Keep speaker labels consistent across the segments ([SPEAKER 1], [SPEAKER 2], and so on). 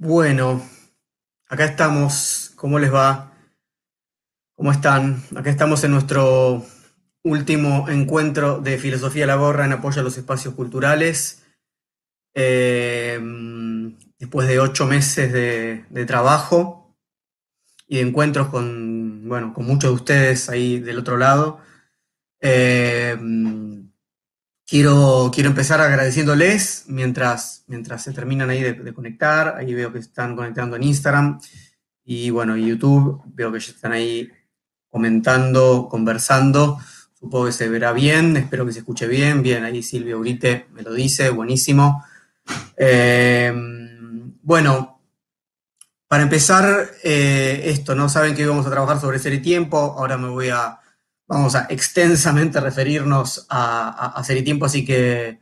[SPEAKER 1] Bueno, acá estamos. ¿Cómo les va? ¿Cómo están? Acá estamos en nuestro último encuentro de Filosofía la Gorra en apoyo a los espacios culturales. Eh, después de ocho meses de, trabajo y de encuentros con, bueno, con muchos de ustedes ahí del otro lado. Eh, Quiero, quiero empezar agradeciéndoles mientras, mientras se terminan ahí de, conectar. Ahí veo que están conectando en Instagram y bueno, YouTube. Veo que ya están ahí comentando, conversando. Supongo que se verá bien, espero que se escuche bien. Bien, ahí Silvia Urite me lo dice, buenísimo. Eh, bueno, para empezar, eh, esto, ¿no? Saben que íbamos a trabajar sobre ser y tiempo. Ahora me voy a vamos a extensamente referirnos a, a, Serie Tiempo, así que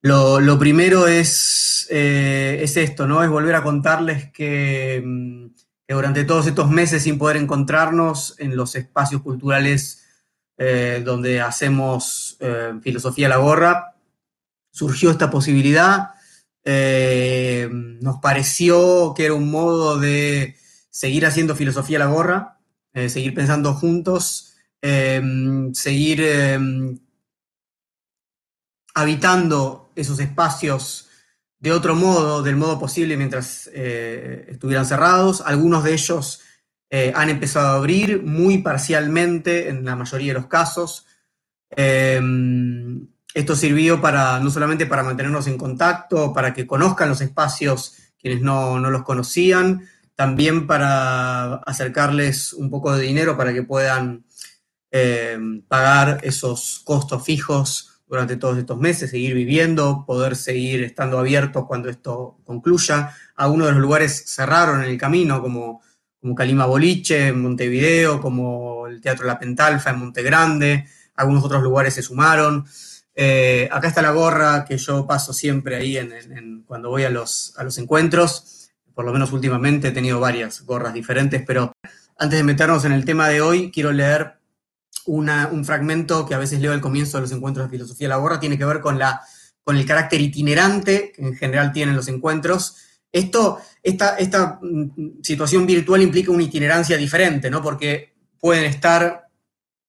[SPEAKER 1] lo, primero es, eh, es, esto, ¿no? Es volver a contarles mm, que, durante todos estos meses sin poder encontrarnos en los espacios culturales eh, donde hacemos eh, filosofía a la gorra, surgió esta posibilidad. nos pareció que era un modo de seguir haciendo filosofía a la gorra, seguir pensando juntos Em, seguir em, habitando esos espacios de otro modo, del modo posible mientras eh, estuvieran cerrados. Algunos de ellos eh, han empezado a abrir muy parcialmente en la mayoría de los casos. Em, esto sirvió para no solamente para mantenernos en contacto, para que conozcan los espacios quienes no, no los conocían, también para acercarles un poco de dinero para que puedan eh, pagar esos costos fijos durante todos estos meses, seguir viviendo, poder seguir estando abiertos cuando esto concluya. Algunos de los lugares cerraron en el camino, como, como Calima Boliche en Montevideo, como el Teatro La Pentalfa en Montegrande, algunos otros lugares se sumaron. Eh, acá está la gorra que yo paso siempre ahí cuando voy a los, a los encuentros. Por lo menos últimamente he tenido varias gorras diferentes, pero antes de meternos en el tema de hoy, quiero leer un fragmento que a veces leo al comienzo de los encuentros de filosofía de la gorra, tiene que ver con, la, con el carácter itinerante que en general tienen los encuentros. Esto, esta, esta mm, situación virtual implica una itinerancia diferente, ¿no? Porque pueden estar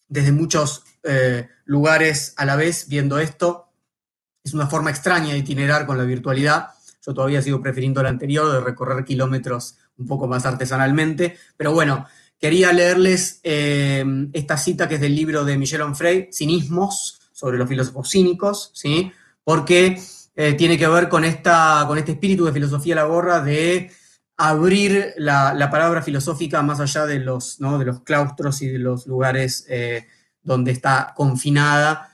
[SPEAKER 1] desde muchos eh, lugares a la vez viendo esto. Es una forma extraña de itinerar con la virtualidad. Yo todavía sigo prefiriendo la anterior, de recorrer kilómetros un poco más artesanalmente. Pero bueno, Quería leerles eh, esta cita que es del libro de Michel Onfray, Cinismos, sobre los filósofos cínicos, ¿sí? porque eh, tiene que ver con, esta, con este espíritu de filosofía la gorra de abrir la, palabra filosófica más allá de los, de los claustros y de los lugares eh, donde está confinada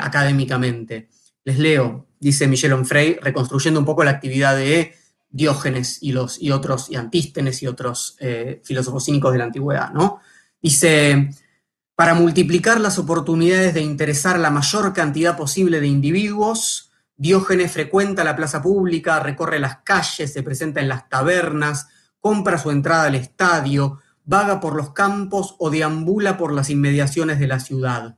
[SPEAKER 1] académicamente. Les leo, dice Michel Onfray, reconstruyendo un poco la actividad de Diógenes y, los, y otros, y Antístenes y otros eh, filósofos cínicos de la antigüedad, ¿no? Dice, para multiplicar las oportunidades de interesar la mayor cantidad posible de individuos, Diógenes frecuenta la plaza pública, recorre las calles, se presenta en las tabernas, compra su entrada al estadio, vaga por los campos o deambula por las inmediaciones de la ciudad.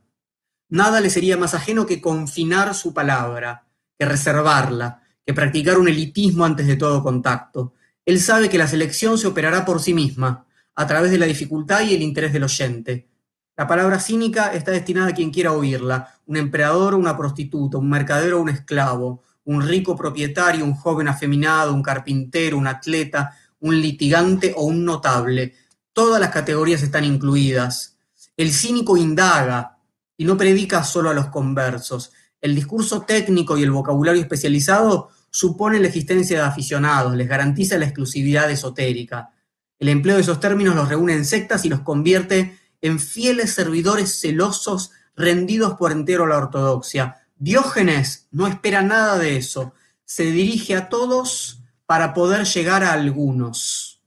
[SPEAKER 1] Nada le sería más ajeno que confinar su palabra, que reservarla, que practicar un elitismo antes de todo contacto. Él sabe que la selección se operará por sí misma, a través de la dificultad y el interés del oyente. La palabra cínica está destinada a quien quiera oírla, un emperador o una prostituta, un mercader o un esclavo, un rico propietario, un joven afeminado, un carpintero, un atleta, un litigante o un notable. Todas las categorías están incluidas. El cínico indaga y no predica solo a los conversos. El discurso técnico y el vocabulario especializado supone la existencia de aficionados, les garantiza la exclusividad esotérica. El empleo de esos términos los reúne en sectas y los convierte en fieles servidores celosos rendidos por entero a la ortodoxia. Diógenes no espera nada de eso, se dirige a todos para poder llegar a algunos.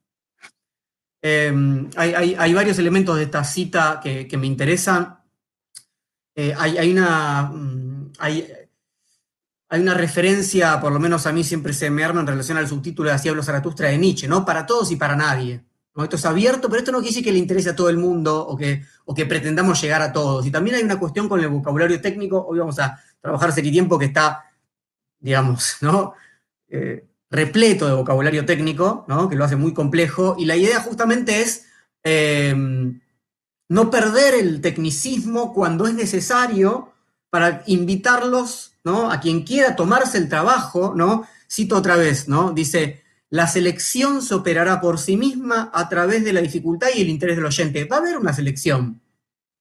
[SPEAKER 1] Em, hay, varios elementos de esta cita que, me interesan. Eh, hay, una, mm, hay, hay una referencia, por lo menos a mí siempre se me arma en relación al subtítulo de Así habló Zaratustra de Nietzsche, ¿no? Para todos y para nadie. Esto es abierto, pero esto no quiere decir que le interese a todo el mundo o que, o que pretendamos llegar a todos. Y también hay una cuestión con el vocabulario técnico. Hoy vamos a trabajar serie tiempo que está, digamos, ¿no? Eh, repleto de vocabulario técnico, ¿no? que lo hace muy complejo, y la idea justamente es em, no perder el tecnicismo cuando es necesario para invitarlos ¿no? a quien quiera tomarse el trabajo, ¿no? cito otra vez, ¿no? dice, la selección se operará por sí misma a través de la dificultad y el interés del oyente. Va a haber una selección,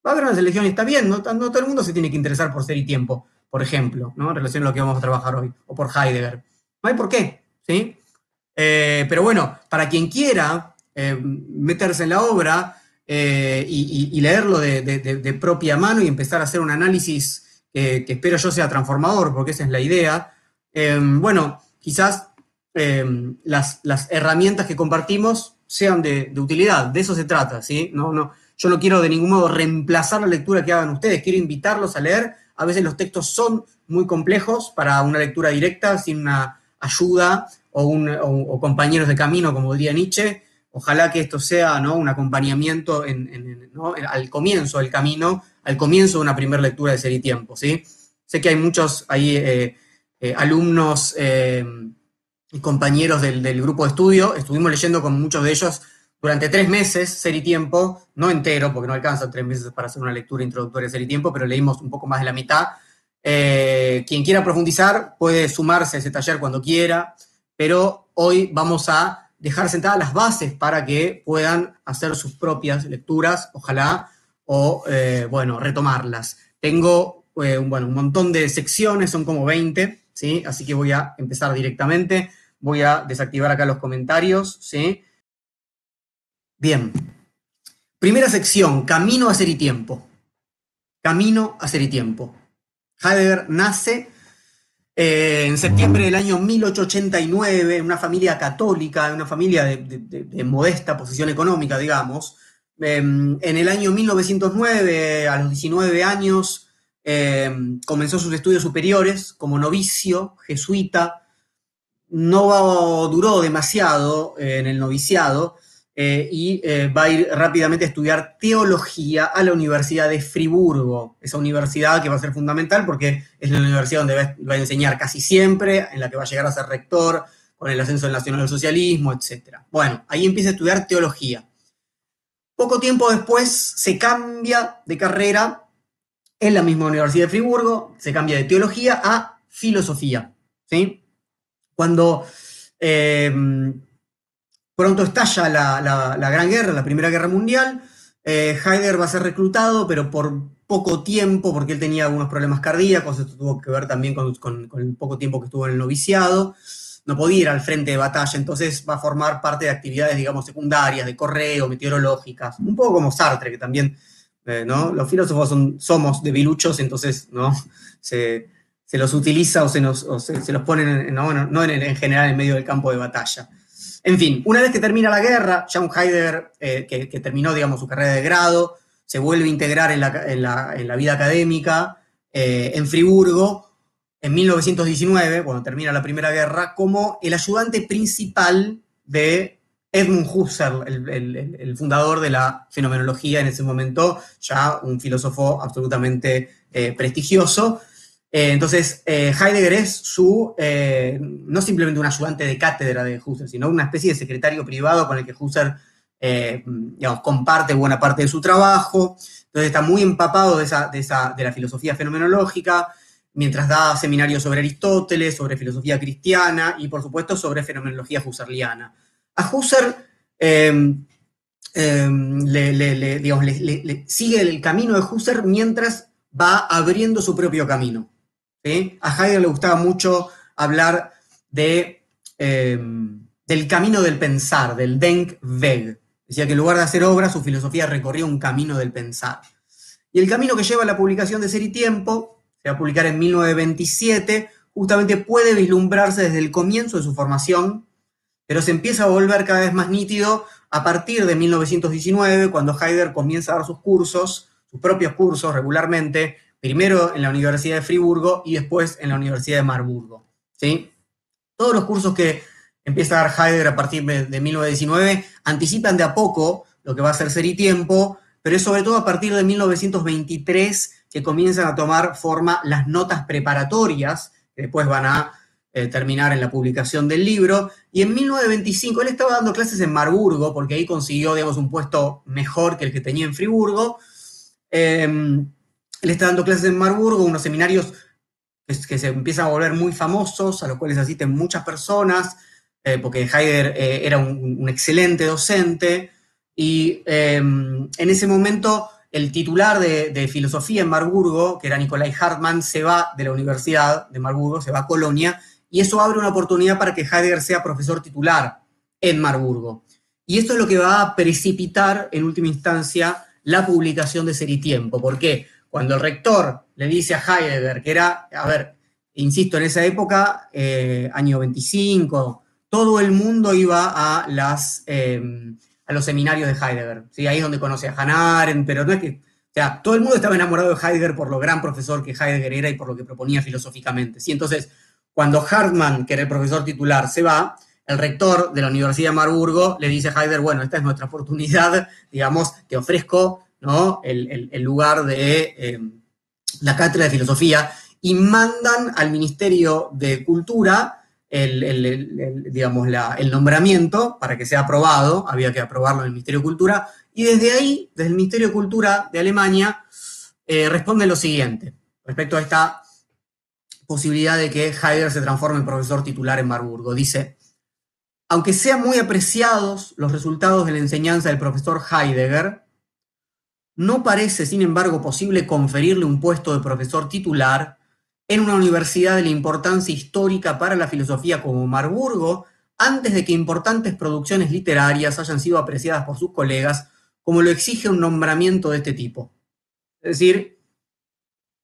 [SPEAKER 1] va a haber una selección y está bien, no, todo el mundo se tiene que interesar por ser y tiempo, por ejemplo, ¿no? en relación a lo que vamos a trabajar hoy, o por Heidegger. No hay por qué, ¿sí? Eh, pero bueno, para quien quiera eh, meterse en la obra eh, y, leerlo de, propia mano y empezar a hacer un análisis que espero yo sea transformador, porque esa es la idea, bueno, quizás las, las, herramientas que compartimos sean de, utilidad, de eso se trata, ¿sí? No, no, yo no quiero de ningún modo reemplazar la lectura que hagan ustedes, quiero invitarlos a leer. A veces los textos son muy complejos para una lectura directa, sin una ayuda o, compañeros de camino, como diría Nietzsche. Ojalá que esto sea ¿no? un acompañamiento al comienzo del camino, al comienzo de una primera lectura de Ser Tiempo. ¿sí? Sé que hay muchos ahí, eh, eh, alumnos eh, y compañeros del, grupo de estudio, estuvimos leyendo con muchos de ellos durante tres meses, Ser y Tiempo, no entero, porque no alcanza tres meses para hacer una lectura introductoria de y Tiempo, pero leímos un poco más de la mitad. quien quiera profundizar puede sumarse a ese taller cuando quiera pero hoy vamos a dejar sentadas las bases para que puedan hacer sus propias lecturas, ojalá, o, eh, bueno, retomarlas. Tengo, eh, bueno, un montón de secciones, son como 20, ¿sí? Así que voy a empezar directamente. Voy a desactivar acá los comentarios, ¿sí? Bien. Primera sección, camino a ser y tiempo. Camino a ser y tiempo. Heidegger nace eh, en septiembre del año 1889, en una familia católica, una familia de, modesta posición económica, digamos. Em, en el año 1909, a los 19 años, em, comenzó sus estudios superiores como novicio, jesuita. No duró demasiado en el noviciado, eh, y eh, va a ir rápidamente a estudiar teología a la Universidad de Friburgo, esa universidad que va a ser fundamental porque es la universidad donde va, a enseñar casi siempre, en la que va a llegar a ser rector con el ascenso del nacionalsocialismo, etc. Bueno, ahí empieza a estudiar teología. Poco tiempo después se cambia de carrera en la misma Universidad de Friburgo, se cambia de teología a filosofía. ¿sí? Cuando eh, Pronto estalla la, Gran Guerra, la Primera Guerra Mundial. Eh, Heidegger va a ser reclutado, pero por poco tiempo, porque él tenía algunos problemas cardíacos, esto tuvo que ver también con, el poco tiempo que estuvo en el noviciado. No podía ir al frente de batalla, entonces va a formar parte de actividades, digamos, secundarias, de correo, meteorológicas, un poco como Sartre, que también, eh, ¿no? Los filósofos son, somos debiluchos, entonces, ¿no? Se, los utiliza o se, nos, se, los ponen, no, no en general en medio del campo de batalla. En fin, una vez que termina la guerra, Heidegger, eh, que, terminó, digamos, su carrera de grado, se vuelve a integrar en la, vida académica eh, en Friburgo en 1919, cuando termina la Primera Guerra, como el ayudante principal de Edmund Husserl, el, fundador de la fenomenología en ese momento, ya un filósofo absolutamente eh, prestigioso, eh, entonces, eh, Heidegger es su, eh, no simplemente un ayudante de cátedra de Husserl, sino una especie de secretario privado con el que Husserl, digamos, comparte buena parte de su trabajo. Entonces, está muy empapado de, esa, de, esa, de la filosofía fenomenológica, mientras da seminarios sobre Aristóteles, sobre filosofía cristiana y, por supuesto, sobre fenomenología husserliana. A Husserl le, sigue el camino de Husserl mientras va abriendo su propio camino. A Heidegger le gustaba mucho hablar de, eh, del camino del pensar, del Denkweg. Decía que en lugar de hacer obras, su filosofía recorría un camino del pensar. Y el camino que lleva la publicación de Ser y Tiempo, se va a publicar en 1927, justamente puede vislumbrarse desde el comienzo de su formación, pero se empieza a volver cada vez más nítido a partir de 1919, cuando Heidegger comienza a dar sus cursos, sus propios cursos regularmente, primero en la Universidad de Friburgo y después en la Universidad de Marburgo. ¿sí? Todos los cursos que empieza a dar Heidegger a partir de 1919 anticipan de a poco lo que va a ser Ser y Tiempo, pero es sobre todo a partir de 1923 que comienzan a tomar forma las notas preparatorias, que después van a eh, terminar en la publicación del libro. Y en 1925 él estaba dando clases en Marburgo, porque ahí consiguió, digamos, un puesto mejor que el que tenía en Friburgo. Em, él está dando clases en Marburgo, unos seminarios que, se empiezan a volver muy famosos, a los cuales asisten muchas personas, eh, porque Heidegger eh, era un, excelente docente. Y em, en ese momento el titular de, filosofía en Marburgo, que era Nicolai Hartmann, se va de la Universidad de Marburgo, se va a Colonia, y eso abre una oportunidad para que Heidegger sea profesor titular en Marburgo. Y esto es lo que va a precipitar, en última instancia, la publicación de Ser y Tiempo. ¿Por qué? Cuando el rector le dice a Heidegger, que era, a ver, insisto, en esa época, eh, año 25, todo el mundo iba a las... Eh, a los seminarios de Heidegger. ¿sí? Ahí es donde conoce a Hannah pero no es que. O sea, todo el mundo estaba enamorado de Heidegger por lo gran profesor que Heidegger era y por lo que proponía filosóficamente. Entonces, cuando Hartmann, que era el profesor titular, se va, el rector de la Universidad de Marburgo le dice a Heidegger, bueno, esta es nuestra oportunidad, digamos, te ofrezco ¿no? el, lugar de eh, la cátedra de filosofía y mandan al Ministerio de Cultura el, digamos, el nombramiento para que sea aprobado, había que aprobarlo en el Ministerio de Cultura, y desde ahí, desde el Ministerio de Cultura de Alemania, eh, responde lo siguiente, respecto a esta posibilidad de que Heidegger se transforme en profesor titular en Marburgo. Dice, aunque sean muy apreciados los resultados de la enseñanza del profesor Heidegger, no parece, sin embargo, posible conferirle un puesto de profesor titular en una universidad de la importancia histórica para la filosofía como Marburgo, antes de que importantes producciones literarias hayan sido apreciadas por sus colegas, como lo exige un nombramiento de este tipo. Es decir,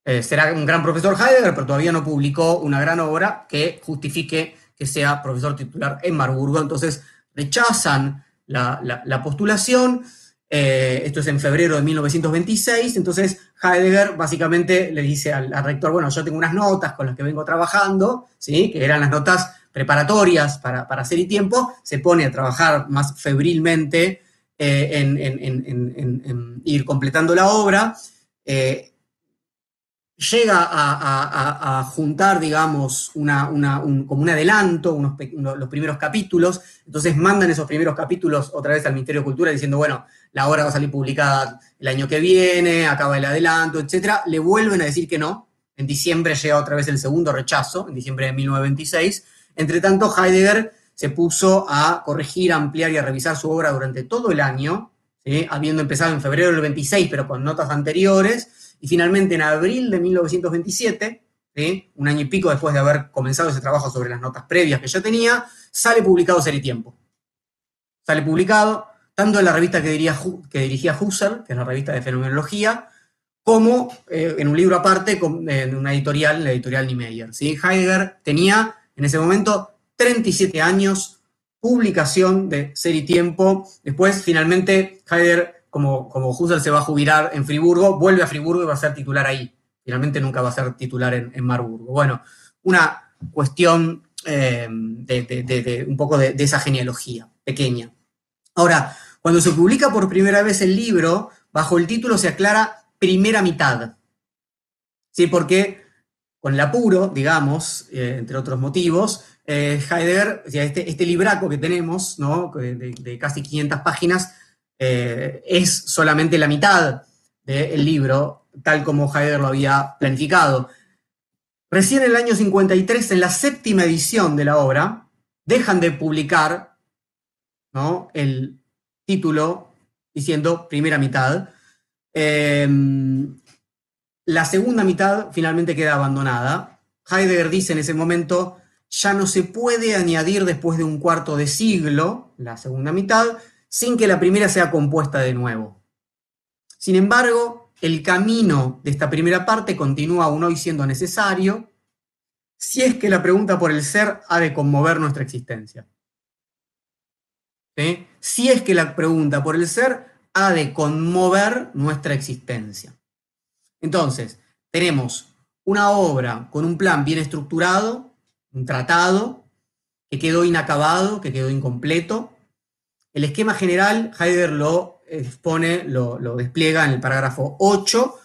[SPEAKER 1] eh, será un gran profesor Heidegger, pero todavía no publicó una gran obra que justifique que sea profesor titular en Marburgo, entonces rechazan la postulación eh, esto es en febrero de 1926, entonces Heidegger básicamente le dice al, rector, bueno, yo tengo unas notas con las que vengo trabajando, ¿sí? que eran las notas preparatorias para, hacer y tiempo, se pone a trabajar más febrilmente eh, en, ir completando la obra. Eh, llega a, juntar, digamos, una, como un adelanto, unos, los primeros capítulos, entonces mandan esos primeros capítulos otra vez al Ministerio de Cultura diciendo, bueno, la obra va a salir publicada el año que viene, acaba el adelanto, etc. Le vuelven a decir que no, en diciembre llega otra vez el segundo rechazo, en diciembre de 1926. Entre tanto, Heidegger se puso a corregir, ampliar y a revisar su obra durante todo el año, habiendo empezado en febrero del 26, pero con notas anteriores, y finalmente en abril de 1927, un año y pico después de haber comenzado ese trabajo sobre las notas previas que ya tenía, sale publicado Ser Tiempo. Sale publicado tanto en la revista que, dirigía Husserl, que es la revista de fenomenología, como eh, en un libro aparte, en una editorial, la editorial Niemeyer. ¿sí? Heidegger tenía en ese momento 37 años, publicación de Ser y Tiempo. Después, finalmente, Heidegger como, como se va a jubilar en Friburgo, vuelve a Friburgo y va a ser titular ahí. Finalmente nunca va a ser titular en, Marburgo. Bueno, una cuestión eh, de, un poco de, esa genealogía pequeña. Ahora, cuando se publica por primera vez el libro, bajo el título se aclara primera mitad. ¿Sí? Porque con el apuro, digamos, eh, entre otros motivos, eh, Heidegger, este, este libraco que tenemos, ¿no? de, casi 500 páginas, eh, es solamente la mitad del libro, tal como Heidegger lo había planificado. Recién en el año 53, en la séptima edición de la obra, dejan de publicar ¿no? el título diciendo primera mitad. Em, la segunda mitad finalmente queda abandonada. Heidegger dice en ese momento, ya no se puede añadir después de un cuarto de siglo, la segunda mitad, sin que la primera sea compuesta de nuevo. Sin embargo, el camino de esta primera parte continúa aún hoy siendo necesario si es que la pregunta por el ser ha de conmover nuestra existencia. Si es que la pregunta por el ser ha de conmover nuestra existencia. Entonces, tenemos una obra con un plan bien estructurado, un tratado, que quedó inacabado, que quedó incompleto, el esquema general, Heidegger lo expone, lo, despliega en el parágrafo 8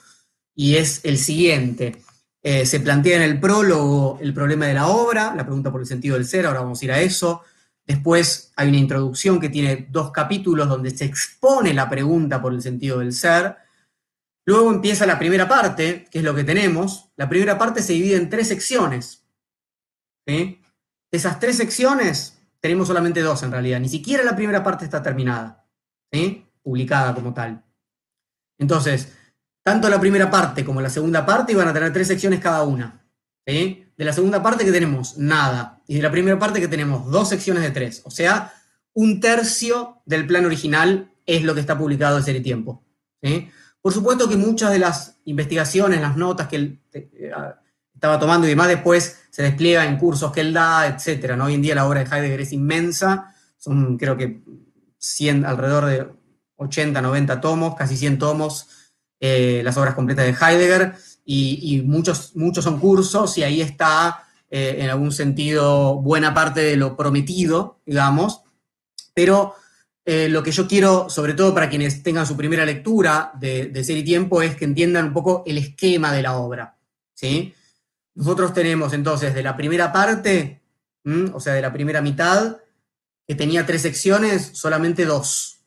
[SPEAKER 1] y es el siguiente. Eh, se plantea en el prólogo el problema de la obra, la pregunta por el sentido del ser, ahora vamos a ir a eso. Después hay una introducción que tiene dos capítulos donde se expone la pregunta por el sentido del ser. Luego empieza la primera parte, que es lo que tenemos. La primera parte se divide en tres secciones. De esas tres secciones tenemos solamente dos en realidad. Ni siquiera la primera parte está terminada, publicada como tal. Entonces, tanto la primera parte como la segunda parte iban a tener tres secciones cada una. De la segunda parte que tenemos nada. Y de la primera parte que tenemos dos secciones de tres. O sea, un tercio del plan original es lo que está publicado de Serie Tiempo. Por supuesto que muchas de las investigaciones, las notas que él eh, estaba tomando y demás después se despliega en cursos que él da, etc. ¿no? Hoy en día la obra de Heidegger es inmensa. Son creo que 100, alrededor de 80, 90 tomos, casi 100 tomos eh, las obras completas de Heidegger, y, muchos, muchos son cursos, y ahí está, eh, en algún sentido, buena parte de lo prometido, digamos, pero eh, lo que yo quiero, sobre todo para quienes tengan su primera lectura de, de Ser y Tiempo, es que entiendan un poco el esquema de la obra, ¿sí? Nosotros tenemos entonces de la primera parte, o sea, de la primera mitad, que tenía tres secciones, solamente dos.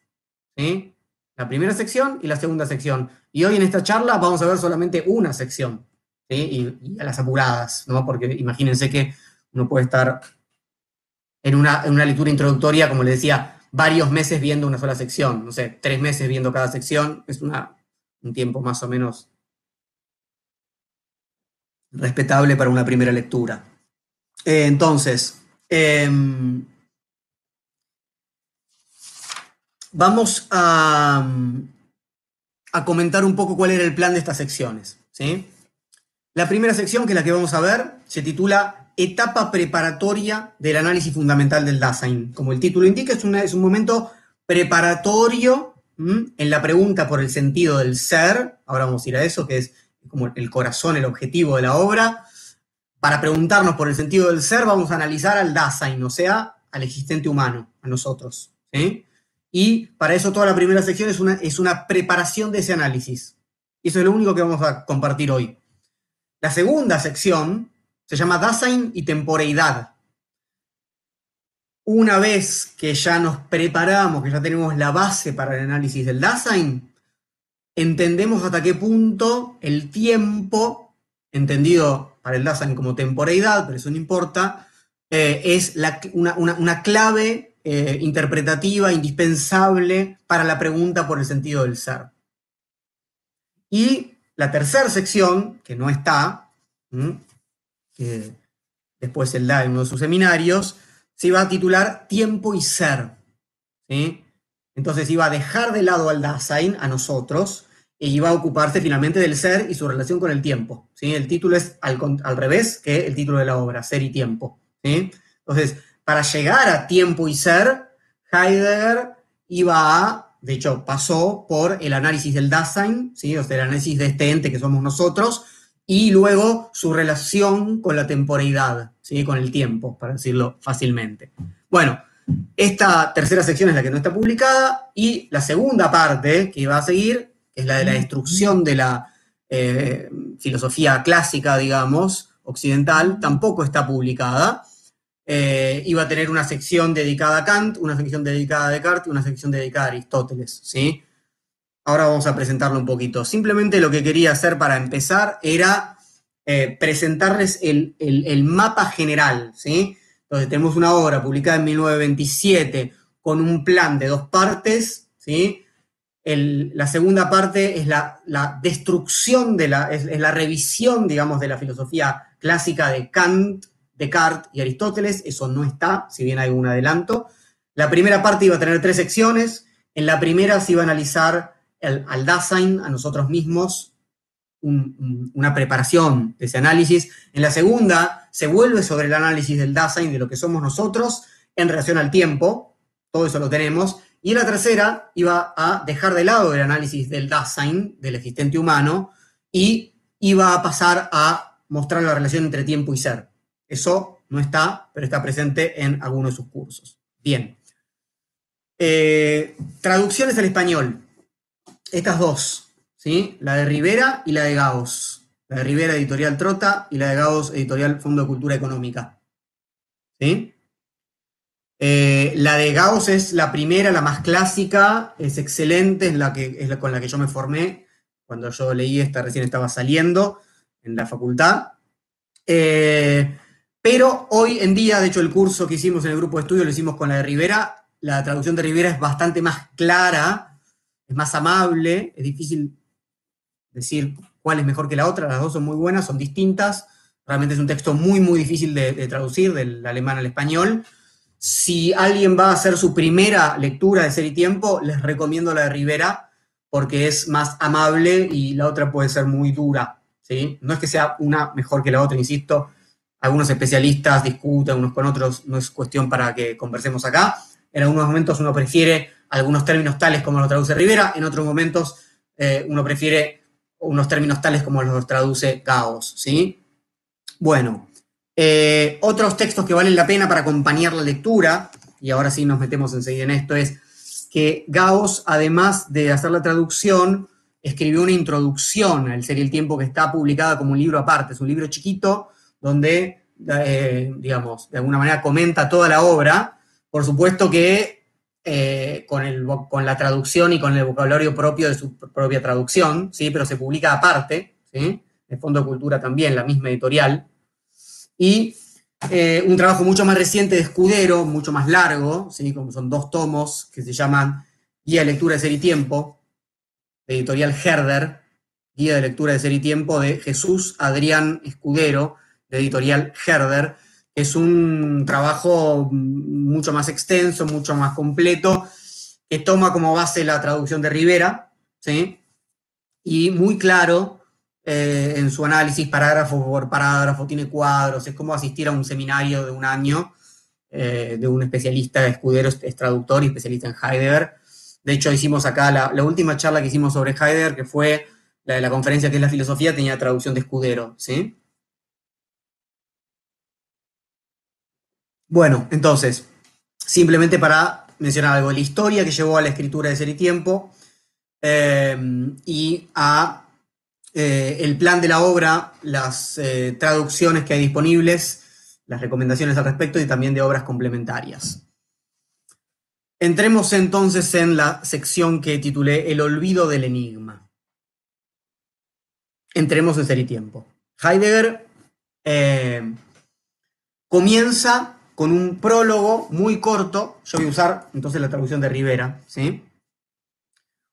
[SPEAKER 1] La primera sección y la segunda sección. Y hoy en esta charla vamos a ver solamente una sección, y, a las apuradas, ¿no? Porque imagínense que uno puede estar en una, lectura introductoria, como les decía, varios meses viendo una sola sección, no sé, tres meses viendo cada sección, es una, un tiempo más o menos respetable para una primera lectura. Eh, entonces, em, vamos a, comentar un poco cuál era el plan de estas secciones. ¿sí? La primera sección, que es la que vamos a ver, se titula Etapa preparatoria del análisis fundamental del Dasein. Como el título indica, es un momento preparatorio en la pregunta por el sentido del ser. Ahora vamos a ir a eso, que es como el corazón, el objetivo de la obra. Para preguntarnos por el sentido del ser, vamos a analizar al Dasein, o sea, al existente humano, a nosotros. Y para eso toda la primera sección es una, es una preparación de ese análisis. Y eso es lo único que vamos a compartir hoy. La segunda sección se llama Dasein y temporeidad. Una vez que ya nos preparamos, que ya tenemos la base para el análisis del Dasein, entendemos hasta qué punto el tiempo, entendido para el Dasein como temporeidad, pero eso no importa, eh, es una, clave eh, interpretativa, indispensable para la pregunta por el sentido del ser. Y la tercera sección, que no está, que después él da en uno de sus seminarios, se iba a titular Tiempo y Ser. Entonces iba a dejar de lado al Dasein, a nosotros, e iba a ocuparse finalmente del ser y su relación con el tiempo. ¿sí? El título es al, al, revés que el título de la obra, Ser y Tiempo. Entonces, para llegar a tiempo y ser, Heidegger iba a, de hecho, pasó por el análisis del Dasein, ¿sí? o sea, el análisis de este ente que somos nosotros, y luego su relación con la temporalidad, ¿sí? con el tiempo, para decirlo fácilmente. Bueno, esta tercera sección es la que no está publicada, y la segunda parte que iba a seguir es la de la destrucción de la eh, filosofía clásica, digamos, occidental, tampoco está publicada. Eh, iba a tener una sección dedicada a Kant, una sección dedicada a Descartes y una sección dedicada a Aristóteles, ¿sí? Ahora vamos a presentarlo un poquito. Simplemente lo que quería hacer para empezar era eh, presentarles el, mapa general, ¿sí? Entonces tenemos una obra publicada en 1927 con un plan de dos partes, ¿sí? la segunda parte es la, destrucción de la, es la revisión, digamos, de la filosofía clásica de Kant, Descartes y Aristóteles, eso no está, si bien hay un adelanto. La primera parte iba a tener tres secciones. En la primera se iba a analizar al Dasein, a nosotros mismos, una preparación de ese análisis. En la segunda se vuelve sobre el análisis del Dasein, de lo que somos nosotros, en relación al tiempo. Todo eso lo tenemos. Y en la tercera iba a dejar de lado el análisis del Dasein, del existente humano, y iba a pasar a mostrar la relación entre tiempo y ser. Eso no está, pero está presente en algunos de sus cursos. Bien. Eh, traducciones al español. Estas dos, ¿sí? La de Rivera y la de Gauss. La de Rivera, editorial Trota, y la de Gauss, editorial Fondo de Cultura Económica. ¿Sí? Eh, la de Gauss es la primera, la más clásica, es excelente, es la, que, es con la que yo me formé. Cuando yo leí esta, recién estaba saliendo en la facultad. Eh, pero hoy en día, de hecho, el curso que hicimos en el grupo de estudio lo hicimos con la de Rivera. La traducción de Rivera es bastante más clara, es más amable, es difícil decir cuál es mejor que la otra, las dos son muy buenas, son distintas. Realmente es un texto muy, muy difícil de, traducir del alemán al español. Si alguien va a hacer su primera lectura de Ser Tiempo, les recomiendo la de Rivera porque es más amable y la otra puede ser muy dura. ¿sí? No es que sea una mejor que la otra, insisto, algunos especialistas discuten unos con otros, no es cuestión para que conversemos acá. En algunos momentos uno prefiere algunos términos tales como los traduce Rivera, en otros momentos eh, uno prefiere unos términos tales como los traduce Gauss, ¿sí? Bueno, eh, otros textos que valen la pena para acompañar la lectura, y ahora sí nos metemos enseguida en esto, es que Gauss, además de hacer la traducción, escribió una introducción al Ser el Tiempo que está publicada como un libro aparte, es un libro chiquito donde, eh, digamos, de alguna manera comenta toda la obra. Por supuesto que eh, con, el, con, la traducción y con el vocabulario propio de su propia traducción, ¿sí? pero se publica aparte, ¿sí? el Fondo de Cultura también, la misma editorial. Y eh, un trabajo mucho más reciente de Escudero, mucho más largo, ¿sí? como son dos tomos que se llaman Guía de Lectura de Ser y Tiempo, de editorial Herder, Guía de Lectura de Ser y Tiempo de Jesús Adrián Escudero, de editorial Herder. Es un trabajo mucho más extenso, mucho más completo, que toma como base la traducción de Rivera, ¿sí? Y muy claro eh, en su análisis, parágrafo por parágrafo, tiene cuadros, es como asistir a un seminario de un año eh, de un especialista, escudero, es traductor y especialista en Heidegger. De hecho, hicimos acá la, la, última charla que hicimos sobre Heidegger, que fue la de la conferencia que es la filosofía, tenía traducción de escudero, ¿sí? Bueno, entonces, simplemente para mencionar algo, la historia que llevó a la escritura de Ser y Tiempo eh, y a eh, el plan de la obra, las eh, traducciones que hay disponibles, las recomendaciones al respecto y también de obras complementarias. Entremos entonces en la sección que titulé El olvido del enigma. Entremos en Ser y Tiempo. Heidegger comienza con un prólogo muy corto. Yo voy a usar entonces la traducción de Rivera, ¿sí?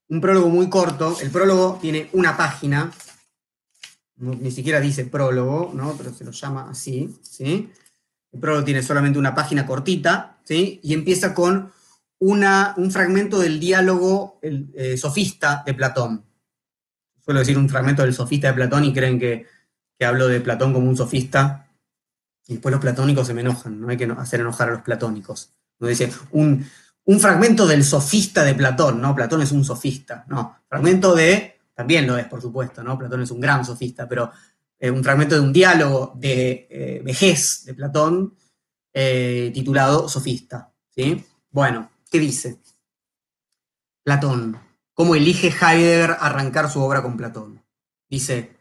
[SPEAKER 1] Un prólogo muy corto. El prólogo tiene una página, ni siquiera dice prólogo, ¿no? Pero se lo llama así, ¿sí? El prólogo tiene solamente una página cortita, ¿sí? Y empieza con una, un fragmento del diálogo el, eh, sofista de Platón. Suelo decir un fragmento del sofista de Platón y creen que, que hablo de Platón como un sofista, y después los platónicos se me enojan, no hay que hacer enojar a los platónicos. Dice un, un fragmento del sofista de Platón, ¿no? Platón es un sofista, no. Fragmento de, también lo es, por supuesto, ¿no? Platón es un gran sofista, pero eh, un fragmento de un diálogo de eh, vejez de Platón eh, titulado Sofista, ¿sí? Bueno, ¿qué dice? Platón, ¿cómo elige Heidegger arrancar su obra con Platón? Dice,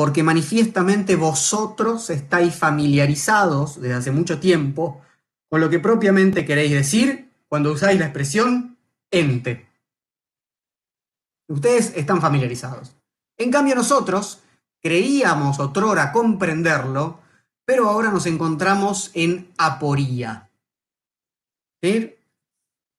[SPEAKER 1] porque manifiestamente vosotros estáis familiarizados desde hace mucho tiempo con lo que propiamente queréis decir cuando usáis la expresión ente. Ustedes están familiarizados. En cambio nosotros creíamos otrora comprenderlo, pero ahora nos encontramos en aporía. ¿Sí?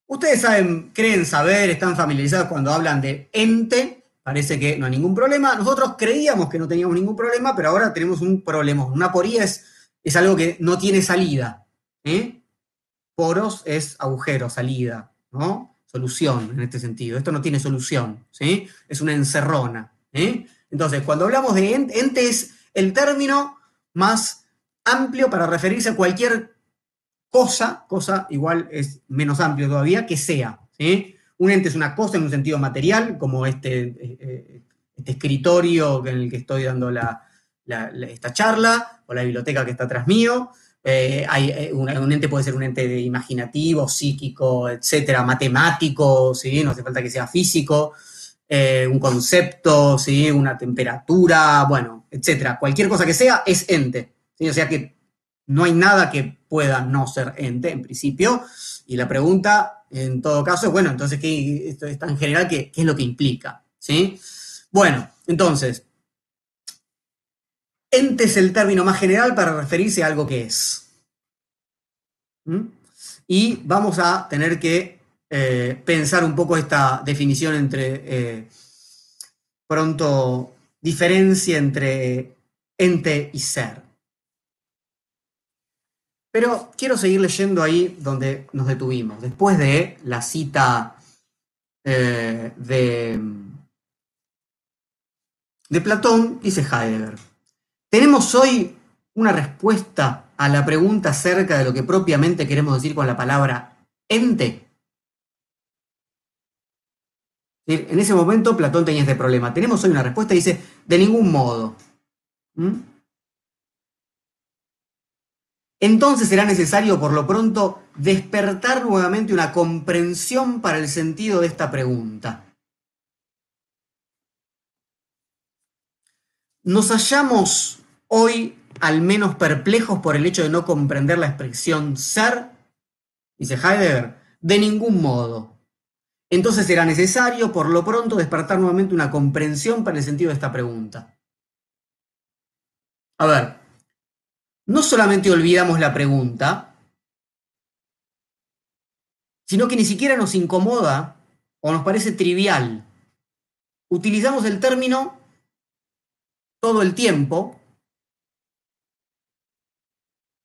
[SPEAKER 1] Ustedes saben, creen saber, están familiarizados cuando hablan de ente, parece que no hay ningún problema. Nosotros creíamos que no teníamos ningún problema, pero ahora tenemos un problema. Una aporía es, es algo que no tiene salida. ¿eh? Poros es agujero, salida, ¿no? Solución en este sentido. Esto no tiene solución, ¿sí? Es una encerrona. ¿eh? Entonces, cuando hablamos de ente, ente es el término más amplio para referirse a cualquier cosa, cosa igual es menos amplio todavía, que sea. ¿sí? Un ente es una cosa en un sentido material, como este, eh, eh, este escritorio en el que estoy dando esta charla, o la biblioteca que está atrás mío. Eh, hay, un, ente puede ser un ente imaginativo, psíquico, etcétera, matemático, ¿sí? no hace falta que sea físico, un concepto, ¿sí? una temperatura, bueno, etc. Cualquier cosa que sea es ente. O sea que no hay nada que pueda no ser ente, en principio. Y la pregunta, en todo caso, bueno, entonces, ¿qué, esto es tan general, ¿qué, ¿qué, es lo que implica? ¿Sí? Bueno, entonces, ente es el término más general para referirse a algo que es. ¿Mm? Y vamos a tener que eh, pensar un poco esta definición entre, eh, pronto, diferencia entre ente y ser. Pero quiero seguir leyendo ahí donde nos detuvimos, después de la cita eh, de, Platón, dice Heidegger, tenemos hoy una respuesta a la pregunta acerca de lo que propiamente queremos decir con la palabra ente. En ese momento Platón tenía este problema. Tenemos hoy una respuesta y dice, de ningún modo. ¿Mm? Entonces será necesario, por lo pronto, despertar nuevamente una comprensión para el sentido de esta pregunta. Nos hallamos hoy al menos perplejos por el hecho de no comprender la expresión ser? Dice Heidegger, de ningún modo. Entonces será necesario, por lo pronto, despertar nuevamente una comprensión para el sentido de esta pregunta. A ver, no solamente olvidamos la pregunta, sino que ni siquiera nos incomoda o nos parece trivial. Utilizamos el término todo el tiempo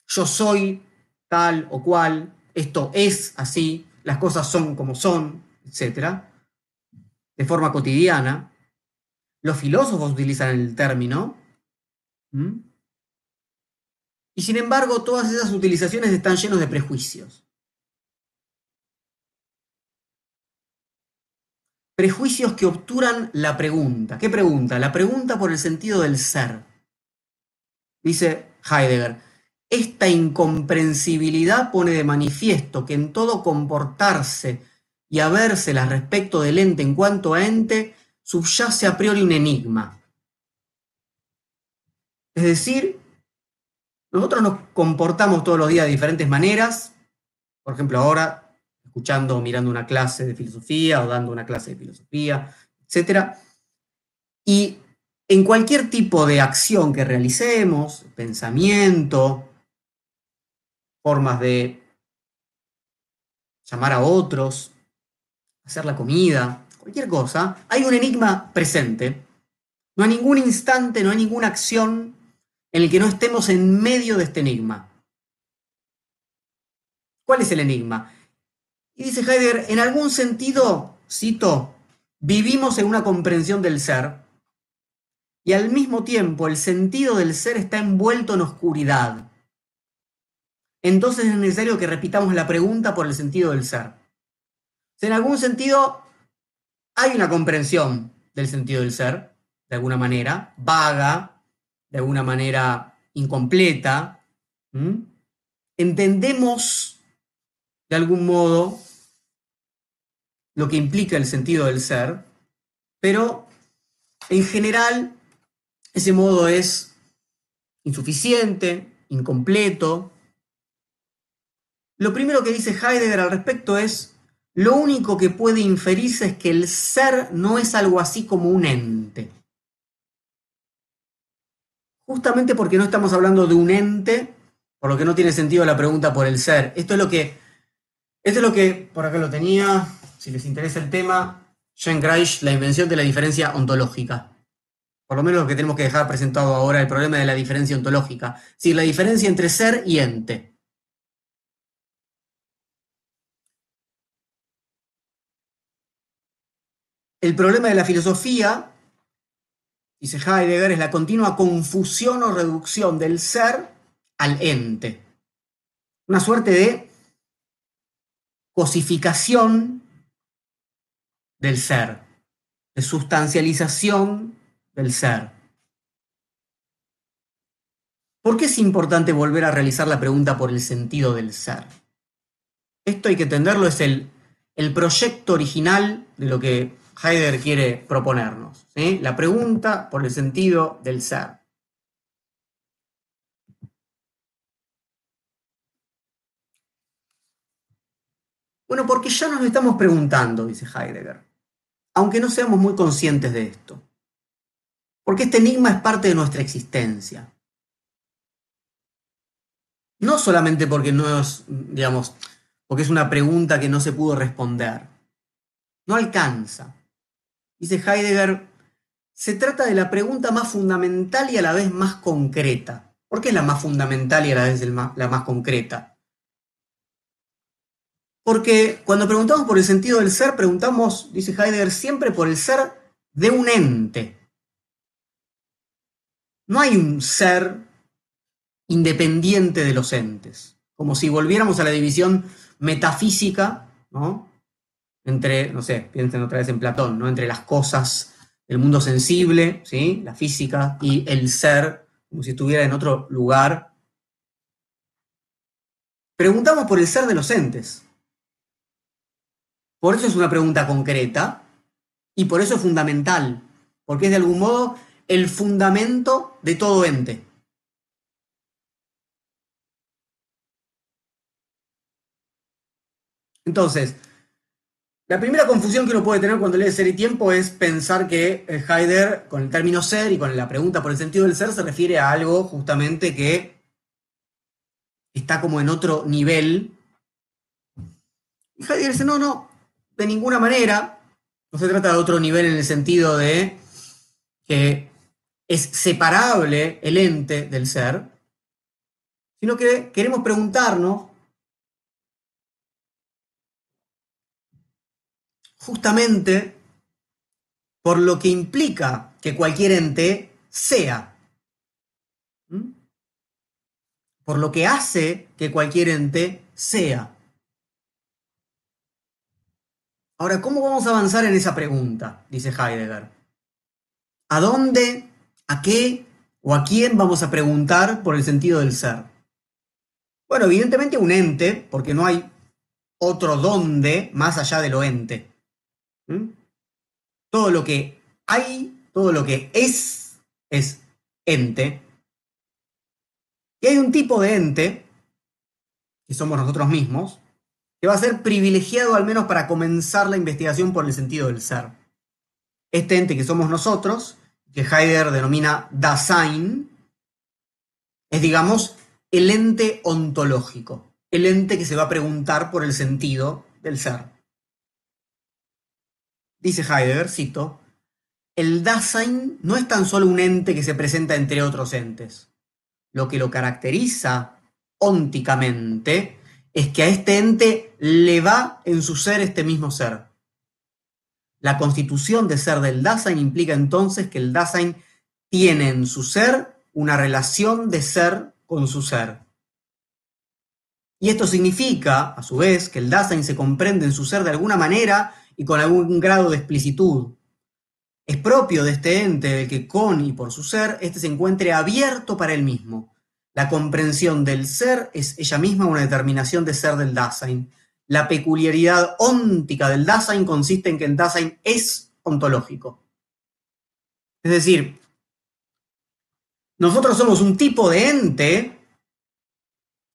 [SPEAKER 1] yo soy tal o cual, esto es así, las cosas son como son, etc., de forma cotidiana. Los filósofos utilizan el término. Y sin embargo, todas esas utilizaciones están llenas de prejuicios. Prejuicios que obturan la pregunta. ¿Qué pregunta? La pregunta por el sentido del ser. Dice Heidegger, esta incomprensibilidad pone de manifiesto que en todo comportarse y habérselas respecto del ente en cuanto a ente subyace a priori un enigma. Es decir, nosotros nos comportamos todos los días de diferentes maneras, por ejemplo ahora escuchando o mirando una clase de filosofía o dando una clase de filosofía, etc. Y en cualquier tipo de acción que realicemos, pensamiento, formas de llamar a otros, hacer la comida, cualquier cosa, hay un enigma presente. No hay ningún instante, no hay ninguna acción en el que no estemos en medio de este enigma. ¿Cuál es el enigma? Y dice Heidegger, en algún sentido, cito, vivimos en una comprensión del ser y al mismo tiempo el sentido del ser está envuelto en oscuridad entonces es necesario que repitamos la pregunta por el sentido del ser. en algún sentido hay una comprensión del sentido del ser, de alguna manera, vaga, de alguna manera incompleta. Entendemos de algún modo lo que implica el sentido del ser, pero en general ese modo es insuficiente, incompleto, lo primero que dice Heidegger al respecto es, lo único que puede inferirse es que el ser no es algo así como un ente. Justamente porque no estamos hablando de un ente, por lo que no tiene sentido la pregunta por el ser. Esto es lo que, esto es lo que, por acá lo tenía, si les interesa el tema, Jean Reich, la invención de la diferencia ontológica. Por lo menos lo que tenemos que dejar presentado ahora, el problema de la diferencia ontológica. Es la diferencia entre ser y ente. El problema de la filosofía, dice Heidegger, es la continua confusión o reducción del ser al ente. Una suerte de cosificación del ser, de sustancialización del ser. ¿Por qué es importante volver a realizar la pregunta por el sentido del ser? Esto hay que entenderlo, es el, el proyecto original de lo que Heidegger quiere proponernos. La pregunta por el sentido del ser. Bueno, porque ya nos lo estamos preguntando, dice Heidegger, aunque no seamos muy conscientes de esto. Porque este enigma es parte de nuestra existencia. No solamente porque no es, digamos, porque es una pregunta que no se pudo responder. No alcanza. Dice Heidegger, se trata de la pregunta más fundamental y a la vez más concreta. ¿Por qué es la más fundamental y a la vez la más concreta? Porque cuando preguntamos por el sentido del ser, preguntamos, dice Heidegger, siempre por el ser de un ente. No hay un ser independiente de los entes, como si volviéramos a la división metafísica, ¿no? Entre, no sé, piensen otra vez en Platón, ¿no? Entre las cosas el mundo sensible, ¿sí? la física, y el ser, como si estuviera en otro lugar. Preguntamos por el ser de los entes. Por eso es una pregunta concreta y por eso es fundamental, porque es de algún modo el fundamento de todo ente. Entonces, la primera confusión que uno puede tener cuando lee Ser y Tiempo es pensar que Heidegger, con el término ser y con la pregunta por el sentido del ser, se refiere a algo justamente que está como en otro nivel. Y Heidegger dice, no, no, de ninguna manera. No se trata de otro nivel en el sentido de que es separable el ente del ser, sino que queremos preguntarnos justamente por lo que implica que cualquier ente sea. ¿Mm? Por lo que hace que cualquier ente sea. Ahora, ¿cómo vamos a avanzar en esa pregunta? Dice Heidegger. ¿A dónde, a qué o a quién vamos a preguntar por el sentido del ser? Bueno, evidentemente un ente, porque no hay otro dónde más allá de lo ente. ¿Mm? Todo lo que hay, todo lo que es, es ente. Y hay un tipo de ente, que somos nosotros mismos, que va a ser privilegiado al menos para comenzar la investigación por el sentido del ser. Este ente que somos nosotros, que Heidegger denomina Dasein, es, digamos, el ente ontológico, el ente que se va a preguntar por el sentido del ser. Dice Heidegger, cito, el Dasein no es tan solo un ente que se presenta entre otros entes. Lo que lo caracteriza ónticamente es que a este ente le va en su ser este mismo ser. La constitución de ser del Dasein implica entonces que el Dasein tiene en su ser una relación de ser con su ser. Y esto significa, a su vez, que el Dasein se comprende en su ser de alguna manera y con algún grado de explicitud. Es propio de este ente de que con y por su ser, éste se encuentre abierto para él mismo. La comprensión del ser es ella misma una determinación de ser del Dasein. La peculiaridad óntica del Dasein consiste en que el Dasein es ontológico. Es decir, nosotros somos un tipo de ente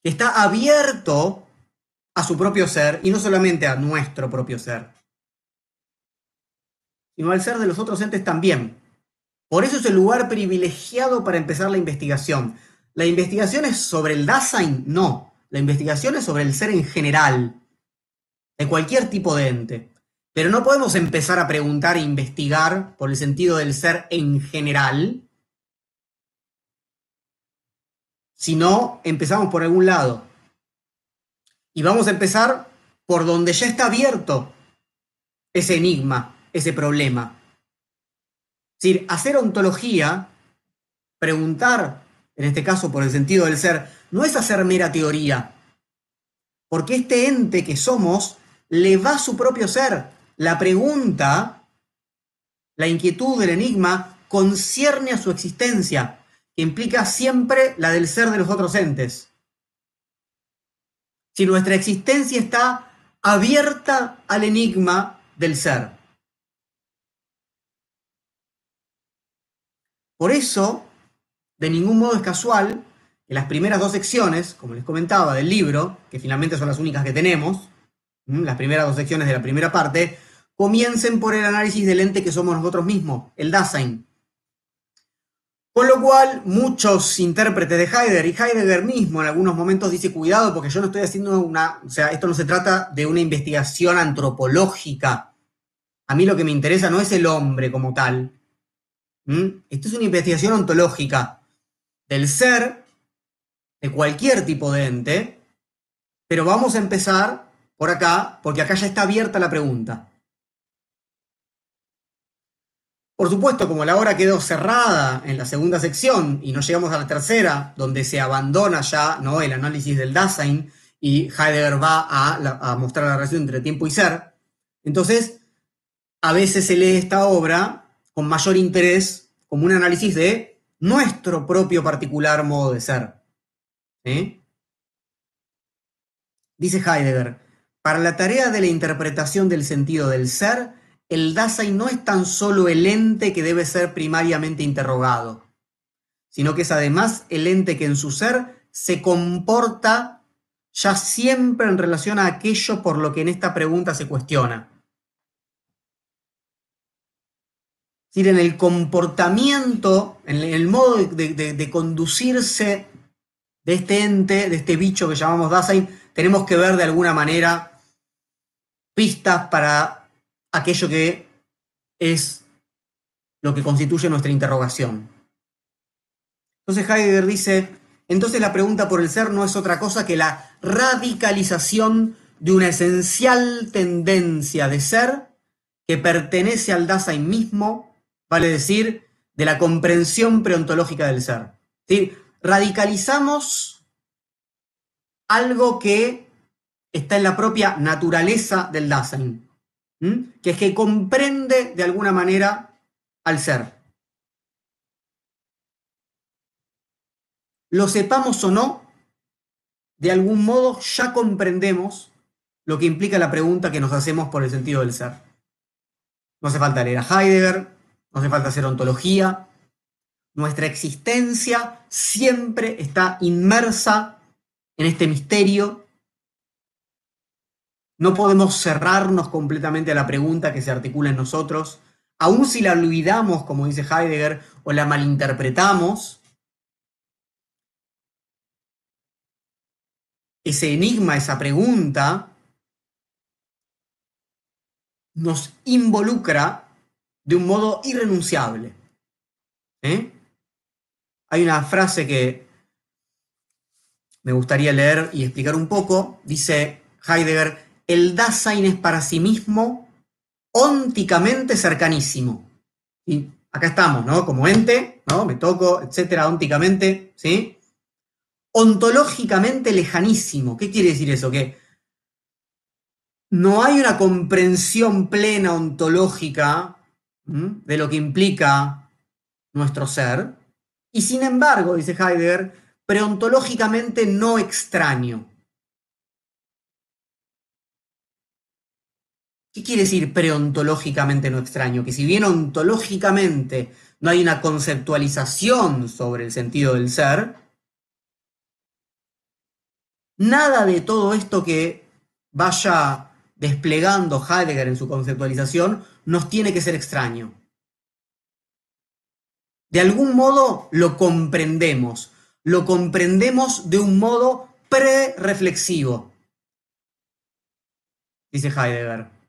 [SPEAKER 1] que está abierto a su propio ser y no solamente a nuestro propio ser sino al ser de los otros entes también. Por eso es el lugar privilegiado para empezar la investigación. ¿La investigación es sobre el Dasein? No. La investigación es sobre el ser en general, de cualquier tipo de ente. Pero no podemos empezar a preguntar e investigar por el sentido del ser en general si no empezamos por algún lado. Y vamos a empezar por donde ya está abierto ese enigma, ese problema. Es decir, hacer ontología, preguntar, en este caso por el sentido del ser, no es hacer mera teoría, porque este ente que somos le va su propio ser. La pregunta, la inquietud del enigma, concierne a su existencia, que implica siempre la del ser de los otros entes. Si nuestra existencia está abierta al enigma del ser. Por eso, de ningún modo es casual que las primeras dos secciones, como les comentaba, del libro, que finalmente son las únicas que tenemos, las primeras dos secciones de la primera parte, comiencen por el análisis del ente que somos nosotros mismos, el Dasein. Con lo cual, muchos intérpretes de Heidegger y Heidegger mismo en algunos momentos dice, cuidado, porque yo no estoy haciendo una, o sea, esto no se trata de una investigación antropológica. A mí lo que me interesa no es el hombre como tal. Esto es una investigación ontológica del ser, de cualquier tipo de ente, pero vamos a empezar por acá, porque acá ya está abierta la pregunta. Por supuesto, como la obra quedó cerrada en la segunda sección y no llegamos a la tercera, donde se abandona ya ¿no? el análisis del Dasein y Heidegger va a mostrar la relación entre tiempo y ser, entonces a veces se lee esta obra con mayor interés como un análisis de nuestro propio particular modo de ser. Dice Heidegger, para la tarea de la interpretación del sentido del ser, el Dasein no es tan solo el ente que debe ser primariamente interrogado, sino que es además el ente que en su ser se comporta ya siempre en relación a aquello por lo que en esta pregunta se cuestiona. Es decir, en el comportamiento, en el modo de, conducirse de este ente, de este bicho que llamamos Dasein, tenemos que ver de alguna manera pistas para aquello que es lo que constituye nuestra interrogación. Entonces Heidegger dice, entonces la pregunta por el ser no es otra cosa que la radicalización de una esencial tendencia de ser que pertenece al Dasein mismo, vale decir, de la comprensión preontológica del ser. Radicalizamos algo que está en la propia naturaleza del Dasein que es que comprende de alguna manera al ser. Lo sepamos o no, de algún modo ya comprendemos lo que implica la pregunta que nos hacemos por el sentido del ser. No hace falta leer a Heidegger, no hace falta hacer ontología. Nuestra existencia siempre está inmersa en este misterio no podemos cerrarnos completamente a la pregunta que se articula en nosotros, aun si la olvidamos, como dice Heidegger, o la malinterpretamos. Ese enigma, esa pregunta, nos involucra de un modo irrenunciable. ¿eh? Hay una frase que me gustaría leer y explicar un poco. Dice Heidegger, el Dasein es para sí mismo ónticamente cercanísimo. Y acá estamos, ¿no? Como ente, ¿no? Me toco, etcétera, ónticamente, ¿sí? Ontológicamente lejanísimo. ¿Qué quiere decir eso? Que no hay una comprensión plena ontológica de lo que implica nuestro ser, y sin embargo, dice Heidegger, preontológicamente no extraño. ¿Qué quiere decir preontológicamente no extraño? Que si bien ontológicamente no hay una conceptualización sobre el sentido del ser, nada de todo esto que vaya desplegando Heidegger en su conceptualización nos tiene que ser extraño. De algún modo lo comprendemos, lo comprendemos de un modo pre-reflexivo, dice Heidegger.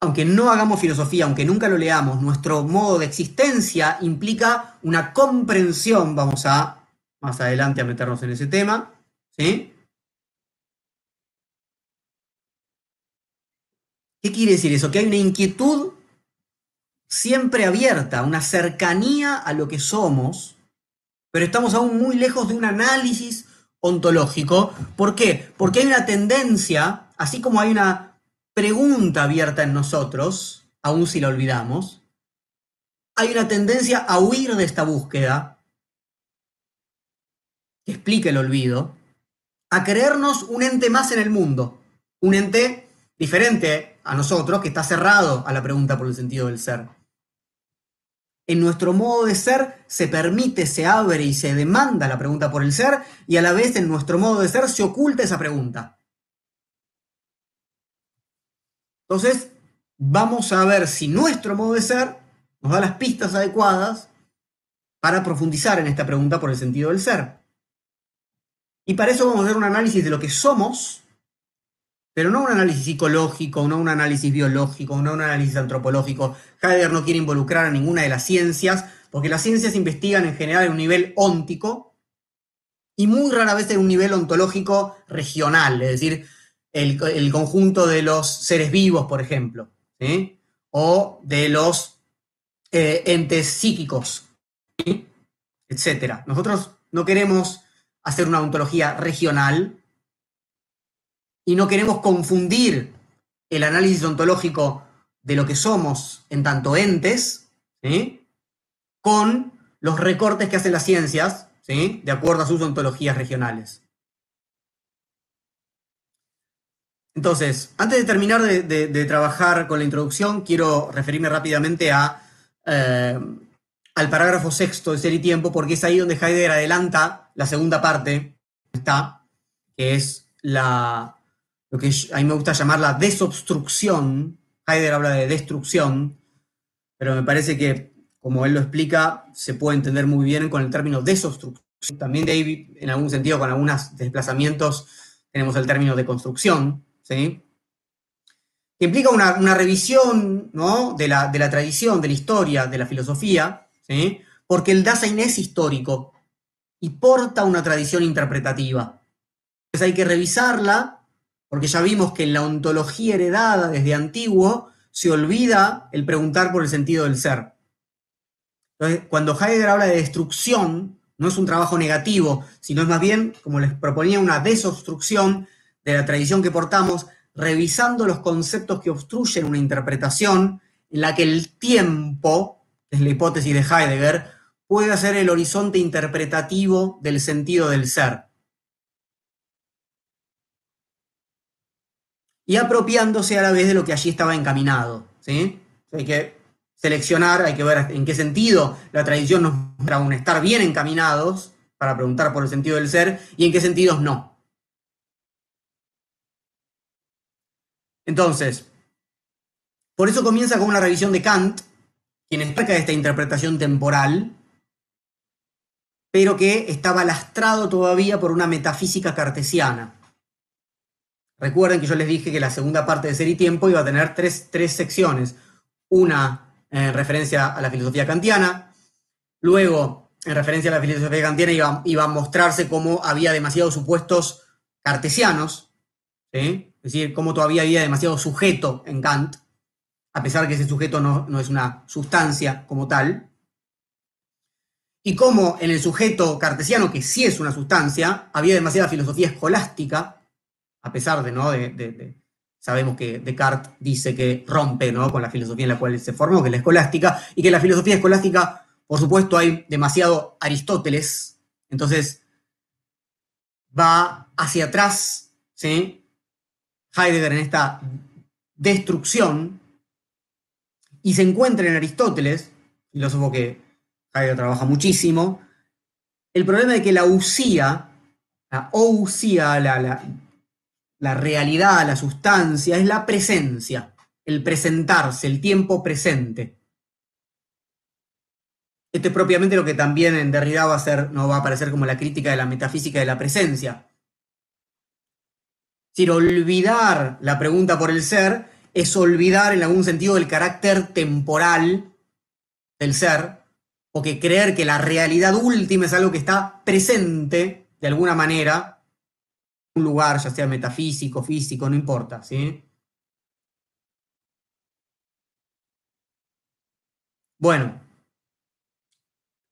[SPEAKER 1] aunque no hagamos filosofía, aunque nunca lo leamos, nuestro modo de existencia implica una comprensión, vamos a más adelante a meternos en ese tema, ¿sí? ¿Qué quiere decir eso? Que hay una inquietud siempre abierta, una cercanía a lo que somos, pero estamos aún muy lejos de un análisis ontológico. ¿Por qué? Porque hay una tendencia, así como hay una pregunta abierta en nosotros, aun si la olvidamos, hay una tendencia a huir de esta búsqueda que explica el olvido, a creernos un ente más en el mundo, un ente diferente a nosotros, que está cerrado a la pregunta por el sentido del ser. en nuestro modo de ser se permite, se abre y se demanda la pregunta por el ser, y a la vez en nuestro modo de ser se oculta esa pregunta. Entonces, vamos a ver si nuestro modo de ser nos da las pistas adecuadas para profundizar en esta pregunta por el sentido del ser. Y para eso vamos a hacer un análisis de lo que somos, pero no un análisis psicológico, no un análisis biológico, no un análisis antropológico. Heidegger no quiere involucrar a ninguna de las ciencias, porque las ciencias investigan en general en un nivel óntico y muy rara vez en un nivel ontológico regional, es decir, el, conjunto de los seres vivos, por ejemplo, o de los eh, entes psíquicos, etc. Nosotros no queremos hacer una ontología regional y no queremos confundir el análisis ontológico de lo que somos en tanto entes con los recortes que hacen las ciencias de acuerdo a sus ontologías regionales. Entonces, antes de terminar de, trabajar con la introducción, quiero referirme rápidamente a eh, al parágrafo sexto de Ser y Tiempo, porque es ahí donde Heidegger adelanta la segunda parte, está, que es la, lo que a mí me gusta llamar la desobstrucción. Heidegger habla de destrucción, pero me parece que, como él lo explica, se puede entender muy bien con el término desobstrucción. También David, en algún sentido, con algunos desplazamientos, tenemos el término de construcción, ¿sí? que implica una, revisión ¿no? de, la, de la tradición, de la historia, de la filosofía, porque el Dasein es histórico y porta una tradición interpretativa. Entonces hay que revisarla, porque ya vimos que en la ontología heredada desde antiguo se olvida el preguntar por el sentido del ser. Entonces, cuando Heidegger habla de destrucción, no es un trabajo negativo, sino es más bien, como les proponía, una desobstrucción de la tradición que portamos, revisando los conceptos que obstruyen una interpretación en la que el tiempo es la hipótesis de Heidegger, puede ser el horizonte interpretativo del sentido del ser. Y apropiándose a la vez de lo que allí estaba encaminado. ¿sí? Hay que seleccionar, hay que ver en qué sentido la tradición nos muestra un estar bien encaminados para preguntar por el sentido del ser y en qué sentidos no. Entonces, por eso comienza con una revisión de Kant, quien explica esta interpretación temporal, pero que estaba lastrado todavía por una metafísica cartesiana. Recuerden que yo les dije que la segunda parte de Ser y Tiempo iba a tener tres, secciones. Una en referencia a la filosofía kantiana, luego en referencia a la filosofía kantiana iba, iba a mostrarse cómo había demasiados supuestos cartesianos, es decir, cómo todavía había demasiado sujeto en Kant, a pesar que ese sujeto no, es una sustancia como tal, y como en el sujeto cartesiano, que sí es una sustancia, había demasiada filosofía escolástica, a pesar de, ¿no? De, sabemos que Descartes dice que rompe ¿no? con la filosofía en la cual se formó, que es la escolástica, y que en la filosofía escolástica, por supuesto, hay demasiado Aristóteles, entonces va hacia atrás, ¿sí? Heidegger en esta destrucción y se encuentra en Aristóteles, filósofo que Heidegger trabaja muchísimo, el problema de que la usía, la ousia, la, la realidad, la sustancia, es la presencia, el presentarse, el tiempo presente. Este es propiamente lo que también en Derrida va a ser, no va a aparecer como la crítica de la metafísica de la presencia. Es decir, olvidar la pregunta por el ser es olvidar en algún sentido el carácter temporal del ser, o que creer que la realidad última es algo que está presente de alguna manera, un lugar, ya sea metafísico, físico, no importa, ¿sí? Bueno,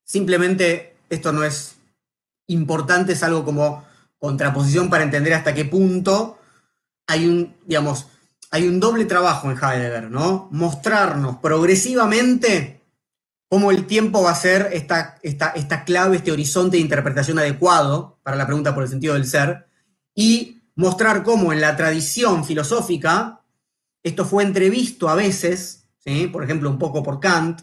[SPEAKER 1] simplemente esto no es importante, es algo como contraposición para entender hasta qué punto hay un, digamos, hay un doble trabajo en Heidegger, ¿no? Mostrarnos progresivamente cómo el tiempo va a ser esta, esta, esta clave, este horizonte de interpretación adecuado para la pregunta por el sentido del ser, y mostrar cómo en la tradición filosófica esto fue entrevisto a veces, por ejemplo, un poco por Kant,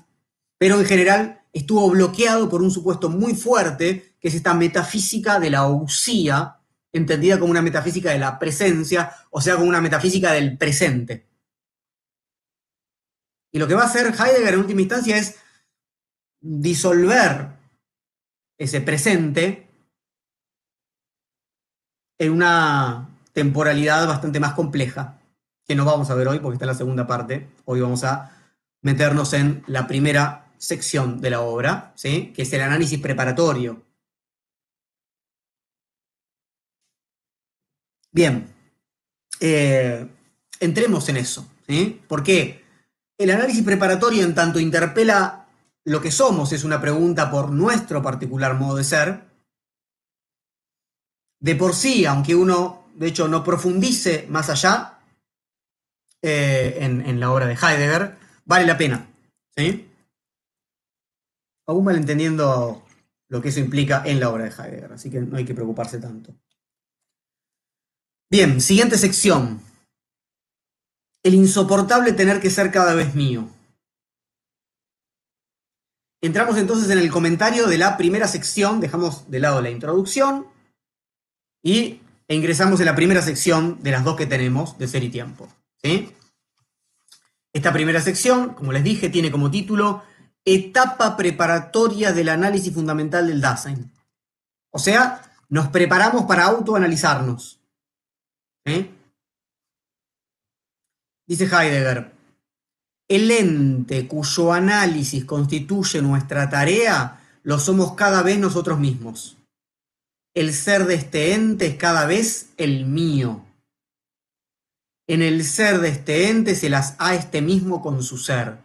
[SPEAKER 1] pero en general estuvo bloqueado por un supuesto muy fuerte, que es esta metafísica de la usía, entendida como una metafísica de la presencia, o sea, como una metafísica del presente. Y lo que va a hacer Heidegger en última instancia es disolver ese presente en una temporalidad bastante más compleja, que no vamos a ver hoy porque está en la segunda parte. Hoy vamos a meternos en la primera sección de la obra, ¿sí? que es el análisis preparatorio. Bien, eh, entremos en eso. ¿sí? ¿Por qué? El análisis preparatorio en tanto interpela lo que somos, es una pregunta por nuestro particular modo de ser. De por sí, aunque uno, de hecho, no profundice más allá eh, en, la obra de Heidegger, vale la pena. ¿sí? Aún malentendiendo lo que eso implica en la obra de Heidegger, así que no hay que preocuparse tanto. Bien, siguiente sección. El insoportable tener que ser cada vez mío. Entramos entonces en el comentario de la primera sección, dejamos de lado la introducción y ingresamos en la primera sección de las dos que tenemos de ser y tiempo. Esta primera sección, como les dije, tiene como título Etapa preparatoria del análisis fundamental del Dasein. O sea, nos preparamos para autoanalizarnos. Dice Heidegger, el ente cuyo análisis constituye nuestra tarea lo somos cada vez nosotros mismos. El ser de este ente es cada vez el mío. En el ser de este ente se las ha este mismo con su ser.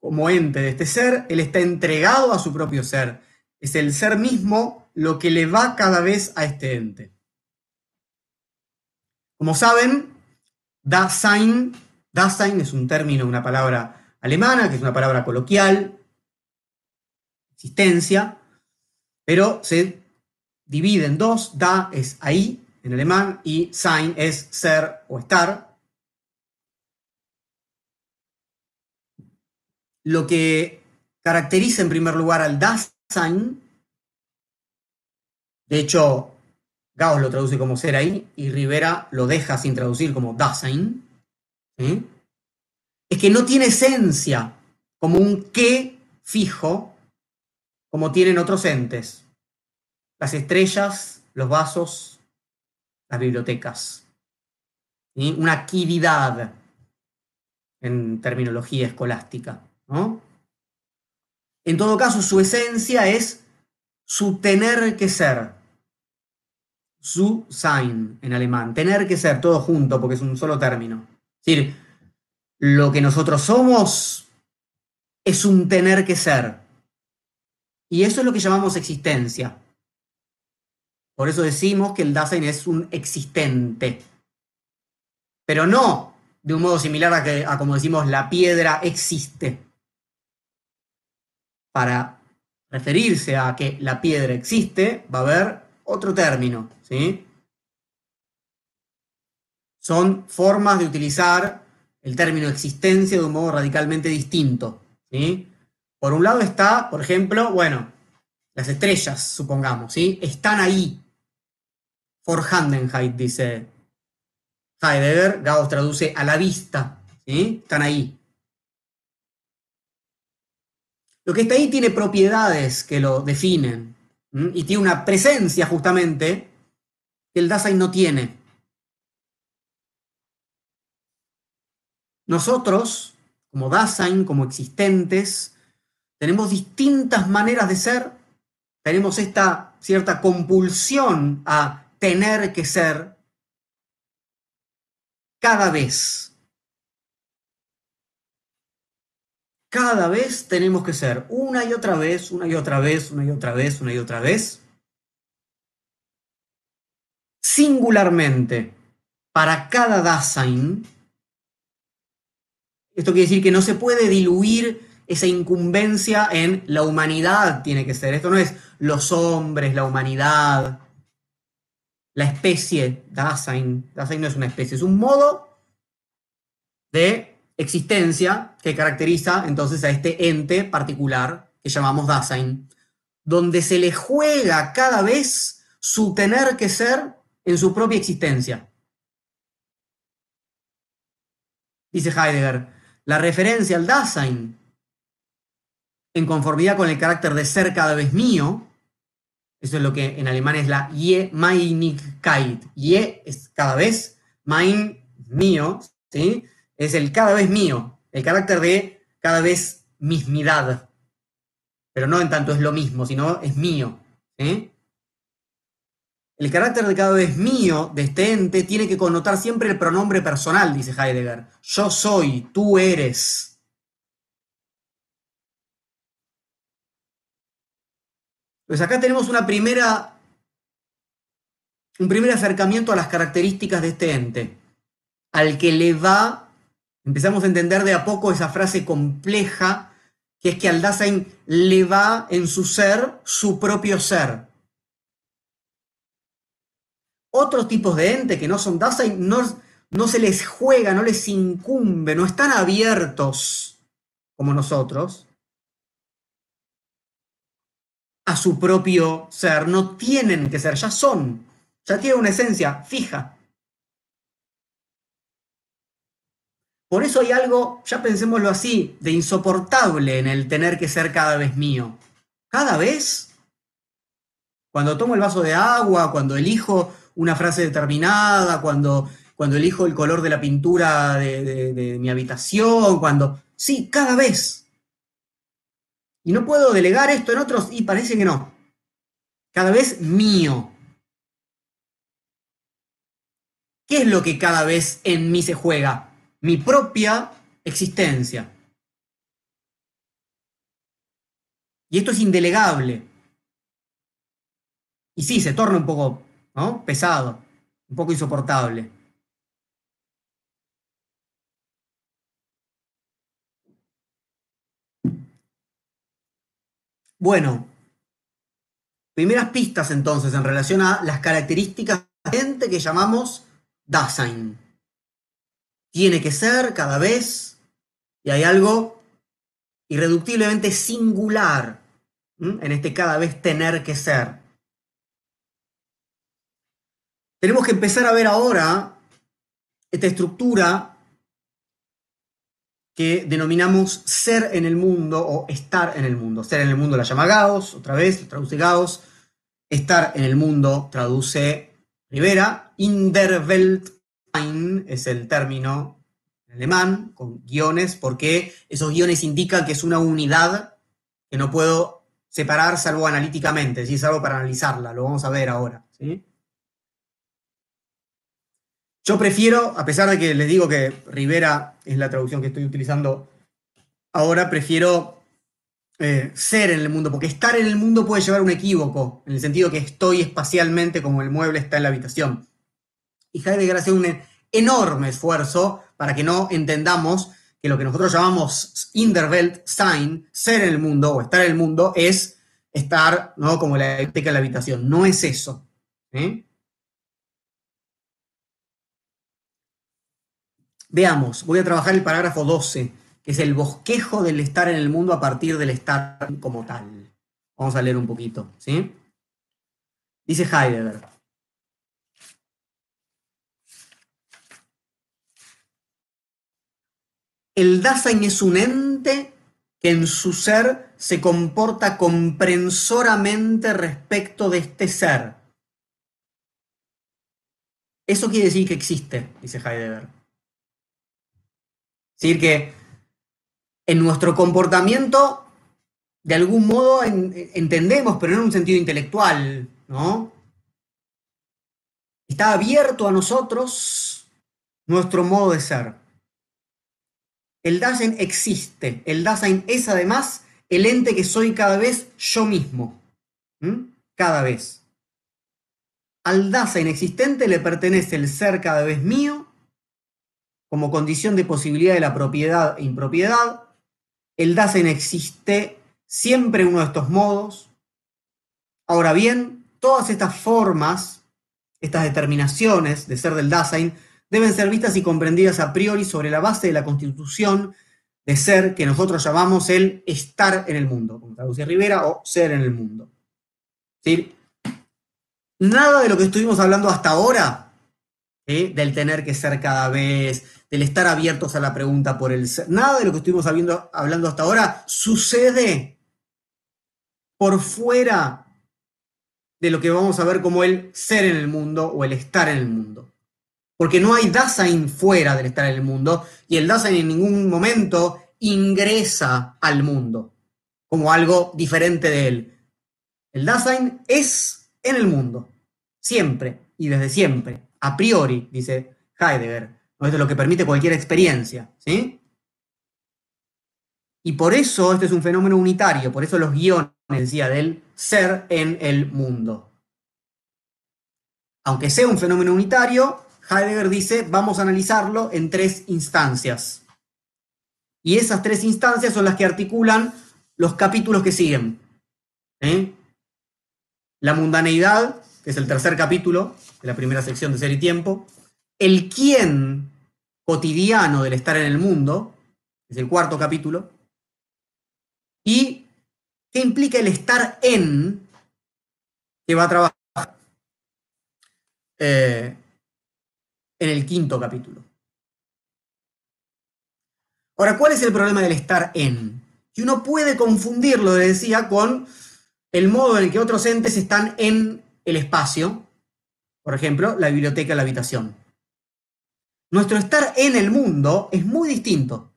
[SPEAKER 1] Como ente de este ser, él está entregado a su propio ser. Es el ser mismo lo que le va cada vez a este ente. Como saben, Dasein, Dasein es un término, una palabra alemana, que es una palabra coloquial, existencia, pero se divide en dos. Da es ahí, en alemán, y Sein es ser o estar. Lo que caracteriza en primer lugar al Dasein, de hecho, Gauss lo traduce como ser ahí y Rivera lo deja sin traducir como Dasein, es que no tiene esencia como un qué fijo como tienen otros entes. Las estrellas, los vasos, las bibliotecas. Una actividad en terminología escolástica. En todo caso, su esencia es su tener que ser zu sein en alemán. Tener que ser todo junto porque es un solo término. Es decir, lo que nosotros somos es un tener que ser. Y eso es lo que llamamos existencia. Por eso decimos que el Dasein es un existente. Pero no de un modo similar a, que, a como decimos la piedra existe. Para referirse a que la piedra existe, va a haber otro término, ¿sí? Son formas de utilizar el término existencia de un modo radicalmente distinto, ¿sí? Por un lado está, por ejemplo, bueno, las estrellas, supongamos, ¿sí? Están ahí. Vorhandenheit, dice Heidegger, Gauss traduce a la vista, ¿sí? Están ahí. Lo que está ahí tiene propiedades que lo definen, y tiene una presencia justamente que el Dasein no tiene. Nosotros, como Dasein, como existentes, tenemos distintas maneras de ser, tenemos esta cierta compulsión a tener que ser cada vez. Cada vez tenemos que ser una y otra vez, una y otra vez, una y otra vez, una y otra vez. Singularmente, para cada Dasein, esto quiere decir que no se puede diluir esa incumbencia en la humanidad, tiene que ser. Esto no es los hombres, la humanidad, la especie Dasein. Dasein no es una especie, es un modo de existencia que caracteriza entonces a este ente particular que llamamos Dasein, donde se le juega cada vez su tener que ser en su propia existencia. Dice Heidegger, la referencia al Dasein, en conformidad con el carácter de ser cada vez mío, eso es lo que en alemán es la Je Meinigkeit. Je es cada vez, mein, mío, ¿sí? Es el cada vez mío, el carácter de cada vez mismidad. Pero no en tanto es lo mismo, sino es mío. El carácter de cada vez mío de este ente tiene que connotar siempre el pronombre personal, dice Heidegger. Yo soy, tú eres. Pues acá tenemos una primera, un primer acercamiento a las características de este ente, al que le va, empezamos a entender de a poco esa frase compleja, que es que al Dasein le va en su ser su propio ser. Otros tipos de ente que no son Dasein no, no se les juega, no les incumbe, no están abiertos como nosotros, a su propio ser, no tienen que ser, ya son, ya tienen una esencia fija. Por eso hay algo, ya pensémoslo así, de insoportable en el tener que ser cada vez mío. Cada vez, cuando tomo el vaso de agua, cuando elijo una frase determinada, cuando, cuando elijo el color de la pintura de, de mi habitación, cuando... Sí, cada vez y no puedo delegar esto en otros y parece que no. Cada vez mío. ¿Qué es lo que cada vez en mí se juega? Mi propia existencia. Y esto es indelegable. Y sí, se torna un poco pesado, un poco insoportable. Bueno, primeras pistas entonces en relación a las características de que llamamos Dasein. Tiene que ser cada vez, y hay algo irreductiblemente singular en este cada vez tener que ser. Tenemos que empezar a ver ahora esta estructura que denominamos ser en el mundo o estar en el mundo. Ser en el mundo la llama Gauss, otra vez, traduce Gauss. Estar en el mundo traduce Rivera. In der Welt sein es el término en alemán, con guiones, porque esos guiones indican que es una unidad que no puedo separar salvo analíticamente, es decir, salvo para analizarla, lo vamos a ver ahora. ¿sí? Yo prefiero, a pesar de que les digo que Rivera es la traducción que estoy utilizando ahora, prefiero eh, ser en el mundo, porque estar en el mundo puede llevar un equívoco, en el sentido que estoy espacialmente como el mueble está en la habitación. Y Heidegger hace un enorme esfuerzo para que no entendamos que lo que nosotros llamamos in sein, ser en el mundo o estar en el mundo, es estar ¿no? como la biblioteca en la habitación. No es eso. ¿eh? Veamos, voy a trabajar el parágrafo 12, que es el bosquejo del estar en el mundo a partir del estar como tal. Vamos a leer un poquito, ¿sí? Dice Heidegger. El Dasein es un ente que en su ser se comporta comprensoramente respecto de este ser. Eso quiere decir que existe, dice Heidegger. Decir, que en nuestro comportamiento, de algún modo entendemos, pero no en un sentido intelectual, ¿no? Está abierto a nosotros nuestro modo de ser. El Dasein existe. El Dasein es además el ente que soy cada vez yo mismo. Cada vez. Al Dasein existente le pertenece el ser cada vez mío como condición de posibilidad de la propiedad e impropiedad. El Dasein existe siempre en uno de estos modos. Ahora bien, todas estas formas, estas determinaciones de ser del Dasein, deben ser vistas y comprendidas a priori sobre la base de la constitución de ser que nosotros llamamos el estar en el mundo, como traduce Rivera, o ser en el mundo. Nada de lo que estuvimos hablando hasta ahora, del tener que ser cada vez, del estar abiertos a la pregunta por el ser, nada de lo que estuvimos hablando hasta ahora sucede por fuera de lo que vamos a ver como el ser en el mundo o el estar en el mundo. Porque no hay Dasein fuera del estar en el mundo y el Dasein en ningún momento ingresa al mundo como algo diferente de él. El Dasein es en el mundo, siempre y desde siempre, a priori, dice Heidegger. ¿No? es lo que permite cualquier experiencia. ¿sí? Y por eso este es un fenómeno unitario, por eso los guiones, decía, del ser en el mundo. Aunque sea un fenómeno unitario, Heidegger dice, vamos a analizarlo en tres instancias. Y esas tres instancias son las que articulan los capítulos que siguen. La mundaneidad, que es el tercer capítulo de la primera sección de Ser y Tiempo. El quién cotidiano del estar en el mundo, es el cuarto capítulo. Y qué implica el estar en, que va a trabajar. Eh, en el quinto capítulo. Ahora, ¿cuál es el problema del estar en? Que uno puede confundirlo, le decía, con el modo en el que otros entes están en el espacio, por ejemplo, la biblioteca, la habitación. Nuestro estar en el mundo es muy distinto.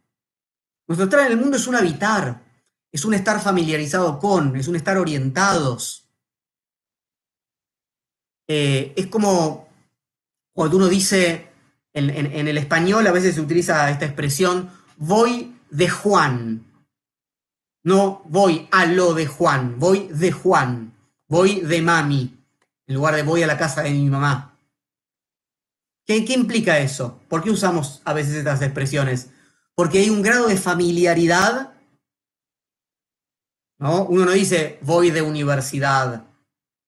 [SPEAKER 1] Nuestro estar en el mundo es un habitar, es un estar familiarizado con, es un estar orientados. Eh, es como cuando uno dice, en, el español a veces se utiliza esta expresión, voy de Juan. No voy a lo de Juan, voy de Juan, voy de mami, en lugar de voy a la casa de mi mamá. ¿Qué, ¿Qué, implica eso? ¿Por qué usamos a veces estas expresiones? Porque hay un grado de familiaridad. ¿no? Uno no dice voy de universidad,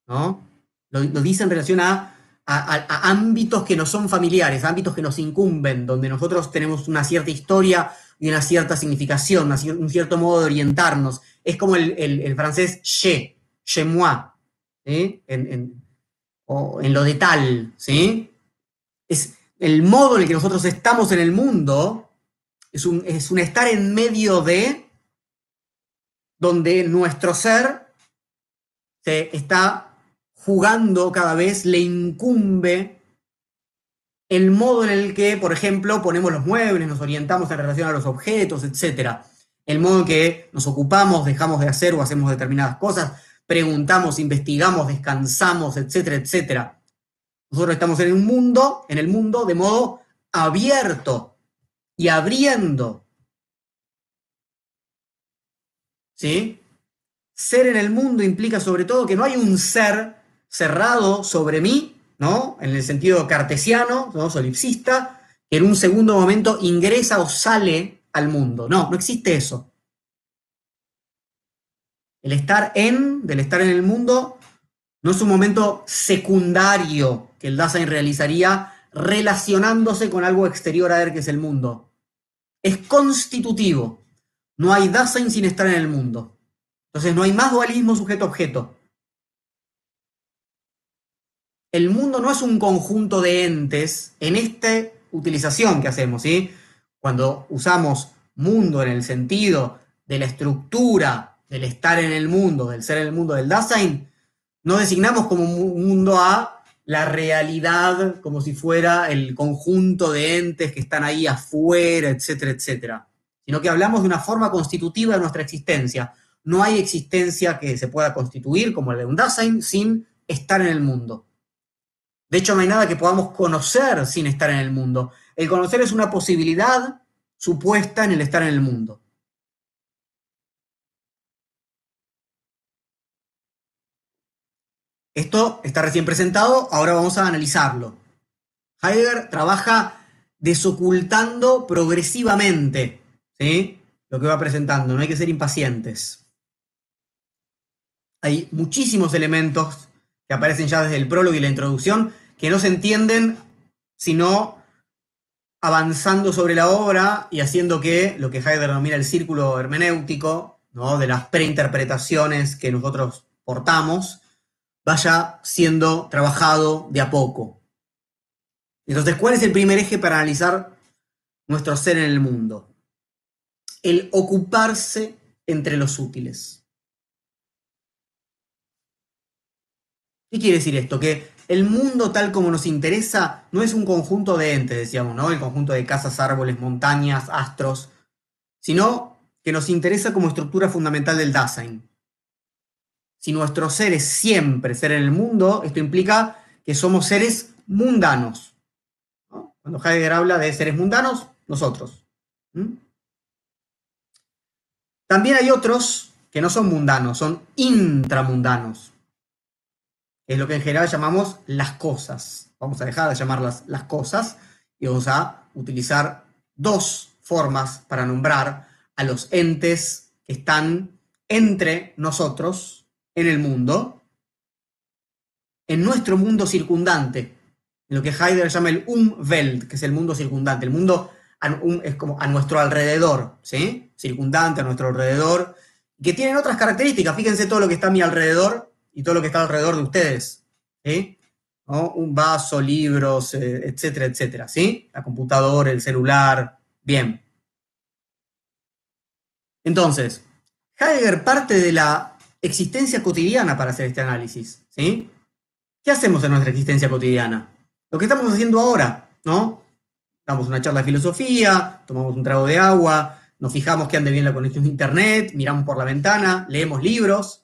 [SPEAKER 1] ¿no? Lo, lo dice en relación a ámbitos que no son familiares, ámbitos que nos incumben, donde nosotros tenemos una cierta historia y una cierta significación, un cierto modo de orientarnos. Es como el, francés je, je moi, o en lo de tal, ¿sí? Es el modo en el que nosotros estamos en el mundo, es un, es un estar en medio de, donde nuestro ser se está jugando cada vez le incumbe el modo en el que, por ejemplo, ponemos los muebles, nos orientamos en relación a los objetos, etc. El modo en que nos ocupamos, dejamos de hacer o hacemos determinadas cosas, preguntamos, investigamos, descansamos, etcétera, etcétera. Nosotros estamos en un mundo, en el mundo de modo abierto y abriendo. ¿Sí? Ser en el mundo implica sobre todo que no hay un ser cerrado sobre mí, ¿no? En el sentido cartesiano, ¿no? solipsista, que en un segundo momento ingresa o sale al mundo. No, no existe eso. El estar en, del estar en el mundo, no es un momento secundario que el Dasein realizaría relacionándose con algo exterior a él que es el mundo. Es constitutivo. No hay Dasein sin estar en el mundo. Entonces no hay más dualismo sujeto-objeto el mundo no es un conjunto de entes en esta utilización que hacemos, ¿sí? Cuando usamos mundo en el sentido de la estructura, del estar en el mundo, del ser en el mundo del Dasein, no designamos como un mundo a la realidad como si fuera el conjunto de entes que están ahí afuera, etcétera, etcétera, sino que hablamos de una forma constitutiva de nuestra existencia. No hay existencia que se pueda constituir como la de un Dasein sin estar en el mundo. De hecho, no hay nada que podamos conocer sin estar en el mundo. El conocer es una posibilidad supuesta en el estar en el mundo. Esto está recién presentado, ahora vamos a analizarlo. Heidegger trabaja desocultando progresivamente ¿sí? lo que va presentando, no hay que ser impacientes. Hay muchísimos elementos que aparecen ya desde el prólogo y la introducción que no se entienden sino avanzando sobre la obra y haciendo que lo que Heidegger denomina el círculo hermenéutico, ¿no? de las preinterpretaciones que nosotros portamos, vaya siendo trabajado de a poco. Entonces, ¿cuál es el primer eje para analizar nuestro ser en el mundo? El ocuparse entre los útiles. ¿Qué quiere decir esto? Que el mundo tal como nos interesa no es un conjunto de entes, decíamos, ¿no? El conjunto de casas, árboles, montañas, astros, sino que nos interesa como estructura fundamental del Dasein. Si nuestro ser es siempre ser en el mundo, esto implica que somos seres mundanos. Cuando Heidegger habla de seres mundanos, nosotros. También hay otros que no son mundanos, son intramundanos es lo que en general llamamos las cosas. Vamos a dejar de llamarlas las cosas y vamos a utilizar dos formas para nombrar a los entes que están entre nosotros en el mundo, en nuestro mundo circundante, en lo que Heidegger llama el Umwelt, que es el mundo circundante, el mundo es como a nuestro alrededor, ¿sí? Circundante a nuestro alrededor, que tienen otras características. Fíjense todo lo que está a mi alrededor y todo lo que está alrededor de ustedes. Un vaso, libros, eh, etcétera, etcétera. ¿sí? La computadora, el celular. Bien. Entonces, Heidegger parte de la existencia cotidiana para hacer este análisis. ¿sí? ¿Qué hacemos en nuestra existencia cotidiana? Lo que estamos haciendo ahora, ¿no? Damos una charla de filosofía, tomamos un trago de agua, nos fijamos que ande bien la conexión de internet, miramos por la ventana, leemos libros,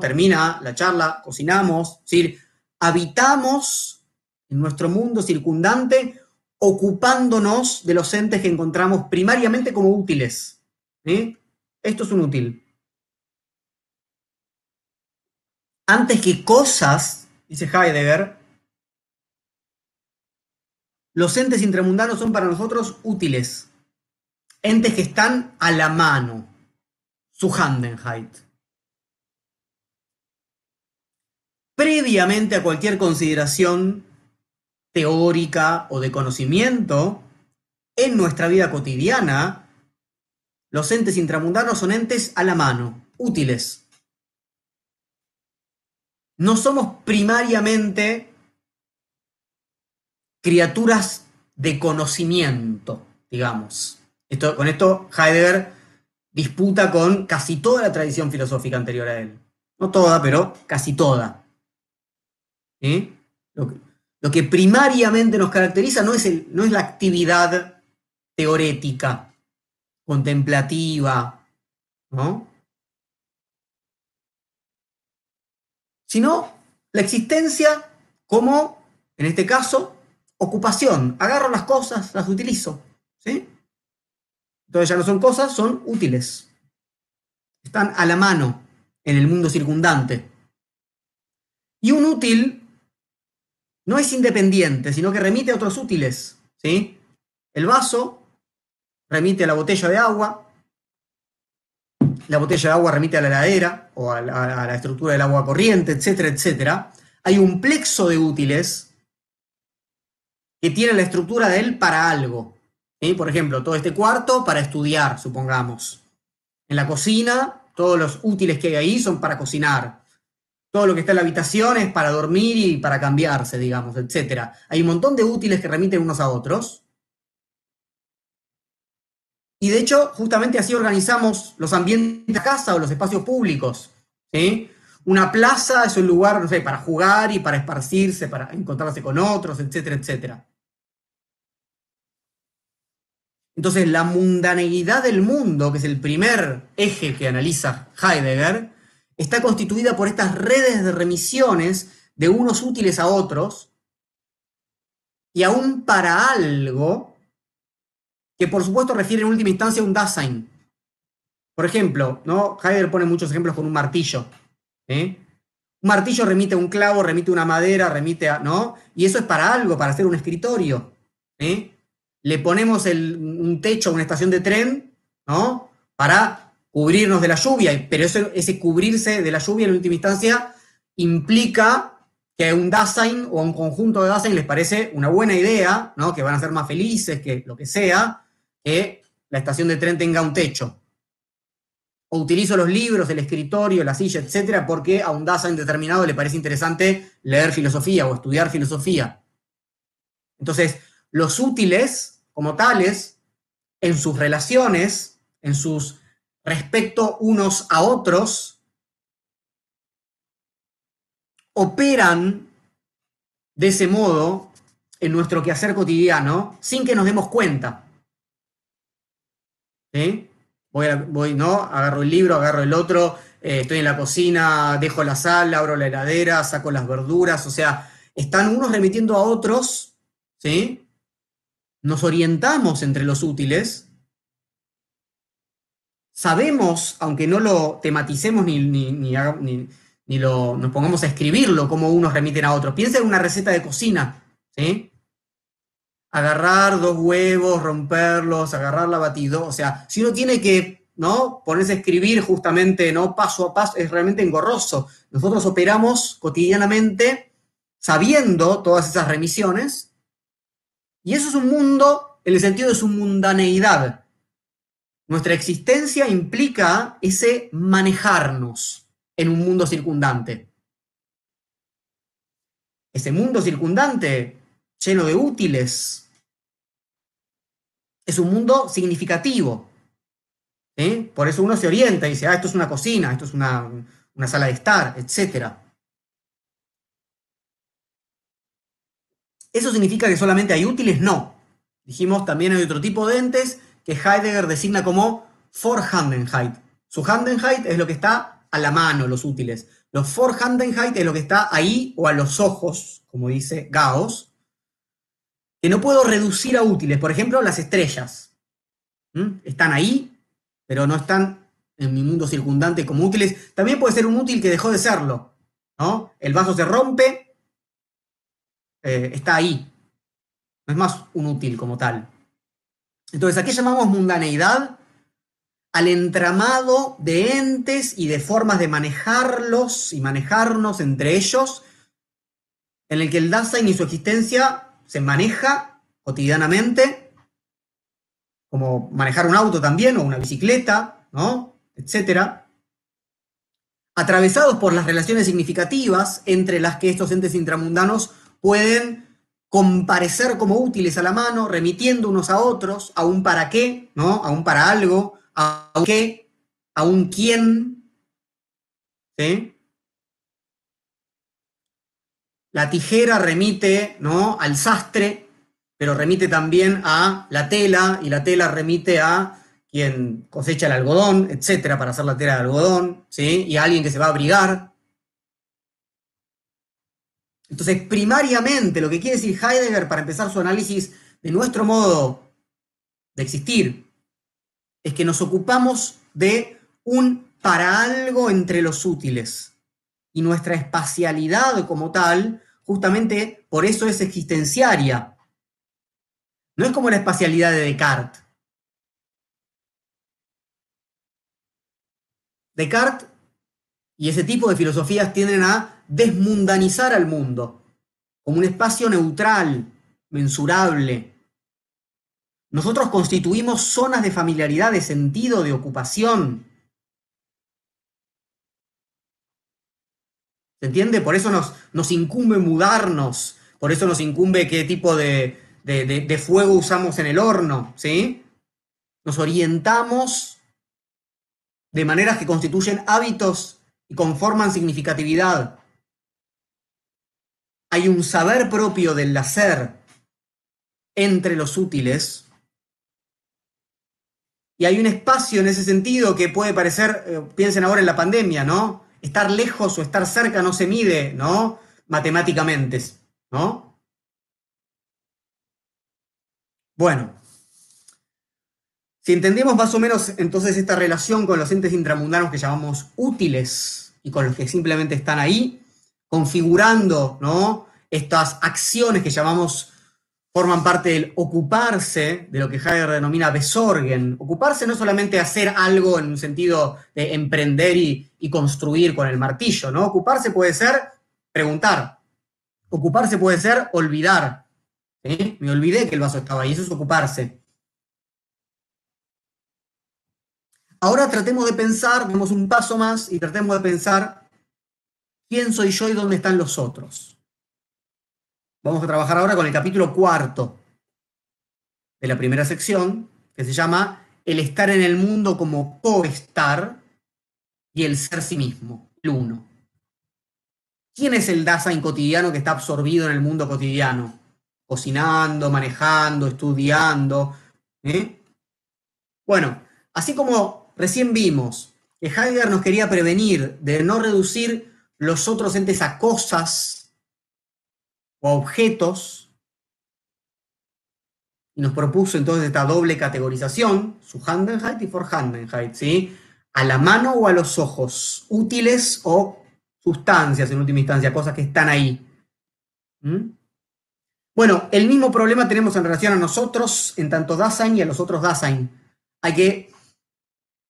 [SPEAKER 1] Termina la charla, cocinamos, ¿sí? habitamos en nuestro mundo circundante ocupándonos de los entes que encontramos primariamente como útiles. Esto es un útil. Antes que cosas, dice Heidegger, los entes intramundanos son para nosotros útiles. Entes que están a la mano. Su Handenheit. previamente a cualquier consideración teórica o de conocimiento, en nuestra vida cotidiana, los entes intramundanos son entes a la mano, útiles. No somos primariamente criaturas de conocimiento, digamos. Esto, con esto Heidegger disputa con casi toda la tradición filosófica anterior a él. No toda, pero casi toda. Lo, que, primariamente nos caracteriza no es, no es la actividad teorética, contemplativa, ¿no? Sino la existencia como, en este caso, ocupación. Agarro las cosas, las utilizo. ¿sí? Entonces ya no son cosas, son útiles. Están a la mano en el mundo circundante. Y un útil no es independiente, sino que remite a otros útiles. ¿sí? El vaso remite a la botella de agua, la botella de agua remite a la heladera o a la, estructura del agua corriente, etcétera, etcétera. Hay un plexo de útiles que tiene la estructura de él para algo. Por ejemplo, todo este cuarto para estudiar, supongamos. En la cocina, todos los útiles que hay ahí son para cocinar todo lo que está en la habitación es para dormir y para cambiarse, digamos, etc. Hay un montón de útiles que remiten unos a otros. Y de hecho, justamente así organizamos los ambientes de casa o los espacios públicos. Una plaza es un lugar, no sé, para jugar y para esparcirse, para encontrarse con otros, etcétera, etcétera. Entonces, la mundaneidad del mundo, que es el primer eje que analiza Heidegger, está constituida por estas redes de remisiones de unos útiles a otros y aún para algo que por supuesto refiere en última instancia a un Dasein. Por ejemplo, ¿no? Heidegger pone muchos ejemplos con un martillo. Un martillo remite a un clavo, remite a una madera, remite a. ¿no? Y eso es para algo, para hacer un escritorio. Le ponemos un techo a una estación de tren, ¿no? Para cubrirnos de la lluvia, pero ese cubrirse de la lluvia en última instancia implica que un Dasein o un conjunto de Dasein les parece una buena idea, ¿no? que van a ser más felices, que lo que sea, que la estación de tren tenga un techo. O utilizo los libros, el escritorio, la silla, etcétera, porque a un Dasein determinado le parece interesante leer filosofía o estudiar filosofía. Entonces, los útiles, como tales, en sus relaciones, en sus respecto unos a otros, operan de ese modo en nuestro quehacer cotidiano sin que nos demos cuenta. Voy, voy, ¿no? Agarro el libro, agarro el otro, eh, estoy en la cocina, dejo la sal, abro la heladera, saco las verduras, o sea, están unos remitiendo a otros, ¿sí? Nos orientamos entre los útiles. Sabemos, aunque no lo tematicemos ni, ni, ni lo, nos pongamos a escribirlo, como unos remiten a otros. Piensa en una receta de cocina, ¿sí? Agarrar dos huevos, romperlos, agarrar la batido, o sea, si uno tiene que, ¿no? Ponerse a escribir justamente, ¿no? Paso a paso, es realmente engorroso. Nosotros operamos cotidianamente sabiendo todas esas remisiones, y eso es un mundo en el sentido de su mundaneidad. Nuestra existencia implica ese manejarnos en un mundo circundante. Ese mundo circundante, lleno de útiles, es un mundo significativo. Por eso uno se orienta y dice, ah, esto es una cocina, esto es una, una sala de estar, etc. ¿Eso significa que solamente hay útiles? No. Dijimos también hay otro tipo de entes que Heidegger designa como Vorhandenheit. Su Handenheit es lo que está a la mano los útiles. Los Vorhandenheit es lo que está ahí o a los ojos, como dice Gauss, que no puedo reducir a útiles. Por ejemplo, las estrellas. Están ahí, pero no están en mi mundo circundante como útiles. También puede ser un útil que dejó de serlo. ¿no? El vaso se rompe, eh, está ahí. No es más un útil como tal. Entonces, ¿a qué llamamos mundaneidad? al entramado de entes y de formas de manejarlos y manejarnos entre ellos, en el que el Dasein y su existencia se maneja cotidianamente, como manejar un auto también o una bicicleta, ¿no? etcétera, atravesados por las relaciones significativas entre las que estos entes intramundanos pueden comparecer como útiles a la mano, remitiendo unos a otros, a un para qué, ¿no? a un para algo, a un qué, a un quién, ¿sí? La tijera remite ¿no? al sastre, pero remite también a la tela, y la tela remite a quien cosecha el algodón, etcétera, para hacer la tela de algodón, ¿sí? Y a alguien que se va a abrigar. Entonces, primariamente, lo que quiere decir Heidegger para empezar su análisis de nuestro modo de existir, es que nos ocupamos de un para algo entre los útiles. Y nuestra espacialidad como tal, justamente por eso es existenciaria. No es como la espacialidad de Descartes. Descartes y ese tipo de filosofías tienden a desmundanizar al mundo como un espacio neutral, mensurable, nosotros constituimos zonas de familiaridad, de sentido, de ocupación. ¿Se entiende? Por eso nos, nos incumbe mudarnos, por eso nos incumbe qué tipo de, de, fuego usamos en el horno, ¿sí? Nos orientamos de maneras que constituyen hábitos y conforman significatividad. Hay un saber propio del hacer entre los útiles y hay un espacio en ese sentido que puede parecer, eh, piensen ahora en la pandemia, ¿no? Estar lejos o estar cerca no se mide, ¿no? Matemáticamente, ¿no? Bueno, si entendemos más o menos entonces esta relación con los entes intramundanos que llamamos útiles y con los que simplemente están ahí, configurando, ¿no? Estas acciones que llamamos forman parte del ocuparse, de lo que Heidegger denomina besorgen. Ocuparse no solamente hacer algo en un sentido de emprender y, construir con el martillo, ¿no? Ocuparse puede ser preguntar, Ocuparse puede ser olvidar. Me olvidé que el vaso estaba ahí, eso es ocuparse. Ahora tratemos de pensar, demos un paso más y tratemos de pensar quién soy yo y dónde están los otros. Vamos a trabajar ahora con el capítulo cuarto de la primera sección, que se llama El estar en el mundo como coestar y el ser sí mismo, el uno. ¿Quién es el Dasein cotidiano que está absorbido en el mundo cotidiano? Cocinando, manejando, estudiando. ¿eh? Bueno, así como recién vimos que Heidegger nos quería prevenir de no reducir los otros entes a cosas o a objetos, y nos propuso entonces esta doble categorización, su Handenheit y Vorhandenheit, ¿sí? A la mano o a los ojos, útiles o sustancias en última instancia, cosas que están ahí. ¿Mm? Bueno, el mismo problema tenemos en relación a nosotros, en tanto Dasein y a los otros Dasein. Hay que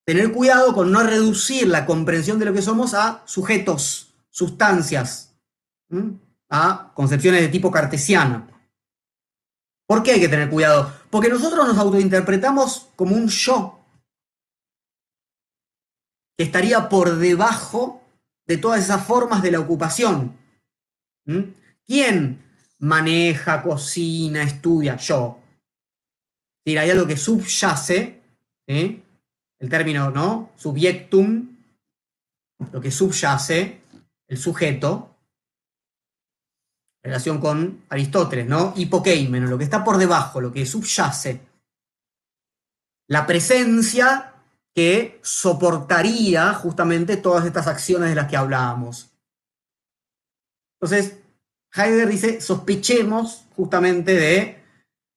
[SPEAKER 1] tener cuidado con no reducir la comprensión de lo que somos a sujetos, sustancias, a concepciones de tipo cartesiano. ¿Por qué hay que tener cuidado? Porque nosotros nos autointerpretamos como un yo que estaría por debajo de todas esas formas de la ocupación. ¿Mm? ¿Quién maneja, cocina, estudia? Yo. hay algo que subyace, el término, ¿no? Subjectum, lo que subyace, el sujeto, relación con Aristóteles, ¿no? Hipokeimen, lo que está por debajo, lo que subyace. La presencia que soportaría justamente todas estas acciones de las que hablábamos. Entonces, Heidegger dice, sospechemos justamente de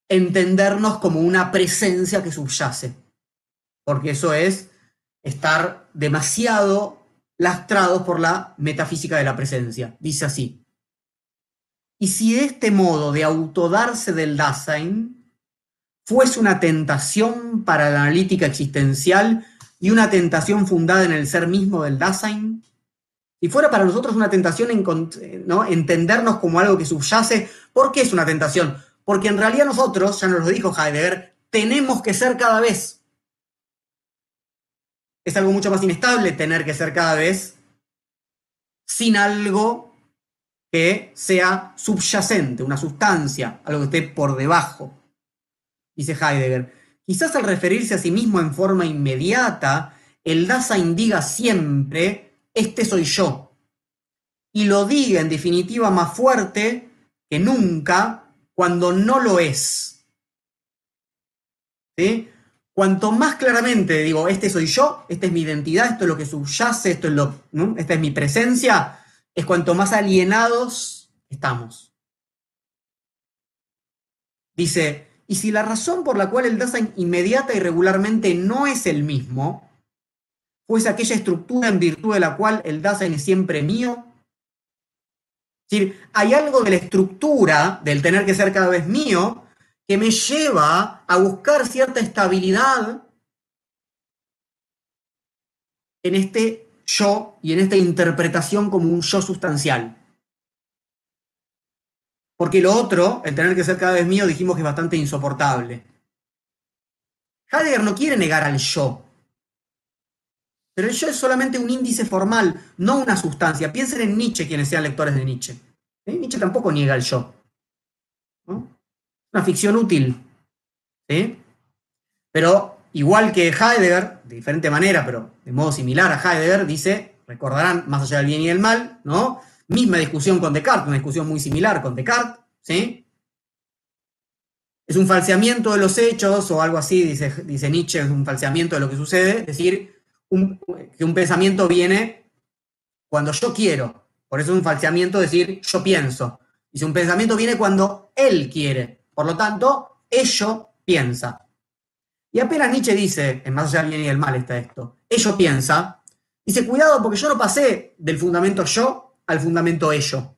[SPEAKER 1] entendernos como una presencia que subyace, porque eso es estar demasiado lastrados por la metafísica de la presencia. Dice así. Y si este modo de autodarse del Dasein fuese una tentación para la analítica existencial y una tentación fundada en el ser mismo del Dasein, y fuera para nosotros una tentación en, ¿no? entendernos como algo que subyace, ¿por qué es una tentación? Porque en realidad nosotros, ya nos lo dijo Heidegger, tenemos que ser cada vez. Es algo mucho más inestable tener que ser cada vez sin algo que sea subyacente, una sustancia, algo que esté por debajo dice Heidegger. Quizás al referirse a sí mismo en forma inmediata, el Dasein diga siempre, este soy yo. Y lo diga en definitiva más fuerte que nunca cuando no lo es. ¿Sí? Cuanto más claramente digo, este soy yo, esta es mi identidad, esto es lo que subyace, esto es lo, esta es mi presencia, es cuanto más alienados estamos. Dice, y si la razón por la cual el Dasein inmediata y regularmente no es el mismo, fuese aquella estructura en virtud de la cual el Dasein es siempre mío, es decir, hay algo de la estructura del tener que ser cada vez mío que me lleva a buscar cierta estabilidad en este yo y en esta interpretación como un yo sustancial. Porque lo otro, el tener que ser cada vez mío, dijimos que es bastante insoportable. Heidegger no quiere negar al yo. Pero el yo es solamente un índice formal, no una sustancia. Piensen en Nietzsche, quienes sean lectores de Nietzsche. ¿Eh? Nietzsche tampoco niega el yo. Una ficción útil. Pero igual que Heidegger, de diferente manera, pero de modo similar a Heidegger, dice, recordarán, más allá del bien y del mal, ¿no? Misma discusión con Descartes, una discusión muy similar con Descartes, ¿sí? Es un falseamiento de los hechos o algo así, dice, dice Nietzsche, es un falseamiento de lo que sucede, es decir, que un pensamiento viene cuando yo quiero, por eso es un falseamiento decir yo pienso. Dice, un pensamiento viene cuando él quiere, por lo tanto, ello piensa. Y apenas Nietzsche dice, en más allá del bien y del mal está esto, ello piensa, dice, cuidado porque yo no pasé del fundamento yo al fundamento ello.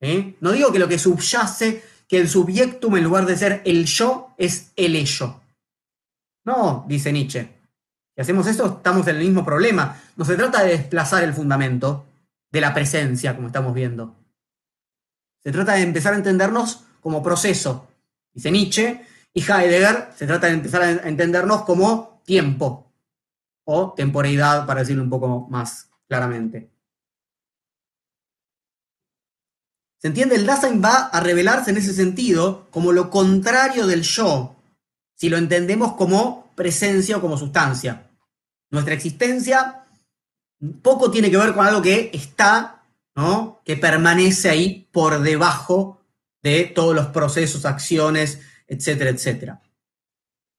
[SPEAKER 1] ¿Eh? No digo que lo que subyace, que el subyectum en lugar de ser el yo es el ello. No, dice Nietzsche. Si hacemos eso, estamos en el mismo problema. No se trata de desplazar el fundamento de la presencia, como estamos viendo. Se trata de empezar a entendernos como proceso, dice Nietzsche, y Heidegger se trata de empezar a entendernos como tiempo o temporalidad, para decirlo un poco más claramente. ¿Se entiende? El Dasein va a revelarse en ese sentido como lo contrario del yo, si lo entendemos como presencia o como sustancia. Nuestra existencia poco tiene que ver con algo que está, ¿no? que permanece ahí por debajo de todos los procesos, acciones, etcétera, etcétera.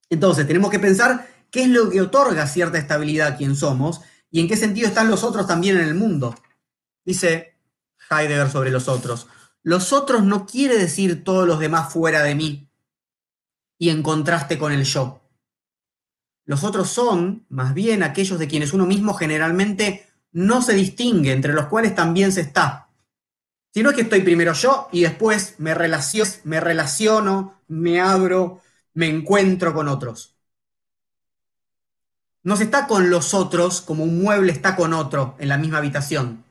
[SPEAKER 1] Entonces, tenemos que pensar qué es lo que otorga cierta estabilidad a quien somos y en qué sentido están los otros también en el mundo. Dice Heidegger sobre los otros. Los otros no quiere decir todos los demás fuera de mí y en contraste con el yo. Los otros son, más bien, aquellos de quienes uno mismo generalmente no se distingue, entre los cuales también se está. Si no es que estoy primero yo y después me relaciono, me, relaciono, me abro, me encuentro con otros. No se está con los otros como un mueble está con otro en la misma habitación.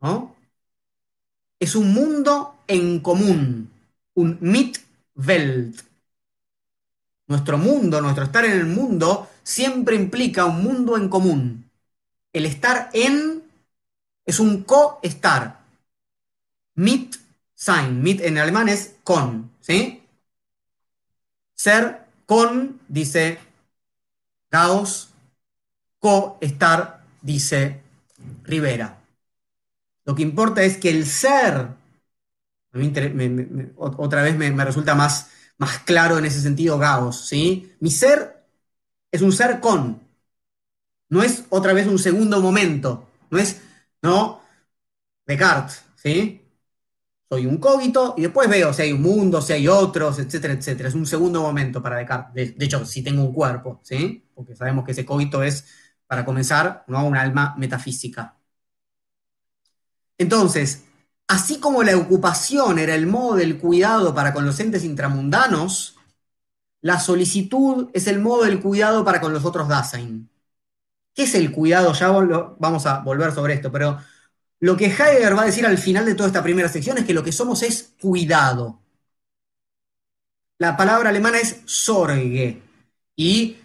[SPEAKER 1] ¿no? Es un mundo en común, un Mitwelt. Nuestro mundo, nuestro estar en el mundo, siempre implica un mundo en común. El estar en es un co-estar. Mit sein. Mit en alemán es con. ¿sí? Ser con, dice Gauss. Co-estar, dice Rivera. Lo que importa es que el ser, a mí otra vez me, resulta más, más claro en ese sentido Gauss, ¿sí? Mi ser es un ser con, no es otra vez un segundo momento, no es, no, Descartes, ¿sí? Soy un cogito y después veo si hay un mundo, si hay otros, etcétera, etcétera. Es un segundo momento para Descartes. De, hecho, si tengo un cuerpo, ¿sí? Porque sabemos que ese cogito es, para comenzar, ¿no? un alma metafísica. Entonces, así como la ocupación era el modo del cuidado para con los entes intramundanos, la solicitud es el modo del cuidado para con los otros Dasein. ¿Qué es el cuidado? Ya vamos a volver sobre esto, pero lo que Heidegger va a decir al final de toda esta primera sección es que lo que somos es cuidado. La palabra alemana es Sorge. Y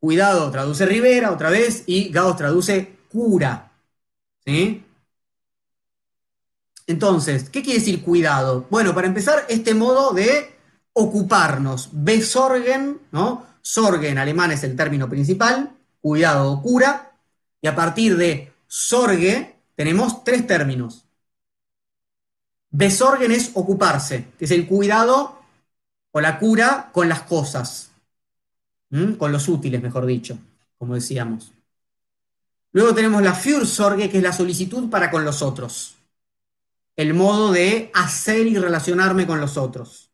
[SPEAKER 1] cuidado traduce Rivera otra vez y Gauss traduce cura. ¿Sí? Entonces, ¿qué quiere decir cuidado? Bueno, para empezar, este modo de ocuparnos, besorgen, ¿no? Sorge en alemán es el término principal, cuidado o cura, y a partir de sorge tenemos tres términos. Besorgen es ocuparse, que es el cuidado o la cura con las cosas, con los útiles, mejor dicho, como decíamos. Luego tenemos la Fürsorge, que es la solicitud para con los otros el modo de hacer y relacionarme con los otros.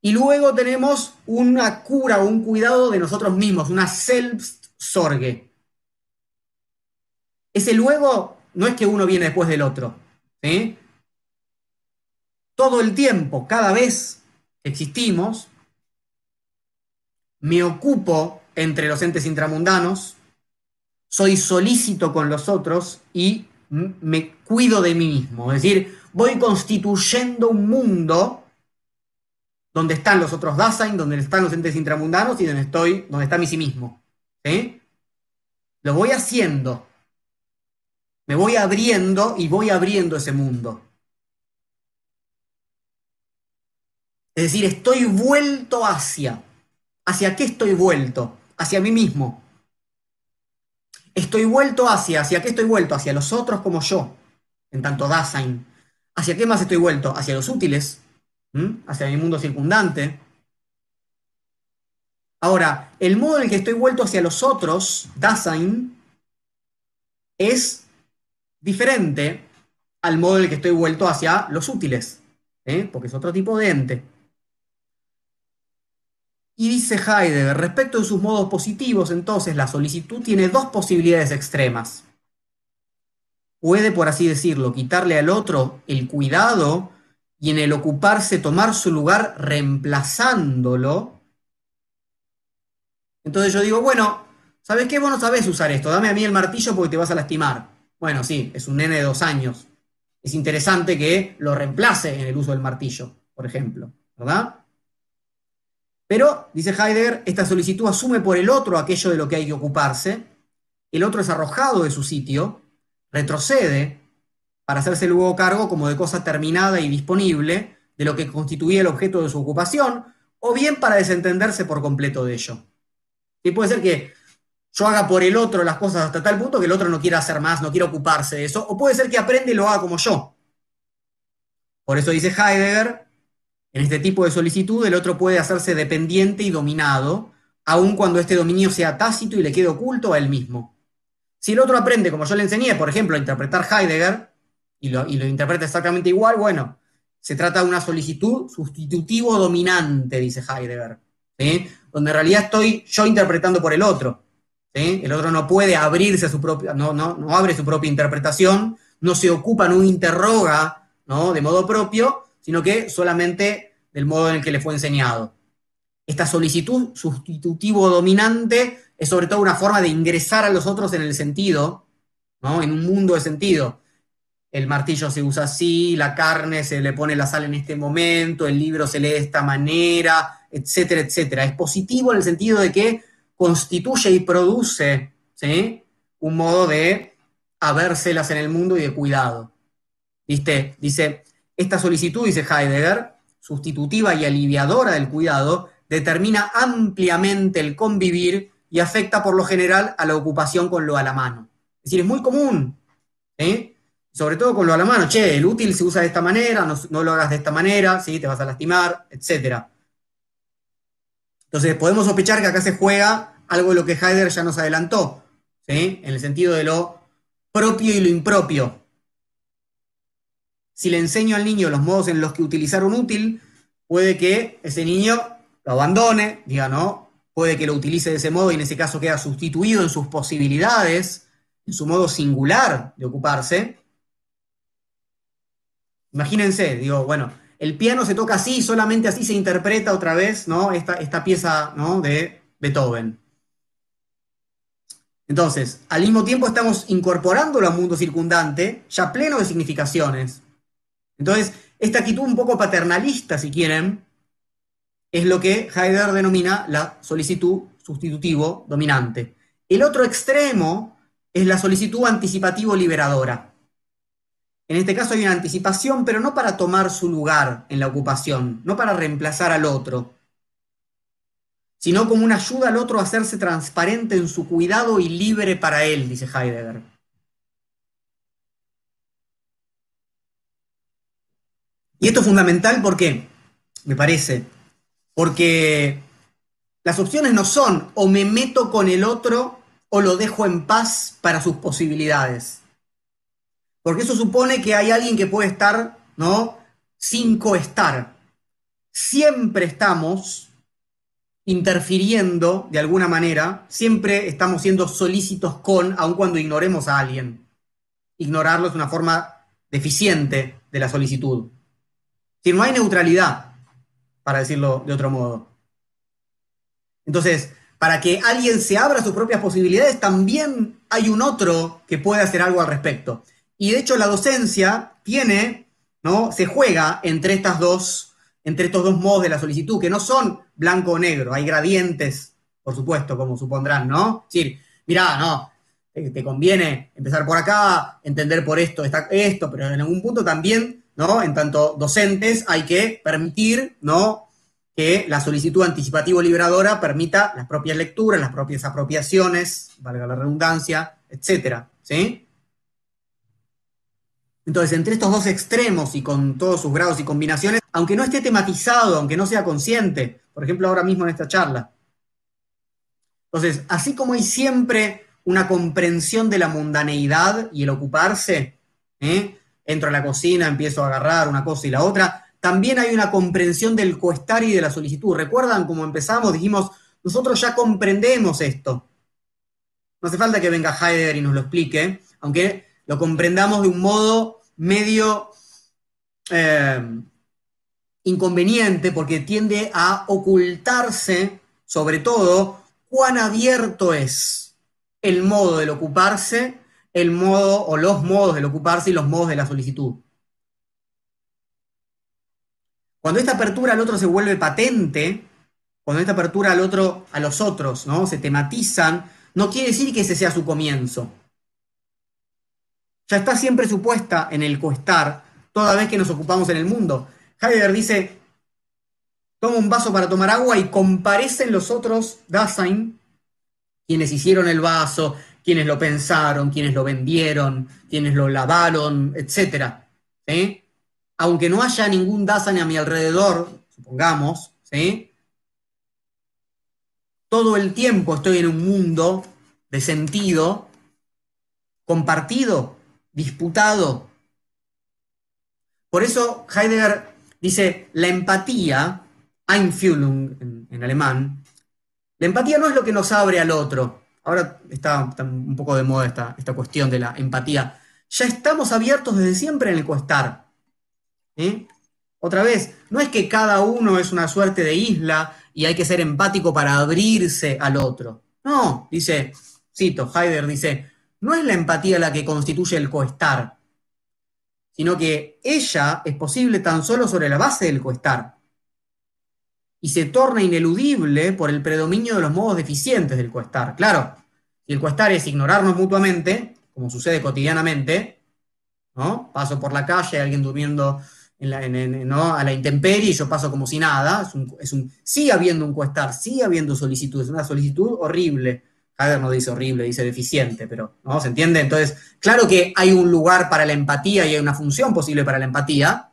[SPEAKER 1] Y luego tenemos una cura o un cuidado de nosotros mismos, una Selbstsorge. Ese luego no es que uno viene después del otro. Todo el tiempo, cada vez que existimos, me ocupo entre los entes intramundanos, soy solícito con los otros y me cuido de mí mismo. Es decir, voy constituyendo un mundo donde están los otros Dasein, donde están los entes intramundanos y donde estoy, donde está mi sí mismo. Lo voy haciendo. Me voy abriendo y voy abriendo ese mundo. Es decir, estoy vuelto hacia. ¿Hacia qué estoy vuelto? Hacia mí mismo. Estoy vuelto hacia, ¿hacia qué estoy vuelto? Hacia los otros como yo, en tanto Dasein. ¿Hacia qué más estoy vuelto? Hacia los útiles, hacia mi mundo circundante. Ahora, el modo en el que estoy vuelto hacia los otros, Dasein, es diferente al modo en el que estoy vuelto hacia los útiles, ¿eh? porque es otro tipo de ente. Y dice Heidegger, respecto de sus modos positivos, entonces la solicitud tiene dos posibilidades extremas. Puede, por así decirlo, quitarle al otro el cuidado y en el ocuparse tomar su lugar reemplazándolo. Entonces yo digo, bueno, ¿sabes qué? Vos no sabés usar esto, dame a mí el martillo porque te vas a lastimar. Bueno, sí, es un nene de dos años. es interesante que lo reemplace en el uso del martillo, por ejemplo, ¿verdad? Pero, dice Heidegger, esta solicitud asume por el otro aquello de lo que hay que ocuparse, el otro es arrojado de su sitio, retrocede para hacerse luego cargo como de cosa terminada y disponible de lo que constituía el objeto de su ocupación, o bien para desentenderse por completo de ello. Y puede ser que yo haga por el otro las cosas hasta tal punto que el otro no quiera hacer más, no quiera ocuparse de eso, o puede ser que aprende y lo haga como yo. Por eso dice Heidegger, en este tipo de solicitud el otro puede hacerse dependiente y dominado, aun cuando este dominio sea tácito y le quede oculto a él mismo. Si el otro aprende, como yo le enseñé, por ejemplo, a interpretar Heidegger, y lo, interpreta exactamente igual, bueno, se trata de una solicitud sustitutivo dominante, dice Heidegger, donde en realidad estoy yo interpretando por el otro. El otro no puede abrirse a su propia, no, no, no abre su propia interpretación, no se ocupa, no interroga ¿no? de modo propio, sino que solamente del modo en el que le fue enseñado. Esta solicitud sustitutivo dominante es sobre todo una forma de ingresar a los otros en el sentido, ¿no? en un mundo de sentido. El martillo se usa así, la carne se le pone la sal en este momento, el libro se lee de esta manera, etcétera, etcétera. Es positivo en el sentido de que constituye y produce un modo de habérselas en el mundo y de cuidado. ¿Viste? Dice, esta solicitud, dice Heidegger, sustitutiva y aliviadora del cuidado, determina ampliamente el convivir y afecta por lo general a la ocupación con lo a la mano. Es decir, es muy común, sobre todo con lo a la mano. Che, el útil se usa de esta manera, no, lo hagas de esta manera, ¿sí? te vas a lastimar, etc. Entonces, podemos sospechar que acá se juega algo de lo que Heidegger ya nos adelantó, en el sentido de lo propio y lo impropio. Si le enseño al niño los modos en los que utilizar un útil, puede que ese niño lo abandone, diga no, puede que lo utilice de ese modo y en ese caso queda sustituido en sus posibilidades, en su modo singular de ocuparse. Imagínense, digo, bueno, el piano se toca así, solamente así se interpreta otra vez, ¿no? Esta, esta pieza, ¿no? De Beethoven. Entonces, al mismo tiempo estamos incorporándolo al mundo circundante, ya pleno de significaciones. Entonces, esta actitud un poco paternalista, si quieren, es lo que Heidegger denomina la solicitud sustitutivo dominante. El otro extremo es la solicitud anticipativo liberadora. En este caso hay una anticipación, pero no para tomar su lugar en la ocupación, no para reemplazar al otro, sino como una ayuda al otro a hacerse transparente en su cuidado y libre para él, dice Heidegger. Y esto es fundamental porque, me parece, porque las opciones no son o me meto con el otro o lo dejo en paz para sus posibilidades. Porque eso supone que hay alguien que puede estar, ¿no? Sin coestar. Siempre estamos interfiriendo de alguna manera, siempre estamos siendo solícitos con, aun cuando ignoremos a alguien. Ignorarlo es una forma deficiente de la solicitud. Si no hay neutralidad, para decirlo de otro modo. Entonces, para que alguien se abra sus propias posibilidades, también hay un otro que puede hacer algo al respecto. Y de hecho la docencia tiene, ¿no? Se juega entre estas dos entre estos dos modos de la solicitud, que no son blanco o negro, hay gradientes, por supuesto, como supondrán, ¿no? Es decir, mirá, no, te, conviene empezar por acá, entender por esto, esto, pero en algún punto también, ¿no? En tanto docentes hay que permitir, ¿no? Que la solicitud anticipativo liberadora permita las propias lecturas, las propias apropiaciones, valga la redundancia, etcétera, ¿sí? Entonces, entre estos dos extremos y con todos sus grados y combinaciones, aunque no esté tematizado, aunque no sea consciente, por ejemplo, ahora mismo en esta charla. Entonces, así como hay siempre una comprensión de la mundaneidad y el ocuparse, ¿eh? Entro a la cocina, empiezo a agarrar una cosa y la otra, también hay una comprensión del coestar y de la solicitud. ¿Recuerdan cómo empezamos? Dijimos, nosotros ya comprendemos esto. No hace falta que venga Heidegger y nos lo explique, aunque lo comprendamos de un modo medio eh, inconveniente porque tiende a ocultarse, sobre todo, cuán abierto es el modo del ocuparse, el modo o los modos del ocuparse y los modos de la solicitud. Cuando esta apertura al otro se vuelve patente, cuando esta apertura al otro, a los otros, ¿no? Se tematizan, no quiere decir que ese sea su comienzo. Ya está siempre supuesta en el coestar, toda vez que nos ocupamos en el mundo. Heidegger dice, toma un vaso para tomar agua y comparecen los otros Dasein, quienes hicieron el vaso, quienes lo pensaron, quienes lo vendieron, quienes lo lavaron, etc. Aunque no haya ningún Dasein a mi alrededor, supongamos, ¿sí? todo el tiempo estoy en un mundo de sentido compartido, disputado. Por eso Heidegger dice, la empatía, Einfühlung en alemán, la empatía no es lo que nos abre al otro. Ahora está, un poco de moda esta, esta, cuestión de la empatía. Ya estamos abiertos desde siempre en el costar. Otra vez, no es que cada uno es una suerte de isla y hay que ser empático para abrirse al otro. No, dice, cito, Heidegger dice, no es la empatía la que constituye el coestar, sino que ella es posible tan solo sobre la base del coestar y se torna ineludible por el predominio de los modos deficientes del coestar. Claro, si el coestar es ignorarnos mutuamente, como sucede cotidianamente, ¿no? Paso por la calle, alguien durmiendo a la intemperie y yo paso como si nada. Es un, sigue habiendo un cuestar, sigue habiendo solicitud, es una solicitud horrible. Hager no dice horrible, dice deficiente, pero ¿no? ¿Se entiende? Entonces, claro que hay un lugar para la empatía y hay una función posible para la empatía,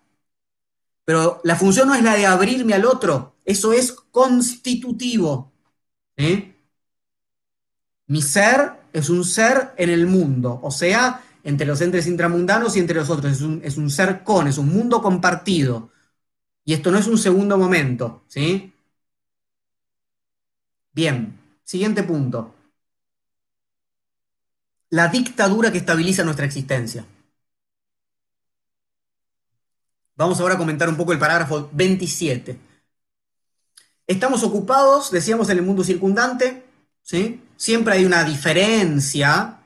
[SPEAKER 1] pero la función no es la de abrirme al otro, eso es constitutivo. ¿eh? Mi ser es un ser en el mundo, o sea, entre los entes intramundanos y entre los otros. Es un, es un ser con, es un mundo compartido. Y esto no es un segundo momento, ¿sí? Bien, siguiente punto. La dictadura que estabiliza nuestra existencia. Vamos ahora a comentar un poco el parágrafo 27. Estamos ocupados, decíamos, en el mundo circundante, ¿sí? Siempre hay una diferencia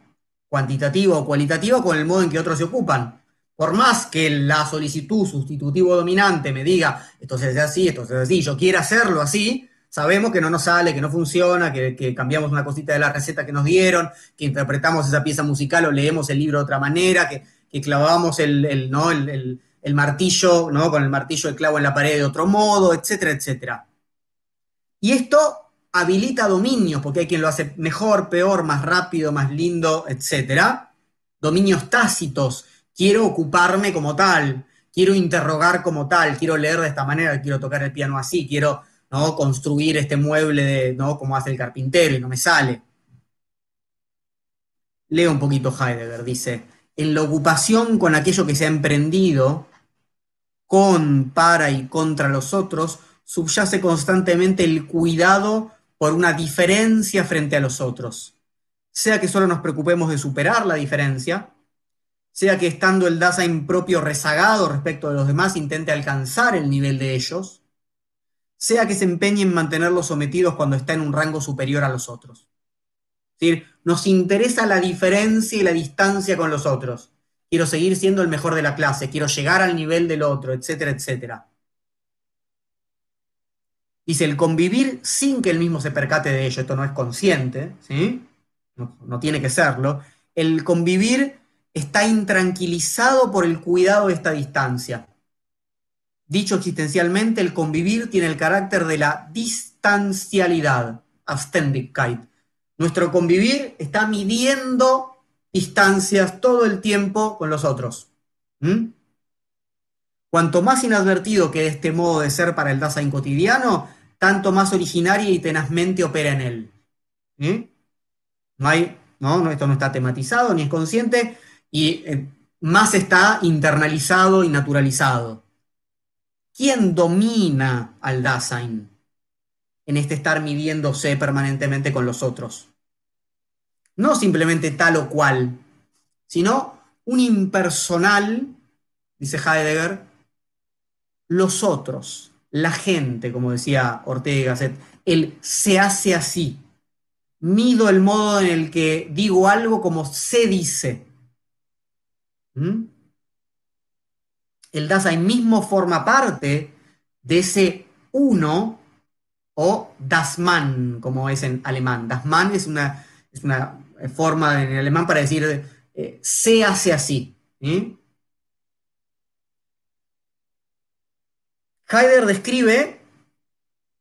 [SPEAKER 1] cuantitativa o cualitativa con el modo en que otros se ocupan. Por más que la solicitud sustitutivo dominante me diga, esto se hace así, esto se hace así, yo quiero hacerlo así, sabemos que no nos sale, que no funciona, que, cambiamos una cosita de la receta que nos dieron, que interpretamos esa pieza musical o leemos el libro de otra manera, que, clavamos el, ¿no? el, el, martillo, ¿no? con el martillo de clavo en la pared de otro modo, etcétera, etcétera. Y esto habilita dominios, porque hay quien lo hace mejor, peor, más rápido, más lindo, etc. Dominios tácitos. Quiero ocuparme como tal, quiero interrogar como tal, quiero leer de esta manera, quiero tocar el piano así, quiero ¿no? construir este mueble de, ¿no? como hace el carpintero y no me sale. Leo un poquito Heidegger, dice, en la ocupación con aquello que se ha emprendido, con, para y contra los otros, subyace constantemente el cuidado por una diferencia frente a los otros. Sea que solo nos preocupemos de superar la diferencia, sea que estando el Dasein propio rezagado respecto de los demás intente alcanzar el nivel de ellos, sea que se empeñe en mantenerlos sometidos cuando está en un rango superior a los otros. Es decir, nos interesa la diferencia y la distancia con los otros. Quiero seguir siendo el mejor de la clase, quiero llegar al nivel del otro, etcétera, etcétera. Dice, el convivir sin que él mismo se percate de ello, esto no es consciente, ¿sí? No, tiene que serlo. El convivir está intranquilizado por el cuidado de esta distancia. Dicho existencialmente, el convivir tiene el carácter de la distancialidad, Abständigkeit. Nuestro convivir está midiendo distancias todo el tiempo con los otros. Cuanto más inadvertido quede este modo de ser para el Dasein cotidiano, tanto más originaria y tenazmente opera en él. No hay, no, esto no está tematizado ni es consciente y eh, más está internalizado y naturalizado. ¿Quién domina al Dasein en este estar midiéndose permanentemente con los otros? No simplemente tal o cual, sino un impersonal, dice Heidegger, los otros, la gente, como decía Ortega Gasset, el se hace así. Mido el modo en el que digo algo como se dice. ¿Mm? El Dasein mismo forma parte de ese uno o das Man, como es en alemán. Das Man es es una forma en alemán para decir eh, se hace así. Heidegger describe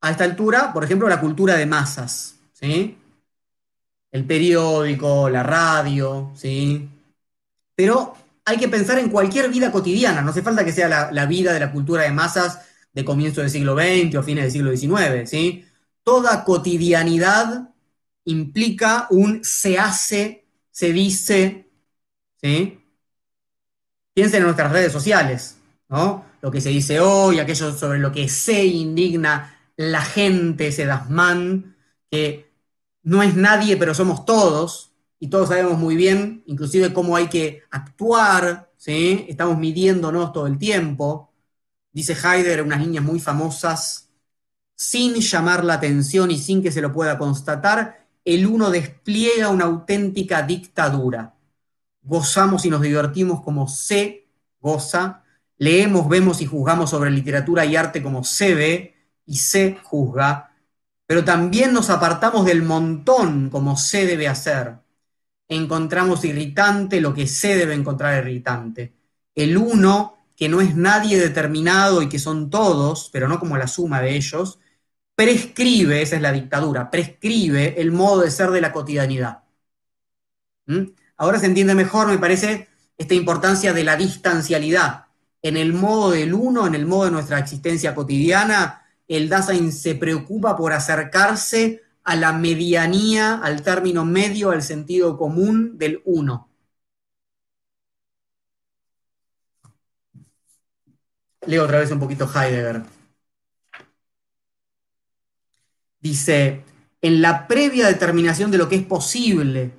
[SPEAKER 1] a esta altura, por ejemplo, la cultura de masas. ¿sí? El periódico, la radio, ¿sí? Pero hay que pensar en cualquier vida cotidiana, no hace falta que sea la, vida de la cultura de masas de comienzo del siglo XX o fines del siglo XIX, ¿sí? Toda cotidianidad implica un se hace, se dice, ¿sí? Piensen en nuestras redes sociales, ¿no? Lo que se dice hoy, aquello sobre lo que se indigna la gente, ese dasman, que no es nadie, pero somos todos, y todos sabemos muy bien, inclusive cómo hay que actuar, ¿sí? Estamos midiéndonos todo el tiempo. Dice Heidegger unas líneas muy famosas, sin llamar la atención y sin que se lo pueda constatar, el uno despliega una auténtica dictadura. Gozamos y nos divertimos como se goza, leemos, vemos y juzgamos sobre literatura y arte como se ve y se juzga, pero también nos apartamos del montón como se debe hacer encontramos irritante lo que se debe encontrar irritante. El uno, que no es nadie determinado y que son todos, pero no como la suma de ellos, prescribe, esa es la dictadura, prescribe el modo de ser de la cotidianidad. ¿Mm? Ahora se entiende mejor, me parece, esta importancia de la distancialidad. En el modo del uno, en el modo de nuestra existencia cotidiana, el Dasein se preocupa por acercarse a la medianía, al término medio, al sentido común del uno. Leo otra vez un poquito Heidegger. Dice, en la previa determinación de lo que es posible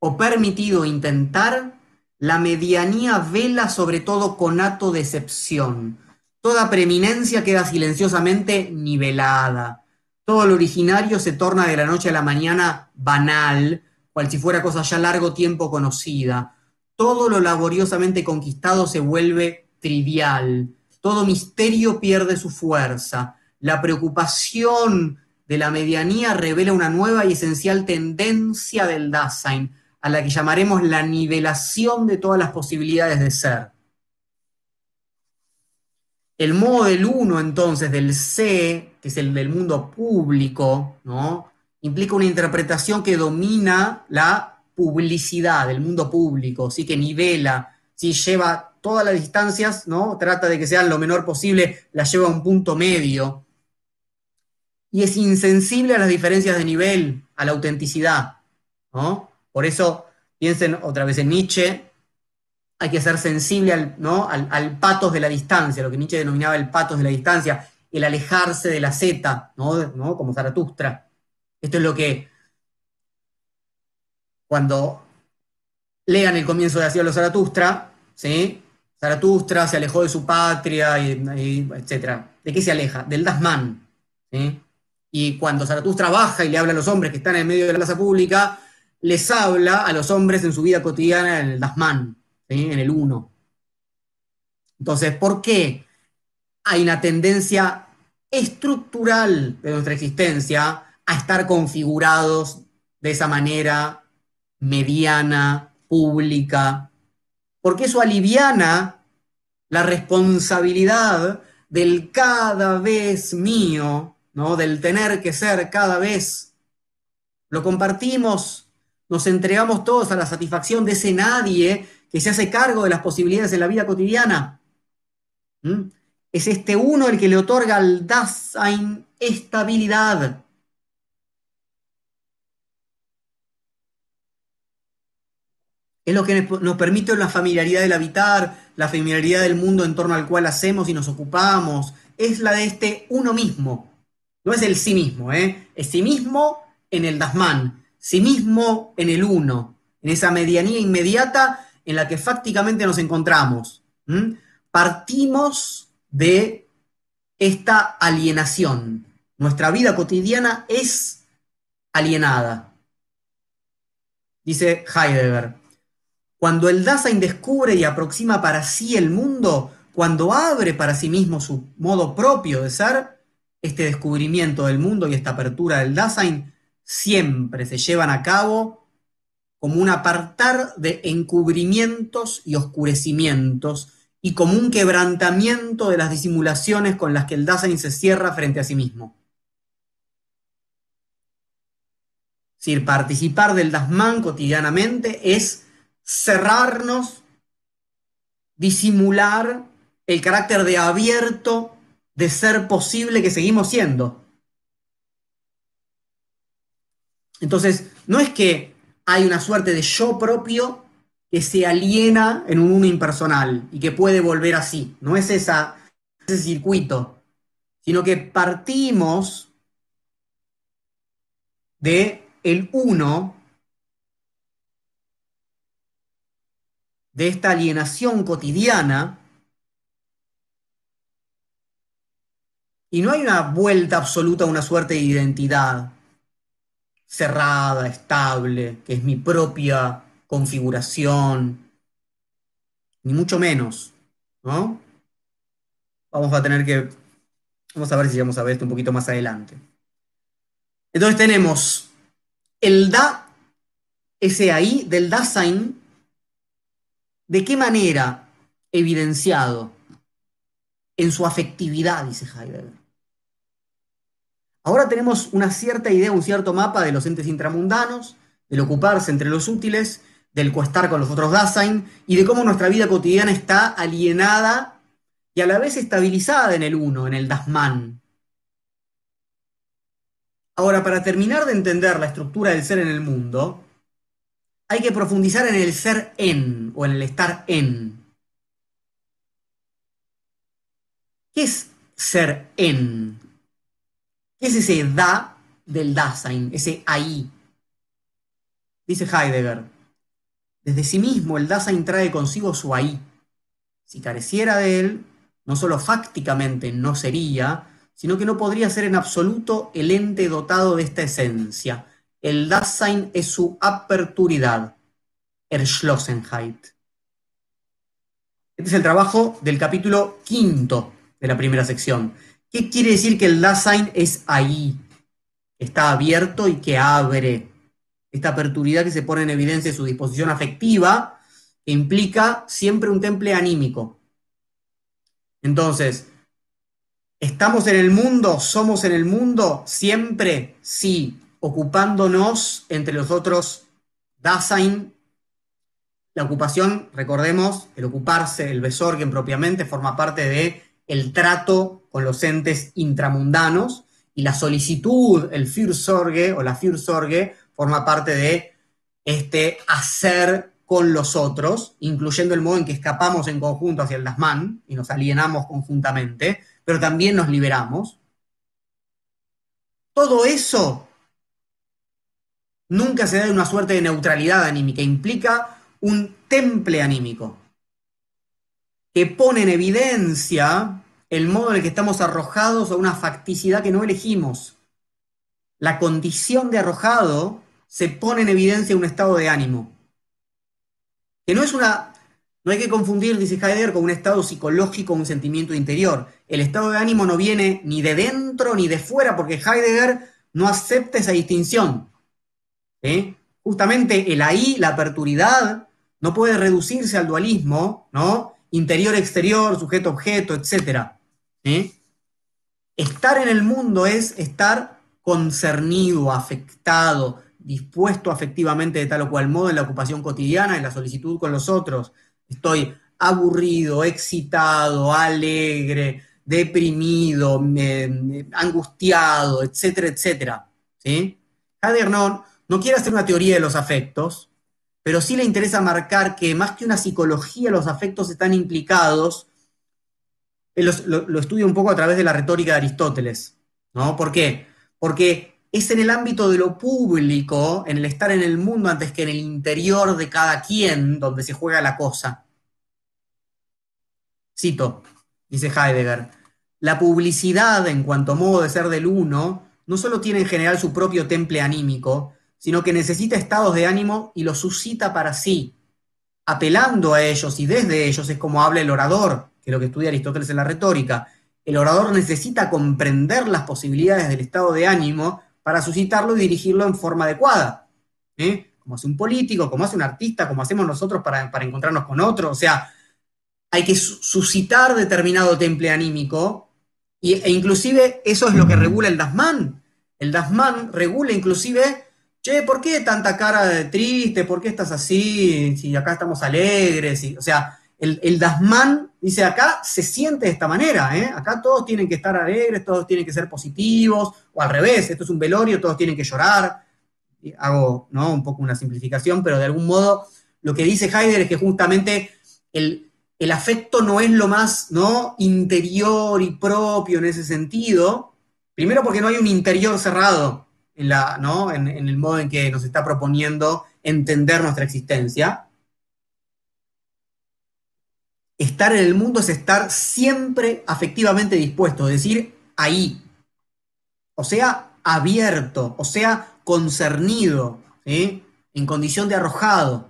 [SPEAKER 1] o permitido intentar, la medianía vela sobre todo conato de excepción. Toda preeminencia queda silenciosamente nivelada todo lo originario se torna de la noche a la mañana banal, cual si fuera cosa ya largo tiempo conocida. Todo lo laboriosamente conquistado se vuelve trivial. Todo misterio pierde su fuerza. La preocupación de la medianía revela una nueva y esencial tendencia del Dasein, a la que llamaremos la nivelación de todas las posibilidades de ser. El modo del uno, entonces, del C, que es el del mundo público, ¿no? implica una interpretación que domina la publicidad del mundo público, ¿sí? que nivela, ¿sí? lleva todas las distancias, ¿no? trata de que sean lo menor posible, la lleva a un punto medio. Y es insensible a las diferencias de nivel, a la autenticidad. ¿no? Por eso, piensen otra vez en Nietzsche, hay que ser sensible al, ¿no? al, patos de la distancia, lo que Nietzsche denominaba el patos de la distancia, el alejarse de la zeta, ¿no? como Zaratustra. Esto es lo que cuando lean el comienzo de Así los Zaratustra, ¿sí? Zaratustra se alejó de su patria, y, etc. ¿De qué se aleja? Del Dasman. Y cuando Zaratustra baja y le habla a los hombres que están en medio de la plaza pública, les habla a los hombres en su vida cotidiana en el Dasman en el 1. Entonces, ¿por qué hay una tendencia estructural de nuestra existencia a estar configurados de esa manera mediana, pública? Porque eso aliviana la responsabilidad del cada vez mío, ¿no? del tener que ser cada vez. Lo compartimos, nos entregamos todos a la satisfacción de ese nadie que se hace cargo de las posibilidades de la vida cotidiana. ¿Mm? Es este uno el que le otorga al Dasein estabilidad. Es lo que nos permite la familiaridad del habitar, la familiaridad del mundo en torno al cual hacemos y nos ocupamos. Es la de este uno mismo. No es el sí mismo, ¿eh? es sí mismo en el Dasman, sí mismo en el uno, en esa medianía inmediata en la que fácticamente nos encontramos. Partimos de esta alienación. Nuestra vida cotidiana es alienada. Dice Heidegger, cuando el Dasein descubre y aproxima para sí el mundo, cuando abre para sí mismo su modo propio de ser, este descubrimiento del mundo y esta apertura del Dasein siempre se llevan a cabo como un apartar de encubrimientos y oscurecimientos y como un quebrantamiento de las disimulaciones con las que el Dasein se cierra frente a sí mismo. Es decir, participar del Dasman cotidianamente es cerrarnos, disimular el carácter de abierto de ser posible que seguimos siendo. Entonces, no es que hay una suerte de yo propio que se aliena en un uno impersonal y que puede volver así. No es esa, ese circuito, sino que partimos de el uno, de esta alienación cotidiana, y no hay una vuelta absoluta a una suerte de identidad cerrada, estable, que es mi propia configuración, ni mucho menos, ¿no? Vamos a tener que, vamos a ver si vamos a ver esto un poquito más adelante. Entonces tenemos el da, ese ahí del Dasein, ¿de qué manera evidenciado? En su afectividad, dice Heidegger. Ahora tenemos una cierta idea, un cierto mapa de los entes intramundanos, del ocuparse entre los útiles, del coestar con los otros Dasein y de cómo nuestra vida cotidiana está alienada y a la vez estabilizada en el uno, en el Dasman. Ahora, para terminar de entender la estructura del ser en el mundo, hay que profundizar en el ser en o en el estar en. ¿Qué es ser en? ¿Qué es ese da del Dasein, ese ahí? Dice Heidegger, desde sí mismo el Dasein trae consigo su ahí. Si careciera de él, no solo fácticamente no sería, sino que no podría ser en absoluto el ente dotado de esta esencia. El Dasein es su aperturidad, Erschlossenheit. Este es el trabajo del capítulo quinto de la primera sección. ¿Qué quiere decir que el Dasein es ahí? Está abierto y que abre. Esta aperturidad que se pone en evidencia en su disposición afectiva, implica siempre un temple anímico. Entonces, ¿estamos en el mundo? ¿Somos en el mundo? Siempre, sí, ocupándonos entre los otros Dasein. La ocupación, recordemos, el ocuparse, el besorgen propiamente, forma parte de el trato con los entes intramundanos y la solicitud, el Fürsorge o la Fürsorge, forma parte de este hacer con los otros, incluyendo el modo en que escapamos en conjunto hacia el Dasman y nos alienamos conjuntamente, pero también nos liberamos. Todo eso nunca se da de una suerte de neutralidad anímica, implica un temple anímico que pone en evidencia el modo en el que estamos arrojados a una facticidad que no elegimos. La condición de arrojado se pone en evidencia un estado de ánimo. Que no es una. No hay que confundir, dice Heidegger, con un estado psicológico un sentimiento interior. El estado de ánimo no viene ni de dentro ni de fuera, porque Heidegger no acepta esa distinción. Justamente el ahí, la aperturidad, no puede reducirse al dualismo, ¿no? Interior-exterior, sujeto-objeto, etc. Estar en el mundo es estar concernido, afectado, dispuesto afectivamente de tal o cual modo en la ocupación cotidiana, en la solicitud con los otros. Estoy aburrido, excitado, alegre, deprimido, angustiado, etcétera, etcétera. ¿sí? No, no quiere hacer una teoría de los afectos, pero sí le interesa marcar que más que una psicología, los afectos están implicados. Él lo, estudia un poco a través de la retórica de Aristóteles. ¿no? ¿Por qué? Porque es en el ámbito de lo público, en el estar en el mundo antes que en el interior de cada quien, donde se juega la cosa. Cito, dice Heidegger, la publicidad en cuanto modo de ser del uno no solo tiene en general su propio temple anímico, sino que necesita estados de ánimo y los suscita para sí, apelando a ellos y desde ellos es como habla el orador, que es lo que estudia Aristóteles en la retórica. El orador necesita comprender las posibilidades del estado de ánimo para suscitarlo y dirigirlo en forma adecuada. ¿eh? Como hace un político, como hace un artista, como hacemos nosotros para, para encontrarnos con otro. O sea, hay que suscitar determinado temple anímico e inclusive eso es lo que regula el Dasman. El Dasman regula inclusive, che, ¿por qué tanta cara de triste? ¿Por qué estás así? Si acá estamos alegres. o sea, el, el Dasman dice acá se siente de esta manera, ¿eh? acá todos tienen que estar alegres, todos tienen que ser positivos, o al revés, esto es un velorio, todos tienen que llorar. hago ¿no? un poco una simplificación, pero de algún modo lo que dice Heidegger es que justamente el, el afecto no es lo más ¿no? interior y propio en ese sentido. Primero porque no hay un interior cerrado en, la, ¿no? en, el modo en que nos está proponiendo entender nuestra existencia. Estar en el mundo es estar siempre afectivamente dispuesto, es decir, ahí. O sea, abierto, o sea, concernido, en condición de arrojado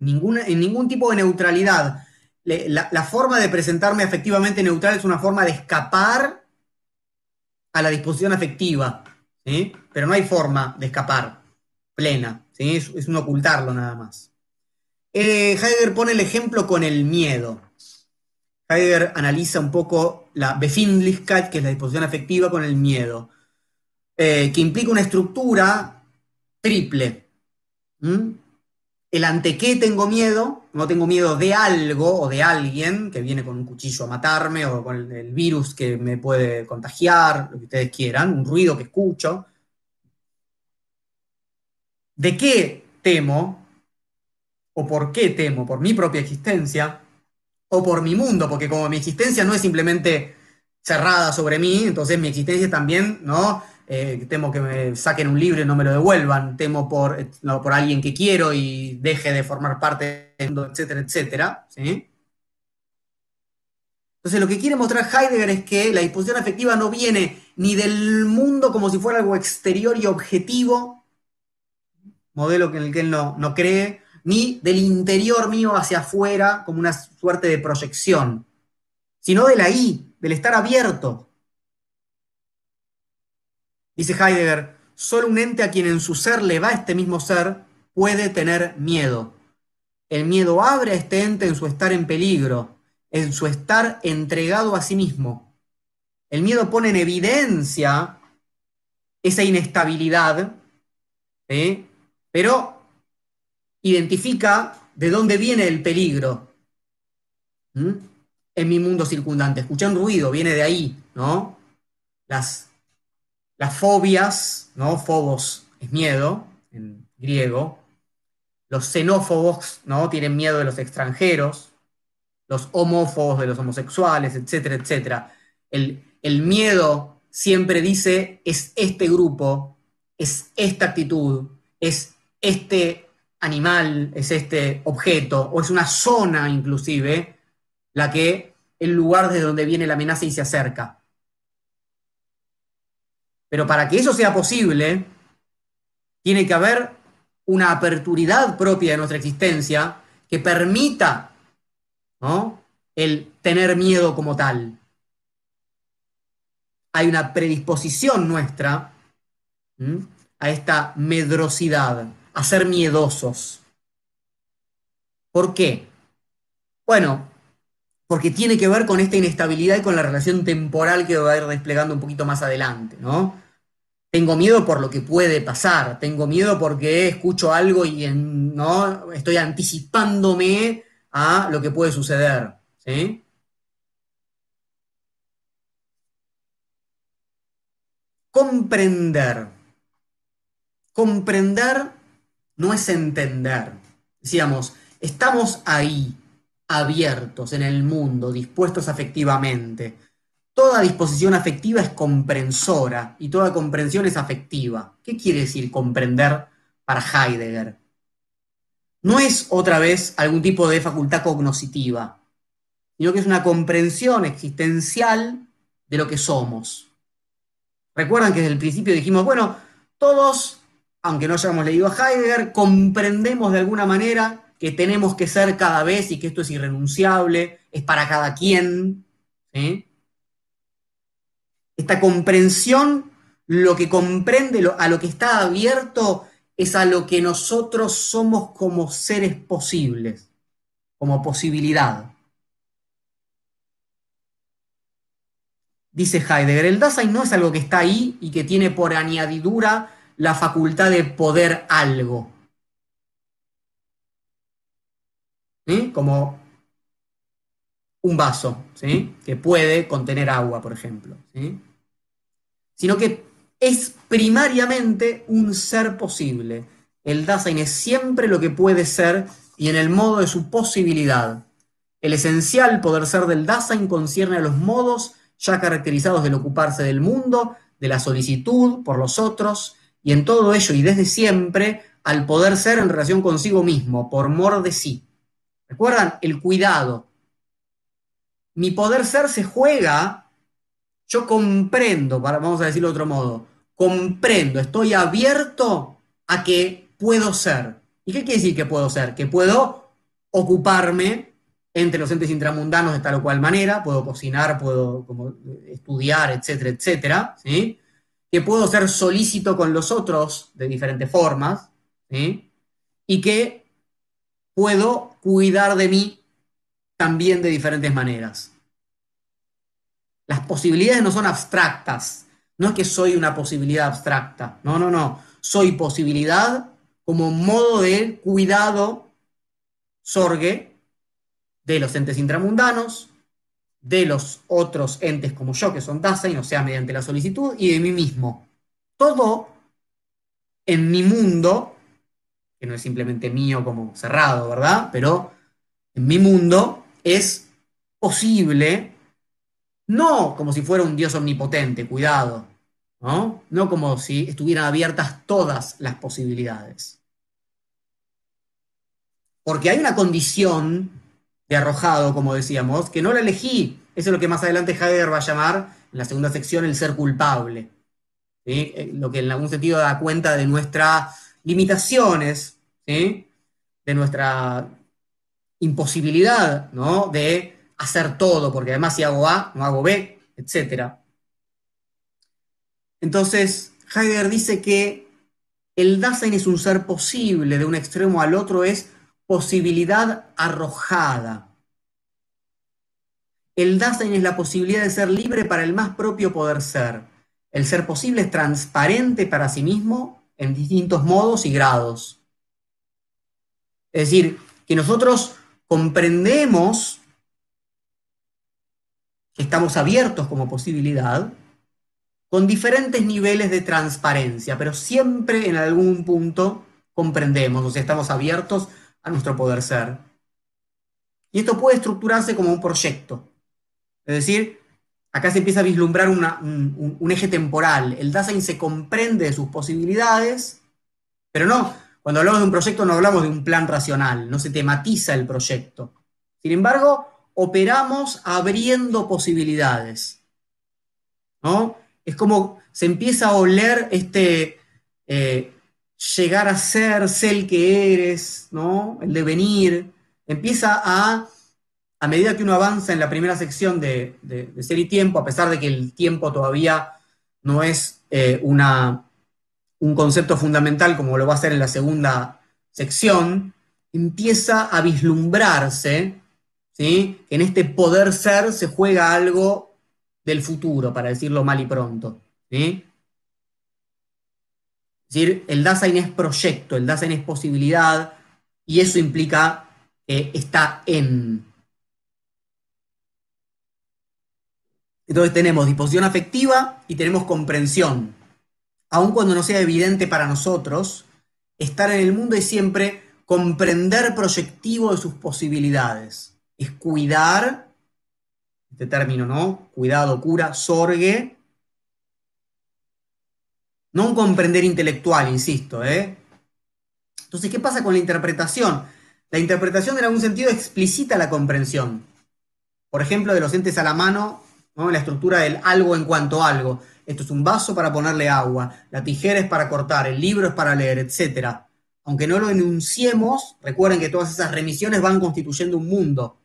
[SPEAKER 1] en ningún tipo de neutralidad. la, forma de presentarme afectivamente neutral es una forma de escapar a la disposición afectiva, pero no hay forma de escapar plena, es, un ocultarlo nada más. Eh, Heidegger pone el ejemplo con el miedo. Heidegger analiza un poco la Befindlichkeit, que es la disposición afectiva, con el miedo, eh, que implica una estructura triple el ante qué tengo miedo, no tengo miedo de algo o de alguien que viene con un cuchillo a matarme o con el, virus que me puede contagiar, lo que ustedes quieran, un ruido que escucho. ¿De qué temo? ¿O por qué temo? ¿Por mi propia existencia? ¿O por mi mundo? Porque como mi existencia no es simplemente cerrada sobre mí, entonces mi existencia también, ¿no? Eh, temo que me saquen un libro y no me lo devuelvan, temo por, eh, por alguien que quiero y deje de formar parte etcétera, etcétera. Entonces lo que quiere mostrar Heidegger es que la disposición afectiva no viene ni del mundo como si fuera algo exterior y objetivo, modelo en el que él no, no cree, ni del interior mío hacia afuera como una suerte de proyección, sino del ahí, del estar abierto, Dice Heidegger, solo un ente a quien en su ser le va este mismo ser puede tener miedo. El miedo abre a este ente en su estar en peligro, en su estar entregado a sí mismo. El miedo pone en evidencia esa inestabilidad, pero identifica de dónde viene el peligro en mi mundo circundante. Escuché un ruido, viene de ahí, ¿no? Las las fobias, ¿no? Fobos es miedo en griego. Los xenófobos, ¿no? Tienen miedo de los extranjeros. Los homófobos de los homosexuales, etcétera, etcétera. El, el miedo siempre dice es este grupo, es esta actitud, es este animal, es este objeto, o es una zona inclusive, la que el lugar desde donde viene la amenaza y se acerca. Pero para que eso sea posible, tiene que haber una aperturidad propia de nuestra existencia que permita el tener miedo como tal. Hay una predisposición nuestra a esta medrosidad, a ser miedosos. ¿Por qué? Bueno, porque tiene que ver con esta inestabilidad y con la relación temporal que va a ir desplegando un poquito más adelante, ¿no? Tengo miedo por lo que puede pasar, tengo miedo porque escucho algo y ¿no? estoy anticipándome a lo que puede suceder. Comprender. Comprender no es entender. Decíamos, estamos ahí, abiertos en el mundo, dispuestos afectivamente Toda disposición afectiva es comprensora y toda comprensión es afectiva. ¿Qué quiere decir comprender para Heidegger? No es otra vez algún tipo de facultad cognoscitiva, sino que es una comprensión existencial de lo que somos. Recuerdan que desde el principio dijimos, bueno, todos, aunque no hayamos leído a Heidegger, comprendemos de alguna manera que tenemos que ser cada vez y que esto es irrenunciable es para cada quien. Esta comprensión, lo que comprende, a lo que está abierto, es a lo que nosotros somos como seres posibles, como posibilidad. Dice Heidegger, el Dasein no es algo que está ahí y que tiene por añadidura la facultad de poder algo. Como un vaso, ¿sí? que puede contener agua, por ejemplo. Sino que es primariamente un ser posible. El Dasein es siempre lo que puede ser y en el modo de su posibilidad. El esencial poder ser del Dasein concierne a los modos ya caracterizados del ocuparse del mundo, de la solicitud por los otros, y en todo ello y desde siempre al poder ser en relación consigo mismo, por mor de sí. ¿Recuerdan? El cuidado. Mi poder ser se juega, yo comprendo, vamos a decirlo de otro modo, comprendo, estoy abierto a que puedo ser. ¿Y qué quiere decir que puedo ser? Que puedo ocuparme entre los entes intramundanos de tal o cual manera, puedo cocinar, puedo estudiar, etcétera, etcétera, ¿sí? que puedo ser solícito con los otros de diferentes formas, y que puedo cuidar de mí también de diferentes maneras. Las posibilidades no son abstractas, no es que soy una posibilidad abstracta, no, no, no, soy posibilidad como modo de cuidado, sorgue, de los entes intramundanos, de los otros entes como yo, que son Dasein, o sea, mediante la solicitud, y de mí mismo. Todo en mi mundo, que no es simplemente mío como cerrado, ¿verdad? Pero en mi mundo es posible, no como si fuera un Dios omnipotente, cuidado, ¿no? Como si estuvieran abiertas todas las posibilidades. Porque hay una condición de arrojado, como decíamos, que no la elegí. Eso es lo que más adelante Heidegger va a llamar, en la segunda sección, el ser culpable. Eh, lo que en algún sentido da cuenta de nuestras limitaciones, de nuestra imposibilidad ¿no? de hacer todo, porque además si hago A, no hago B, etc. Entonces, Heidegger dice que el Dasein es un ser posible, de un extremo al otro es posibilidad arrojada. El Dasein es la posibilidad de ser libre para el más propio poder ser. El ser posible es transparente para sí mismo en distintos modos y grados. Es decir, que nosotros comprendemos estamos abiertos como posibilidad con diferentes niveles de transparencia, pero siempre en algún punto comprendemos, o sea, estamos abiertos a nuestro poder ser. Y esto puede estructurarse como un proyecto. Es decir, acá se empieza a vislumbrar un, eje temporal. El Dasein se comprende de sus posibilidades, pero no, cuando hablamos de un proyecto no hablamos de un plan racional, no se tematiza el proyecto. Sin embargo, operamos abriendo posibilidades. ¿no? Es como se empieza a oler este, eh, llegar a ser, ser el que eres, ¿no? El devenir. Empieza a, a medida que uno avanza en la primera sección de, ser y tiempo, a pesar de que el tiempo todavía no es eh, una, un concepto fundamental como lo va a ser en la segunda sección, empieza a vislumbrarse, ¿sí? En este poder ser se juega algo del futuro, para decirlo mal y pronto. Es decir, el Dasein es proyecto, el Dasein es posibilidad, y eso implica que está en. Entonces tenemos disposición afectiva y tenemos comprensión. Aun cuando no sea evidente para nosotros, estar en el mundo es siempre comprender proyectivo de sus posibilidades. Es cuidar, este término, ¿no? Cuidado, cura, sorgue, no un comprender intelectual, insisto. ¿eh? Entonces, ¿qué pasa con la interpretación? La interpretación en algún sentido explicita la comprensión. Por ejemplo, de los entes a la mano, ¿no? la estructura del algo en cuanto a algo. Esto es un vaso para ponerle agua, la tijera es para cortar, el libro es para leer, etc. Aunque no lo enunciemos, recuerden que todas esas remisiones van constituyendo un mundo.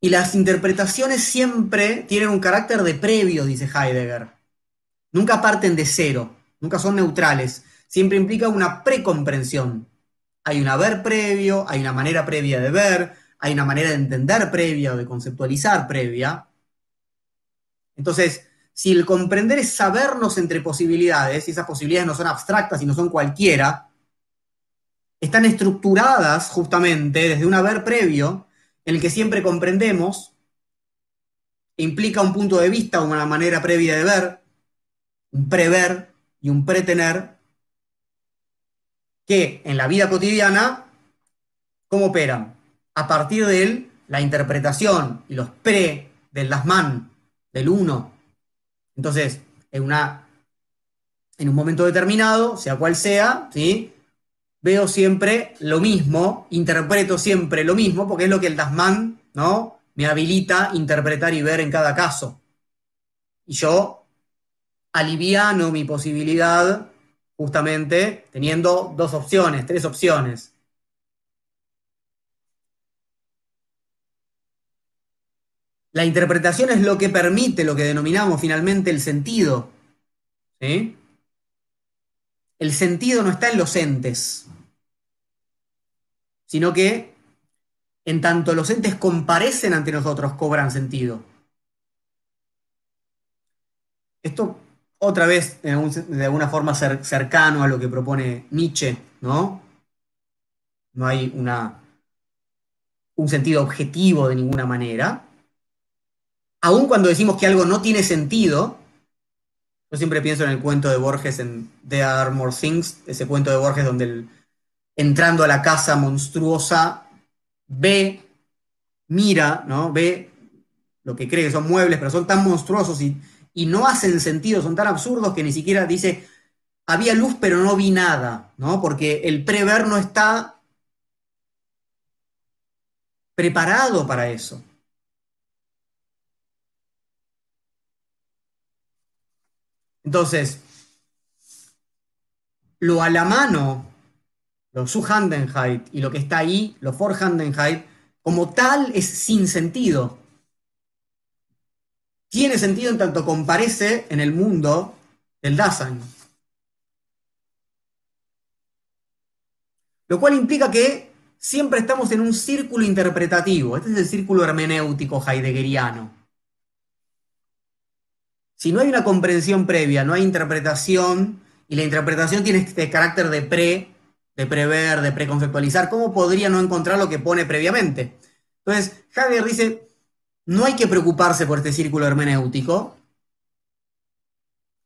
[SPEAKER 1] Y las interpretaciones siempre tienen un carácter de previo, dice Heidegger. Nunca parten de cero, nunca son neutrales. Siempre implica una precomprensión. Hay un haber previo, hay una manera previa de ver, hay una manera de entender previa o de conceptualizar previa. Entonces, si el comprender es sabernos entre posibilidades, y esas posibilidades no son abstractas y no son cualquiera, están estructuradas justamente desde un haber previo en el que siempre comprendemos, implica un punto de vista, una manera previa de ver, un prever y un pretener, que en la vida cotidiana, ¿cómo operan? A partir de él, la interpretación y los pre del Lasman, del uno. Entonces, en, una, en un momento determinado, sea cual sea, ¿sí? Veo siempre lo mismo, interpreto siempre lo mismo, porque es lo que el Dasman ¿no? me habilita interpretar y ver en cada caso. Y yo aliviano mi posibilidad justamente teniendo dos opciones, tres opciones. La interpretación es lo que permite lo que denominamos finalmente el sentido. El sentido no está en los entes, sino que en tanto los entes comparecen ante nosotros, cobran sentido. Esto, otra vez, de alguna forma cercano a lo que propone Nietzsche, ¿no? No hay una, un sentido objetivo de ninguna manera. Aun cuando decimos que algo no tiene sentido, yo siempre pienso en el cuento de Borges en There Are More Things, ese cuento de Borges donde el, entrando a la casa monstruosa, ve, mira, ¿no? Ve lo que cree que son muebles, pero son tan monstruosos y, no hacen sentido, son tan absurdos que ni siquiera dice, había luz pero no vi nada, ¿no? Porque el prever no está preparado para eso. Entonces, lo a la mano lo Su-Handenheit y lo que está ahí, lo For-Handenheit, como tal es sin sentido. Tiene sentido en tanto comparece en el mundo del Dasein. Lo cual implica que siempre estamos en un círculo interpretativo. Este es el círculo hermenéutico heideggeriano. Si no hay una comprensión previa, no hay interpretación, y la interpretación tiene este carácter de pre, de prever, de preconceptualizar, ¿cómo podría no encontrar lo que pone previamente? Entonces, Javier dice, no hay que preocuparse por este círculo hermenéutico,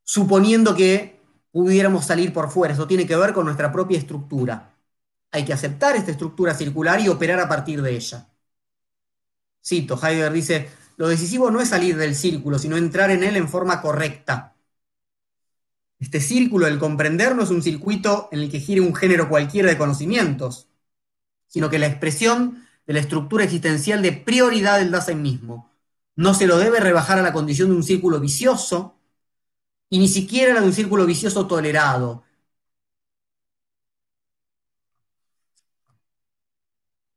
[SPEAKER 1] suponiendo que pudiéramos salir por fuera. Eso tiene que ver con nuestra propia estructura. Hay que aceptar esta estructura circular y operar a partir de ella. Cito, Heidegger dice, lo decisivo no es salir del círculo, sino entrar en él en forma correcta. Este círculo del comprender no es un circuito en el que gire un género cualquiera de conocimientos, sino que la expresión de la estructura existencial de prioridad del Dasein mismo. No se lo debe rebajar a la condición de un círculo vicioso, y ni siquiera la de un círculo vicioso tolerado.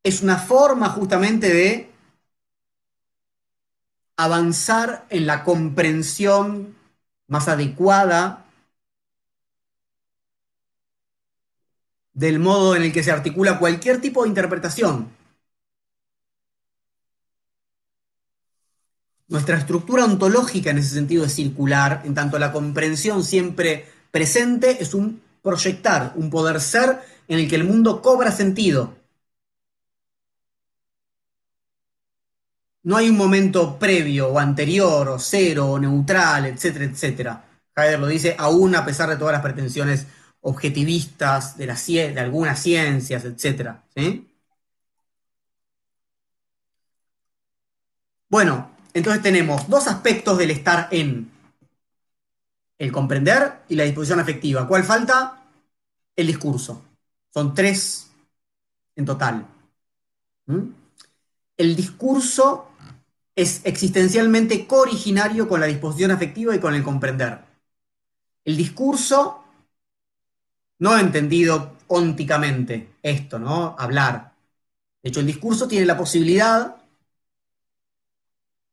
[SPEAKER 1] Es una forma justamente de avanzar en la comprensión más adecuada del modo en el que se articula cualquier tipo de interpretación. Nuestra estructura ontológica en ese sentido es circular, en tanto la comprensión siempre presente es un proyectar, un poder ser en el que el mundo cobra sentido. No hay un momento previo o anterior o cero o neutral, etcétera, etcétera. Heidegger lo dice aún a pesar de todas las pretensiones objetivistas de, algunas ciencias, etc. Bueno, entonces tenemos dos aspectos del estar en. El comprender y la disposición afectiva. ¿Cuál falta? El discurso. Son tres en total. ¿Mm? El discurso es existencialmente cooriginario con la disposición afectiva y con el comprender. El discurso no entendido ónticamente esto, ¿no? Hablar. De hecho, el discurso tiene la posibilidad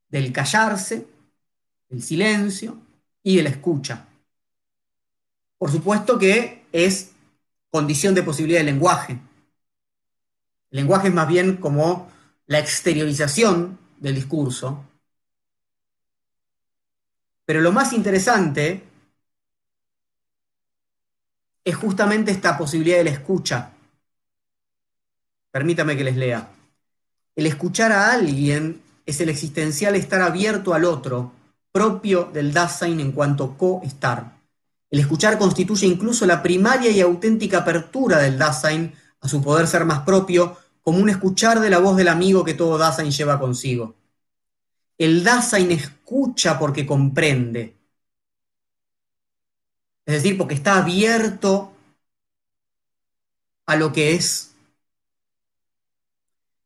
[SPEAKER 1] del callarse, del silencio y de la escucha. Por supuesto que es condición de posibilidad del lenguaje. El lenguaje es más bien como la exteriorización del discurso. Pero lo más interesante es justamente esta posibilidad de la escucha. Permítame que les lea. El escuchar a alguien es el existencial estar abierto al otro, propio del Dasein en cuanto co-estar. El escuchar constituye incluso la primaria y auténtica apertura del Dasein a su poder ser más propio, como un escuchar de la voz del amigo que todo Dasein lleva consigo. El Dasein escucha porque comprende. Es decir, porque está abierto a lo que es.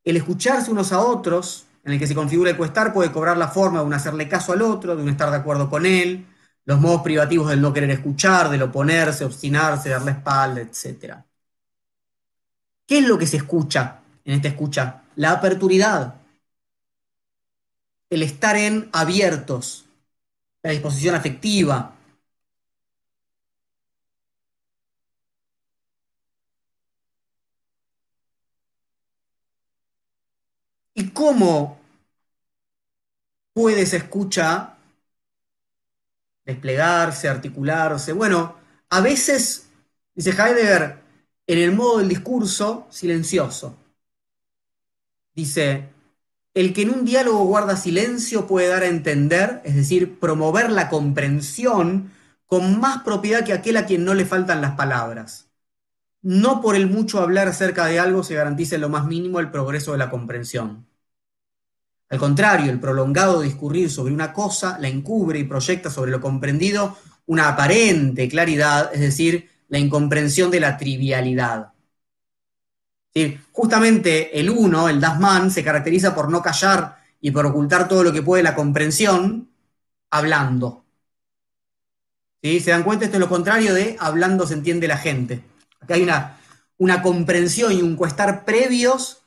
[SPEAKER 1] El escucharse unos a otros, en el que se configura el cuestar, puede cobrar la forma de un hacerle caso al otro, de un estar de acuerdo con él, los modos privativos del no querer escuchar, del oponerse, obstinarse, dar la espalda, etc. ¿Qué es lo que se escucha en esta escucha? La aperturidad, el estar en abiertos, la disposición afectiva. ¿Y cómo puedes escuchar desplegarse, articularse? Bueno, a veces, dice Heidegger, en el modo del discurso silencioso. Dice, el que en un diálogo guarda silencio puede dar a entender, es decir, promover la comprensión con más propiedad que aquel a quien no le faltan las palabras. No por el mucho hablar acerca de algo se garantiza en lo más mínimo el progreso de la comprensión. Al contrario, el prolongado discurrir sobre una cosa la encubre y proyecta sobre lo comprendido una aparente claridad, es decir, la incomprensión de la trivialidad. Justamente el uno, el Dasman, se caracteriza por no callar y por ocultar todo lo que puede la comprensión hablando. ¿Sí? ¿Se dan cuenta? Esto es lo contrario de hablando se entiende la gente. Acá hay una, una comprensión y un cuestar previos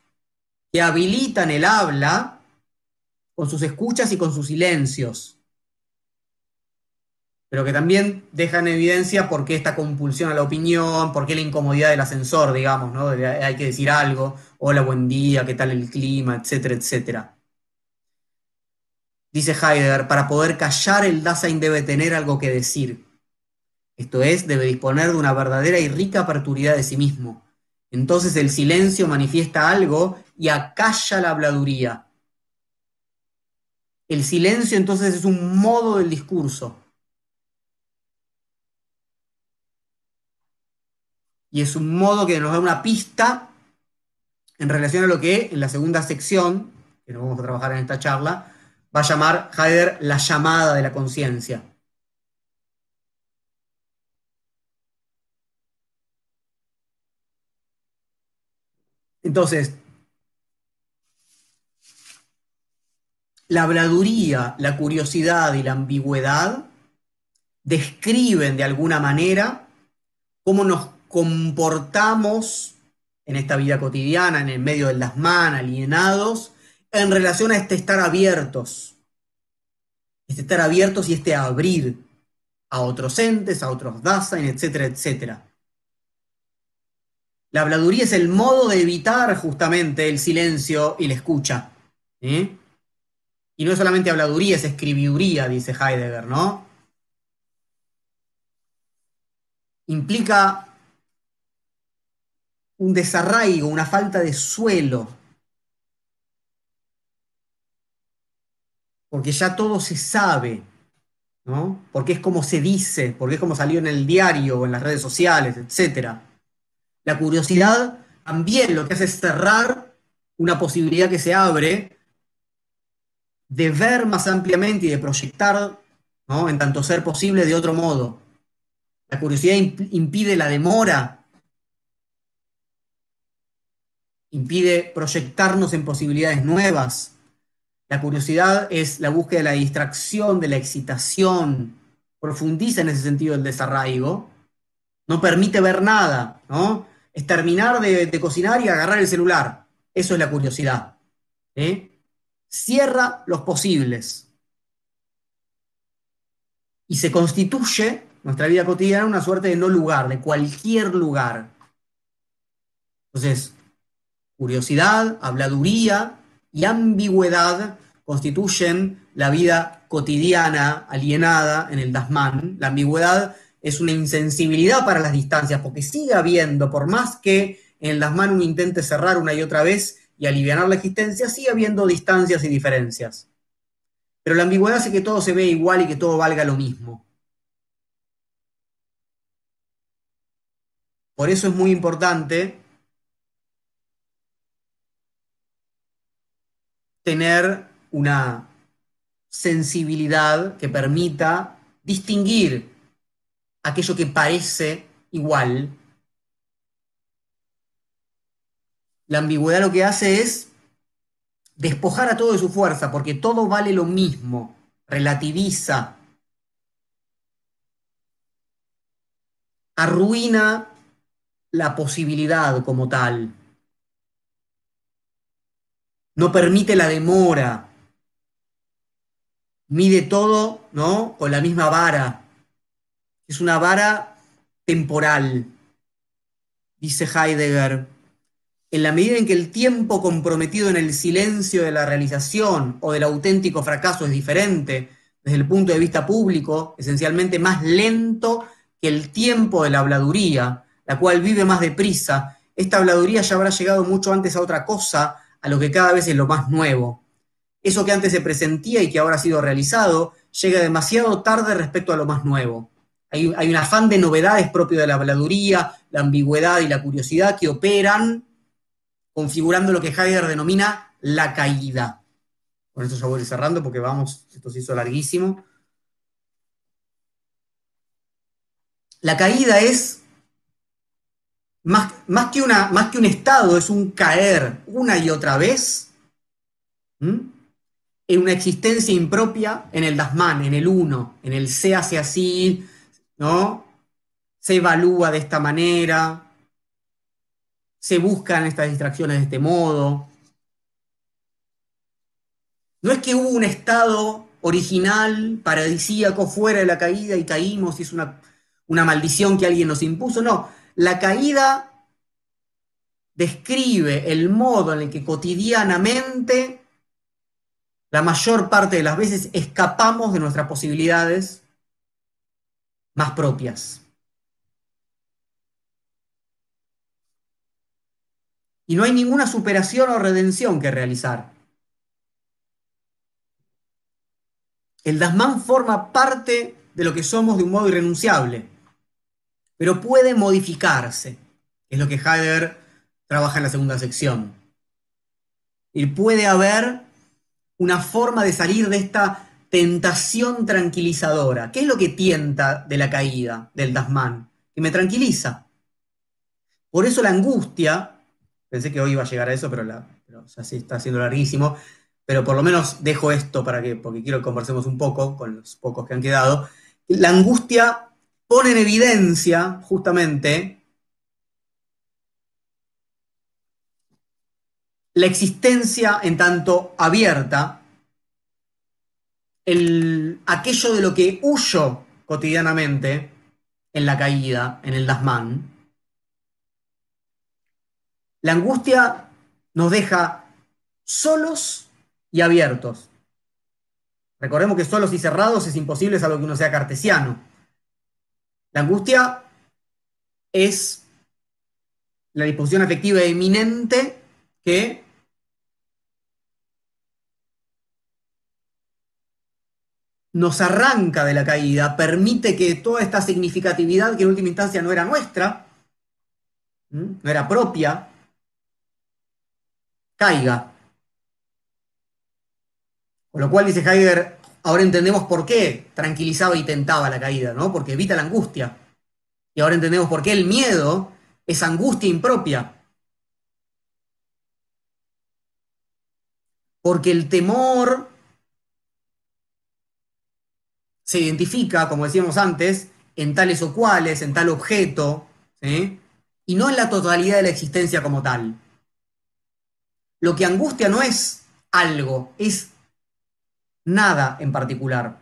[SPEAKER 1] que habilitan el habla con sus escuchas y con sus silencios pero que también deja en evidencia por qué esta compulsión a la opinión, por qué la incomodidad del ascensor, digamos, ¿no? hay que decir algo, hola, buen día, qué tal el clima, etcétera, etcétera. Dice Heidegger, para poder callar el Dasein debe tener algo que decir. Esto es, debe disponer de una verdadera y rica aperturidad de sí mismo. Entonces el silencio manifiesta algo y acalla la habladuría. El silencio entonces es un modo del discurso y es un modo que nos da una pista en relación a lo que en la segunda sección, que nos vamos a trabajar en esta charla, va a llamar Heidegger la llamada de la conciencia. Entonces, la habladuría, la curiosidad y la ambigüedad describen de alguna manera cómo nos comportamos en esta vida cotidiana, en el medio de las manos, alienados, en relación a este estar abiertos. Este estar abiertos y este abrir a otros entes, a otros Dasein, etcétera, etcétera. La habladuría es el modo de evitar justamente el silencio y la escucha. Y no es solamente habladuría, es escribiduría, dice Heidegger, ¿no? Implica un desarraigo, una falta de suelo. Porque ya todo se sabe, ¿no? Porque es como se dice, porque es como salió en el diario o en las redes sociales, etc. La curiosidad también lo que hace es cerrar una posibilidad que se abre de ver más ampliamente y de proyectar, ¿no? en tanto ser posible, de otro modo. La curiosidad impide la demora impide proyectarnos en posibilidades nuevas. La curiosidad es la búsqueda de la distracción, de la excitación, profundiza en ese sentido el desarraigo, no permite ver nada, ¿no? Es terminar de, cocinar y agarrar el celular. Eso es la curiosidad. Cierra los posibles y se constituye nuestra vida cotidiana una suerte de no lugar, de cualquier lugar. Entonces, curiosidad, habladuría y ambigüedad constituyen la vida cotidiana alienada en el Dasman. La ambigüedad es una insensibilidad para las distancias, porque sigue habiendo, por más que en el Dasman uno intente cerrar una y otra vez y aliviar la existencia, sigue habiendo distancias y diferencias. Pero la ambigüedad hace que todo se vea igual y que todo valga lo mismo. Por eso es muy importante tener una sensibilidad que permita distinguir aquello que parece igual. La ambigüedad lo que hace es despojar a todo de su fuerza, porque todo vale lo mismo, relativiza, arruina la posibilidad como tal, no permite la demora, mide todo, ¿no? Con la misma vara. Es una vara temporal, dice Heidegger. En la medida en que el tiempo comprometido en el silencio de la realización o del auténtico fracaso es diferente, desde el punto de vista público, esencialmente más lento que el tiempo de la habladuría, la cual vive más deprisa, esta habladuría ya habrá llegado mucho antes a otra cosa, a lo que cada vez es lo más nuevo. Eso que antes se presentía y que ahora ha sido realizado, llega demasiado tarde respecto a lo más nuevo. Hay, un afán de novedades propio de la habladuría, la ambigüedad y la curiosidad que operan configurando lo que Heidegger denomina la caída. Con esto ya voy cerrando porque vamos, esto se hizo larguísimo. La caída es más, más, que, una, más que un estado, es un caer una y otra vez en una existencia impropia en el Dasman, en el uno, en el se hace así, ¿no? Se evalúa de esta manera, se buscan estas distracciones de este modo. No es que hubo un estado original, paradisíaco, fuera de la caída y caímos y es una, maldición que alguien nos impuso. No, la caída describe el modo en el que cotidianamente, la mayor parte de las veces, escapamos de nuestras posibilidades más propias. Y no hay ninguna superación o redención que realizar. El Dasman forma parte de lo que somos de un modo irrenunciable, pero puede modificarse, es lo que Heidegger trabaja en la segunda sección. Y puede haber una forma de salir de esta tentación tranquilizadora. ¿Qué es lo que tienta de la caída del Dasman? Que me tranquiliza. Por eso la angustia Pensé que hoy iba a llegar a eso, pero, la, está siendo larguísimo. Pero por lo menos dejo esto para que, porque quiero que conversemos un poco con los pocos que han quedado. La angustia pone en evidencia justamente la existencia en tanto abierta, el, aquello de lo que huyo cotidianamente en la caída, en el Dasman, la angustia nos deja solos y abiertos. Recordemos que solos y cerrados es imposible salvo que uno sea cartesiano. La angustia es la disposición afectiva eminente que nos arranca de la caída, permite que toda esta significatividad, que en última instancia no era nuestra, no era propia, caiga. Con lo cual dice Heidegger, ahora entendemos por qué tranquilizaba y tentaba la caída, ¿no? Porque evita la angustia. Y ahora entendemos por qué el miedo es angustia impropia. Porque el temor se identifica, como decíamos antes, en tales o cuales, en tal objeto, y no en la totalidad de la existencia como tal. Lo que angustia no es algo, es nada en particular.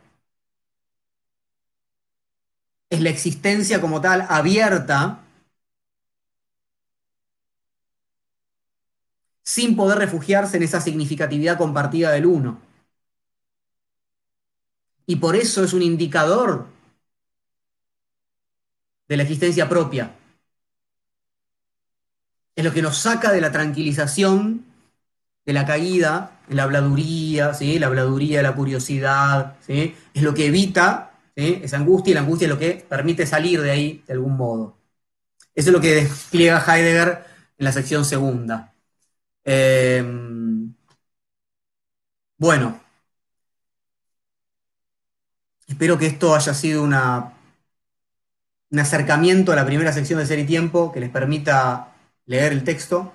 [SPEAKER 1] Es la existencia como tal abierta sin poder refugiarse en esa significatividad compartida del uno. Y por eso es un indicador de la existencia propia. Es lo que nos saca de la tranquilización, de la caída, la habladuría, ¿sí? la habladuría la curiosidad, ¿sí? es lo que evita esa angustia y la angustia es lo que permite salir de ahí de algún modo. Eso es lo que despliega Heidegger en la sección segunda. Em, bueno, espero que esto haya sido una, un acercamiento a la primera sección de Ser y Tiempo que les permita leer el texto,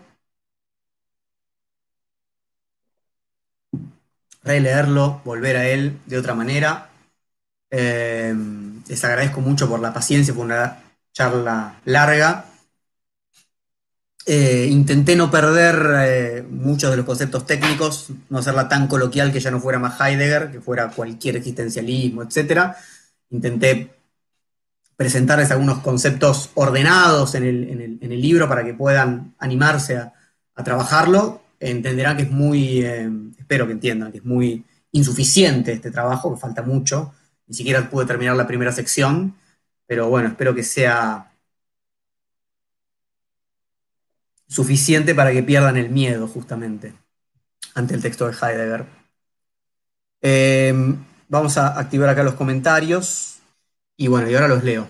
[SPEAKER 1] releerlo, volver a él de otra manera. Em, les agradezco mucho por la paciencia, por una charla larga. Eh, intenté no perder eh, muchos de los conceptos técnicos, no hacerla tan coloquial que ya no fuera más Heidegger, que fuera cualquier existencialismo, etc. Intenté presentarles algunos conceptos ordenados en el, libro para que puedan animarse a, trabajarlo. Entenderán que es muy, eh, espero que entiendan, que es muy insuficiente este trabajo, que falta mucho. Ni siquiera pude terminar la primera sección, pero bueno, espero que sea suficiente para que pierdan el miedo, justamente, ante el texto de Heidegger. Eh, vamos a activar acá los comentarios. Y bueno, y ahora los leo.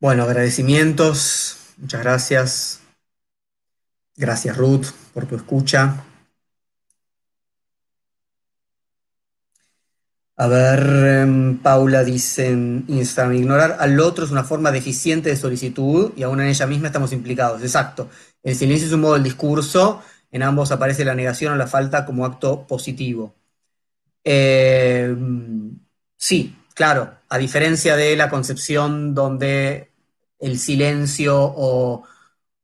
[SPEAKER 1] Bueno, agradecimientos. Muchas gracias. Gracias, Ruth, por tu escucha. A ver, em, Paula dice ignorar al otro es una forma deficiente de solicitud y aún en ella misma estamos implicados. Exacto. El silencio es un modo del discurso, en ambos aparece la negación o la falta como acto positivo. Em, sí, claro, a diferencia de la concepción donde el silencio o,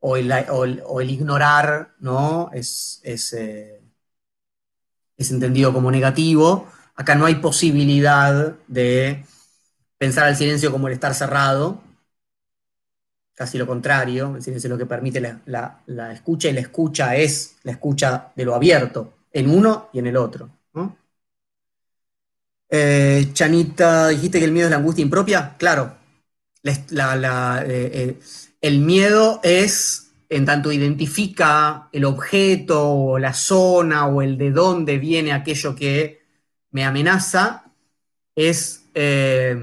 [SPEAKER 1] el, ignorar ¿no? es, es eh, entendido como negativo, Acá no hay posibilidad de pensar al silencio como el estar cerrado, casi lo contrario, el silencio es lo que permite la, escucha y la escucha es la escucha de lo abierto, en uno y en el otro. Eh, Chanita, dijiste que el miedo es la angustia impropia. Claro, eh, eh, el miedo es, en tanto identifica el objeto o la zona o el de dónde viene aquello que me amenaza es eh,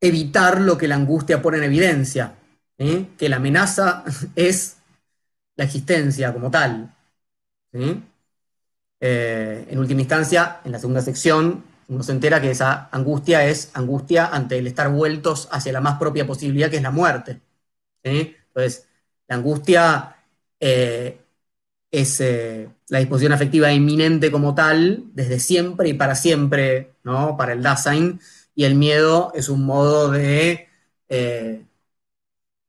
[SPEAKER 1] evitar lo que la angustia pone en evidencia, que la amenaza es la existencia como tal. Eh, en última instancia, en la segunda sección, uno se entera que esa angustia es angustia ante el estar vueltos hacia la más propia posibilidad que es la muerte. Entonces, la angustia es eh, la disposición afectiva inminente como tal, desde siempre y para siempre, ¿no? Para el Dasein, y el miedo es un modo de eh,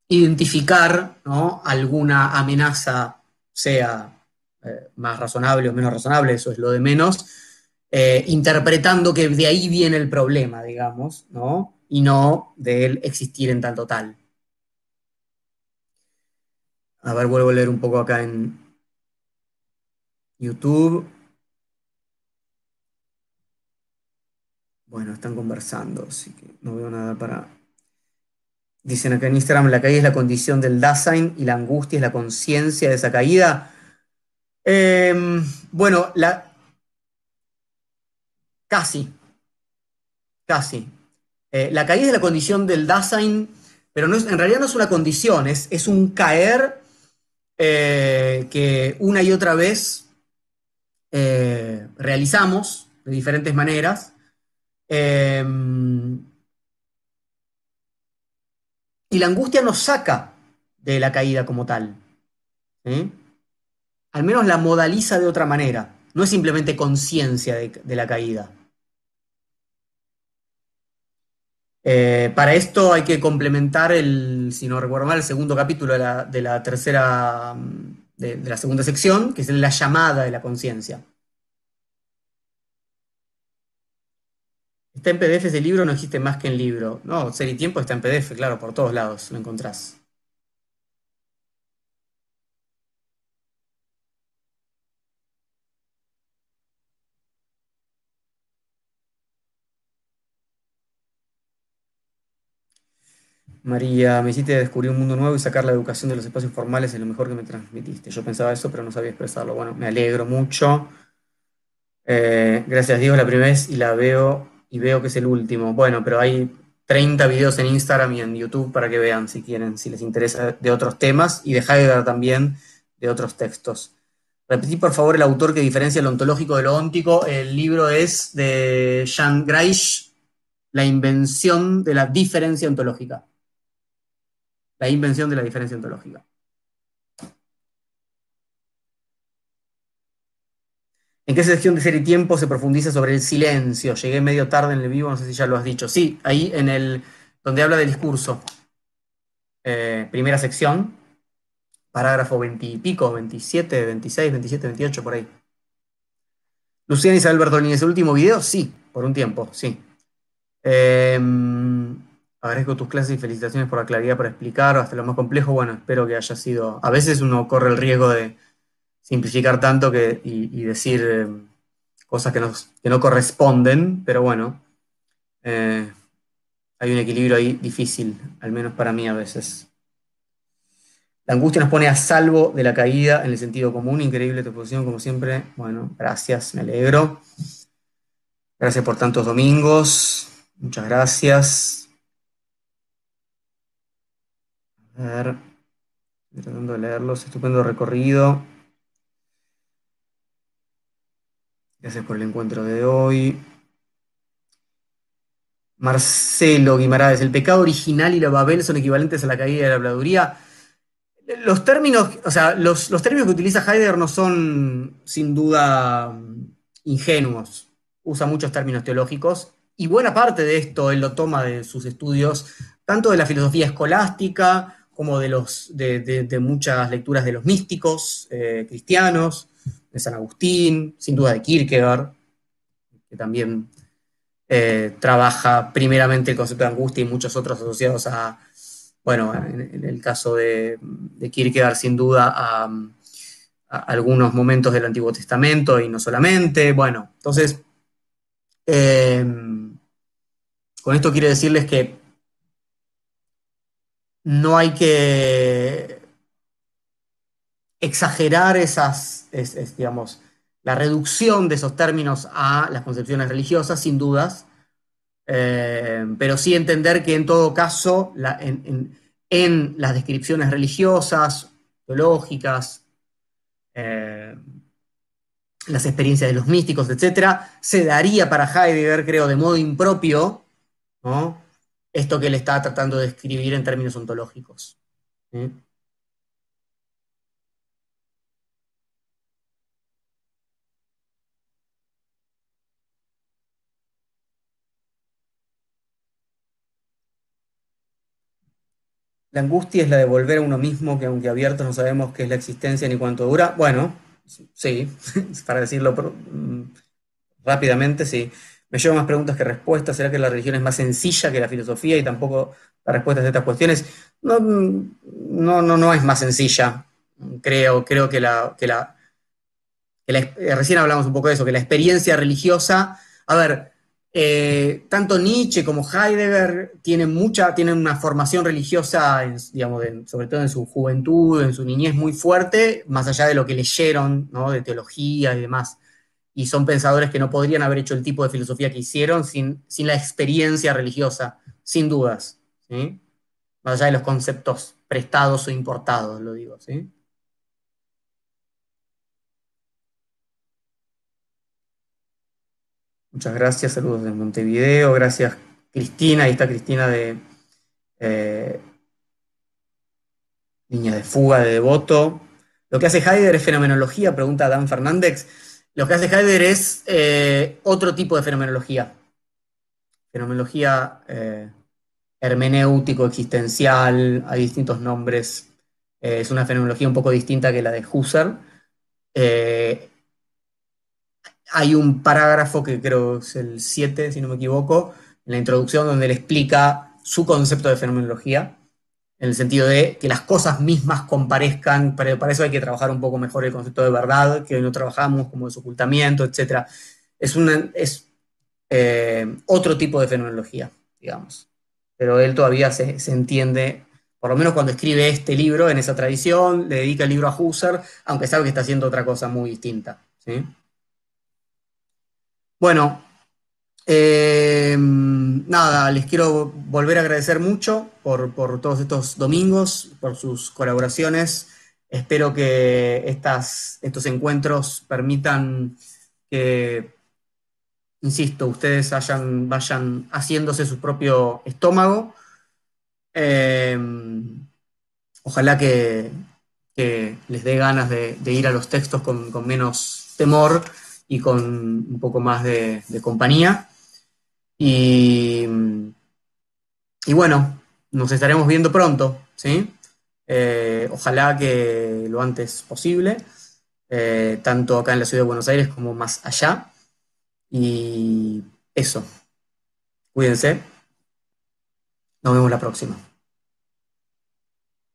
[SPEAKER 1] identificar alguna amenaza, sea eh, más razonable o menos razonable, eso es lo de menos, interpretando que de ahí viene el problema, digamos, ¿no? Y no de él existir en tanto tal. A ver, vuelvo a leer un poco acá en, YouTube. Bueno, están conversando, así que no veo nada para... Dicen acá en Instagram, la caída es la condición del Dasein y la angustia es la conciencia de esa caída. Em, bueno, la... Casi. Casi. Eh, la caída es la condición del Dasein, pero no es, en realidad no es una condición, es, un caer eh, que una y otra vez eh, realizamos de diferentes maneras. Em, y la angustia nos saca de la caída como tal. Al menos la modaliza de otra manera. No es simplemente conciencia de, la caída. Eh, para esto hay que complementar el, si no recuerdo mal, el segundo capítulo de la, tercera, de, de la segunda sección, que es la llamada de la conciencia. Está en PDF ese libro, no existe más que en libro. No, Ser y Tiempo está en PDF, claro, por todos lados lo encontrás. María, me hiciste descubrir un mundo nuevo y sacar la educación de los espacios formales es lo mejor que me transmitiste. Yo pensaba eso, pero no sabía expresarlo. Bueno, me alegro mucho. Eh, gracias Dios, la primera vez y la veo y veo que es el último. Bueno, pero hay 30 videos en Instagram y en YouTube para que vean si quieren, si les interesa de otros temas y de Heidegger también de otros textos. Repetí por favor el autor que diferencia lo ontológico de lo óntico. El libro es de Jan Greisch, La invención de la diferencia ontológica. La invención de la diferencia ontológica. ¿En qué sección de Ser y Tiempo se profundiza sobre el silencio? Llegué medio tarde en el vivo, no sé si ya lo has dicho. Sí, ahí en el donde habla del discurso. Eh, primera sección, parágrafo 20 y pico, 27, 26, 27, 28, por ahí. Luciana Isabel Bertolini, ¿es el último video? Sí, por un tiempo, sí. Em, agradezco tus clases y felicitaciones por la claridad para explicar hasta lo más complejo. Bueno, espero que haya sido. A veces uno corre el riesgo de simplificar tanto que, y, decir eh, cosas que, no corresponden, pero bueno, eh, hay un equilibrio ahí difícil, al menos para mí a veces. La angustia nos pone a salvo de la caída en el sentido común. Increíble tu posición, como siempre. Bueno, gracias, me alegro. Gracias por tantos domingos. Muchas gracias. A ver, estoy tratando de leerlos. Estupendo recorrido. Gracias por el encuentro de hoy. Marcelo Guimaraes, el pecado original y la Babel son equivalentes a la caída de la habladuría. Los términos, o sea, los, términos que utiliza Heidegger no son sin duda ingenuos. Usa muchos términos teológicos y buena parte de esto él lo toma de sus estudios, tanto de la filosofía escolástica como de, los, de, muchas lecturas de los místicos eh, cristianos de San Agustín, sin duda de Kierkegaard, que también eh, trabaja primeramente el concepto de angustia y muchos otros asociados a, bueno, en, el caso de, de, Kierkegaard, sin duda a, algunos momentos del Antiguo Testamento y no solamente. Bueno, entonces, eh, con esto quiero decirles que no hay que exagerar esas, digamos, la reducción de esos términos a las concepciones religiosas, sin dudas, eh, pero sí entender que en todo caso, en, las descripciones religiosas, teológicas, eh, las experiencias de los místicos, etc., se daría para Heidegger, creo, de modo impropio, esto que él está tratando de escribir en términos ontológicos. La angustia es la de volver a uno mismo, que aunque abiertos no sabemos qué es la existencia ni cuánto dura. Bueno, sí, para decirlo mm, rápidamente, sí. Me llevo más preguntas que respuestas. ¿Será que la religión es más sencilla que la filosofía y tampoco la respuesta a estas cuestiones? No, no, no, no es más sencilla. Creo, creo que la, que la, eh, recién hablamos un poco de eso, que la experiencia religiosa, a ver, eh, tanto Nietzsche como Heidegger tienen, mucha, tienen una formación religiosa, digamos, sobre todo en su juventud, en su niñez muy fuerte, más allá de lo que leyeron, de teología y demás. Y son pensadores que no podrían haber hecho el tipo de filosofía que hicieron sin, sin la experiencia religiosa, sin dudas. Más allá de los conceptos prestados o importados, lo digo. ¿sí? Muchas gracias, saludos de Montevideo, gracias Cristina, ahí está Cristina de eh, Niña de Fuga, de Devoto. Lo que hace Heidegger es fenomenología, pregunta Dan Fernández. Lo que hace Heidegger es eh, otro tipo de fenomenología. Fenomenología, eh, hermenéutico, existencial, hay distintos nombres. Eh, es una fenomenología un poco distinta que la de Husserl. Hay un parágrafo que creo es el 7, si no me equivoco, en la introducción, donde él explica su concepto de fenomenología, en el sentido de que las cosas mismas comparezcan, pero para eso hay que trabajar un poco mejor el concepto de verdad, que hoy no trabajamos, como desocultamiento, etc. Es, una, es eh, otro tipo de fenomenología, digamos. Pero él todavía se, entiende, por lo menos cuando escribe este libro, en esa tradición, le dedica el libro a Husserl, aunque sabe que está haciendo otra cosa muy distinta. ¿sí? Bueno, eh, nada, les quiero volver a agradecer mucho por, todos estos domingos, por sus colaboraciones. Espero que estas, estos encuentros permitan que, insisto, ustedes vayan haciéndose su propio estómago. Eh, ojalá que, les dé ganas de, ir a los textos con menos temor y con un poco más de, compañía. Y, y, bueno, nos estaremos viendo pronto, ¿sí? Eh, ojalá que lo antes posible, eh, tanto acá en la ciudad de Buenos Aires como más allá. Y eso. Cuídense. Nos vemos la próxima.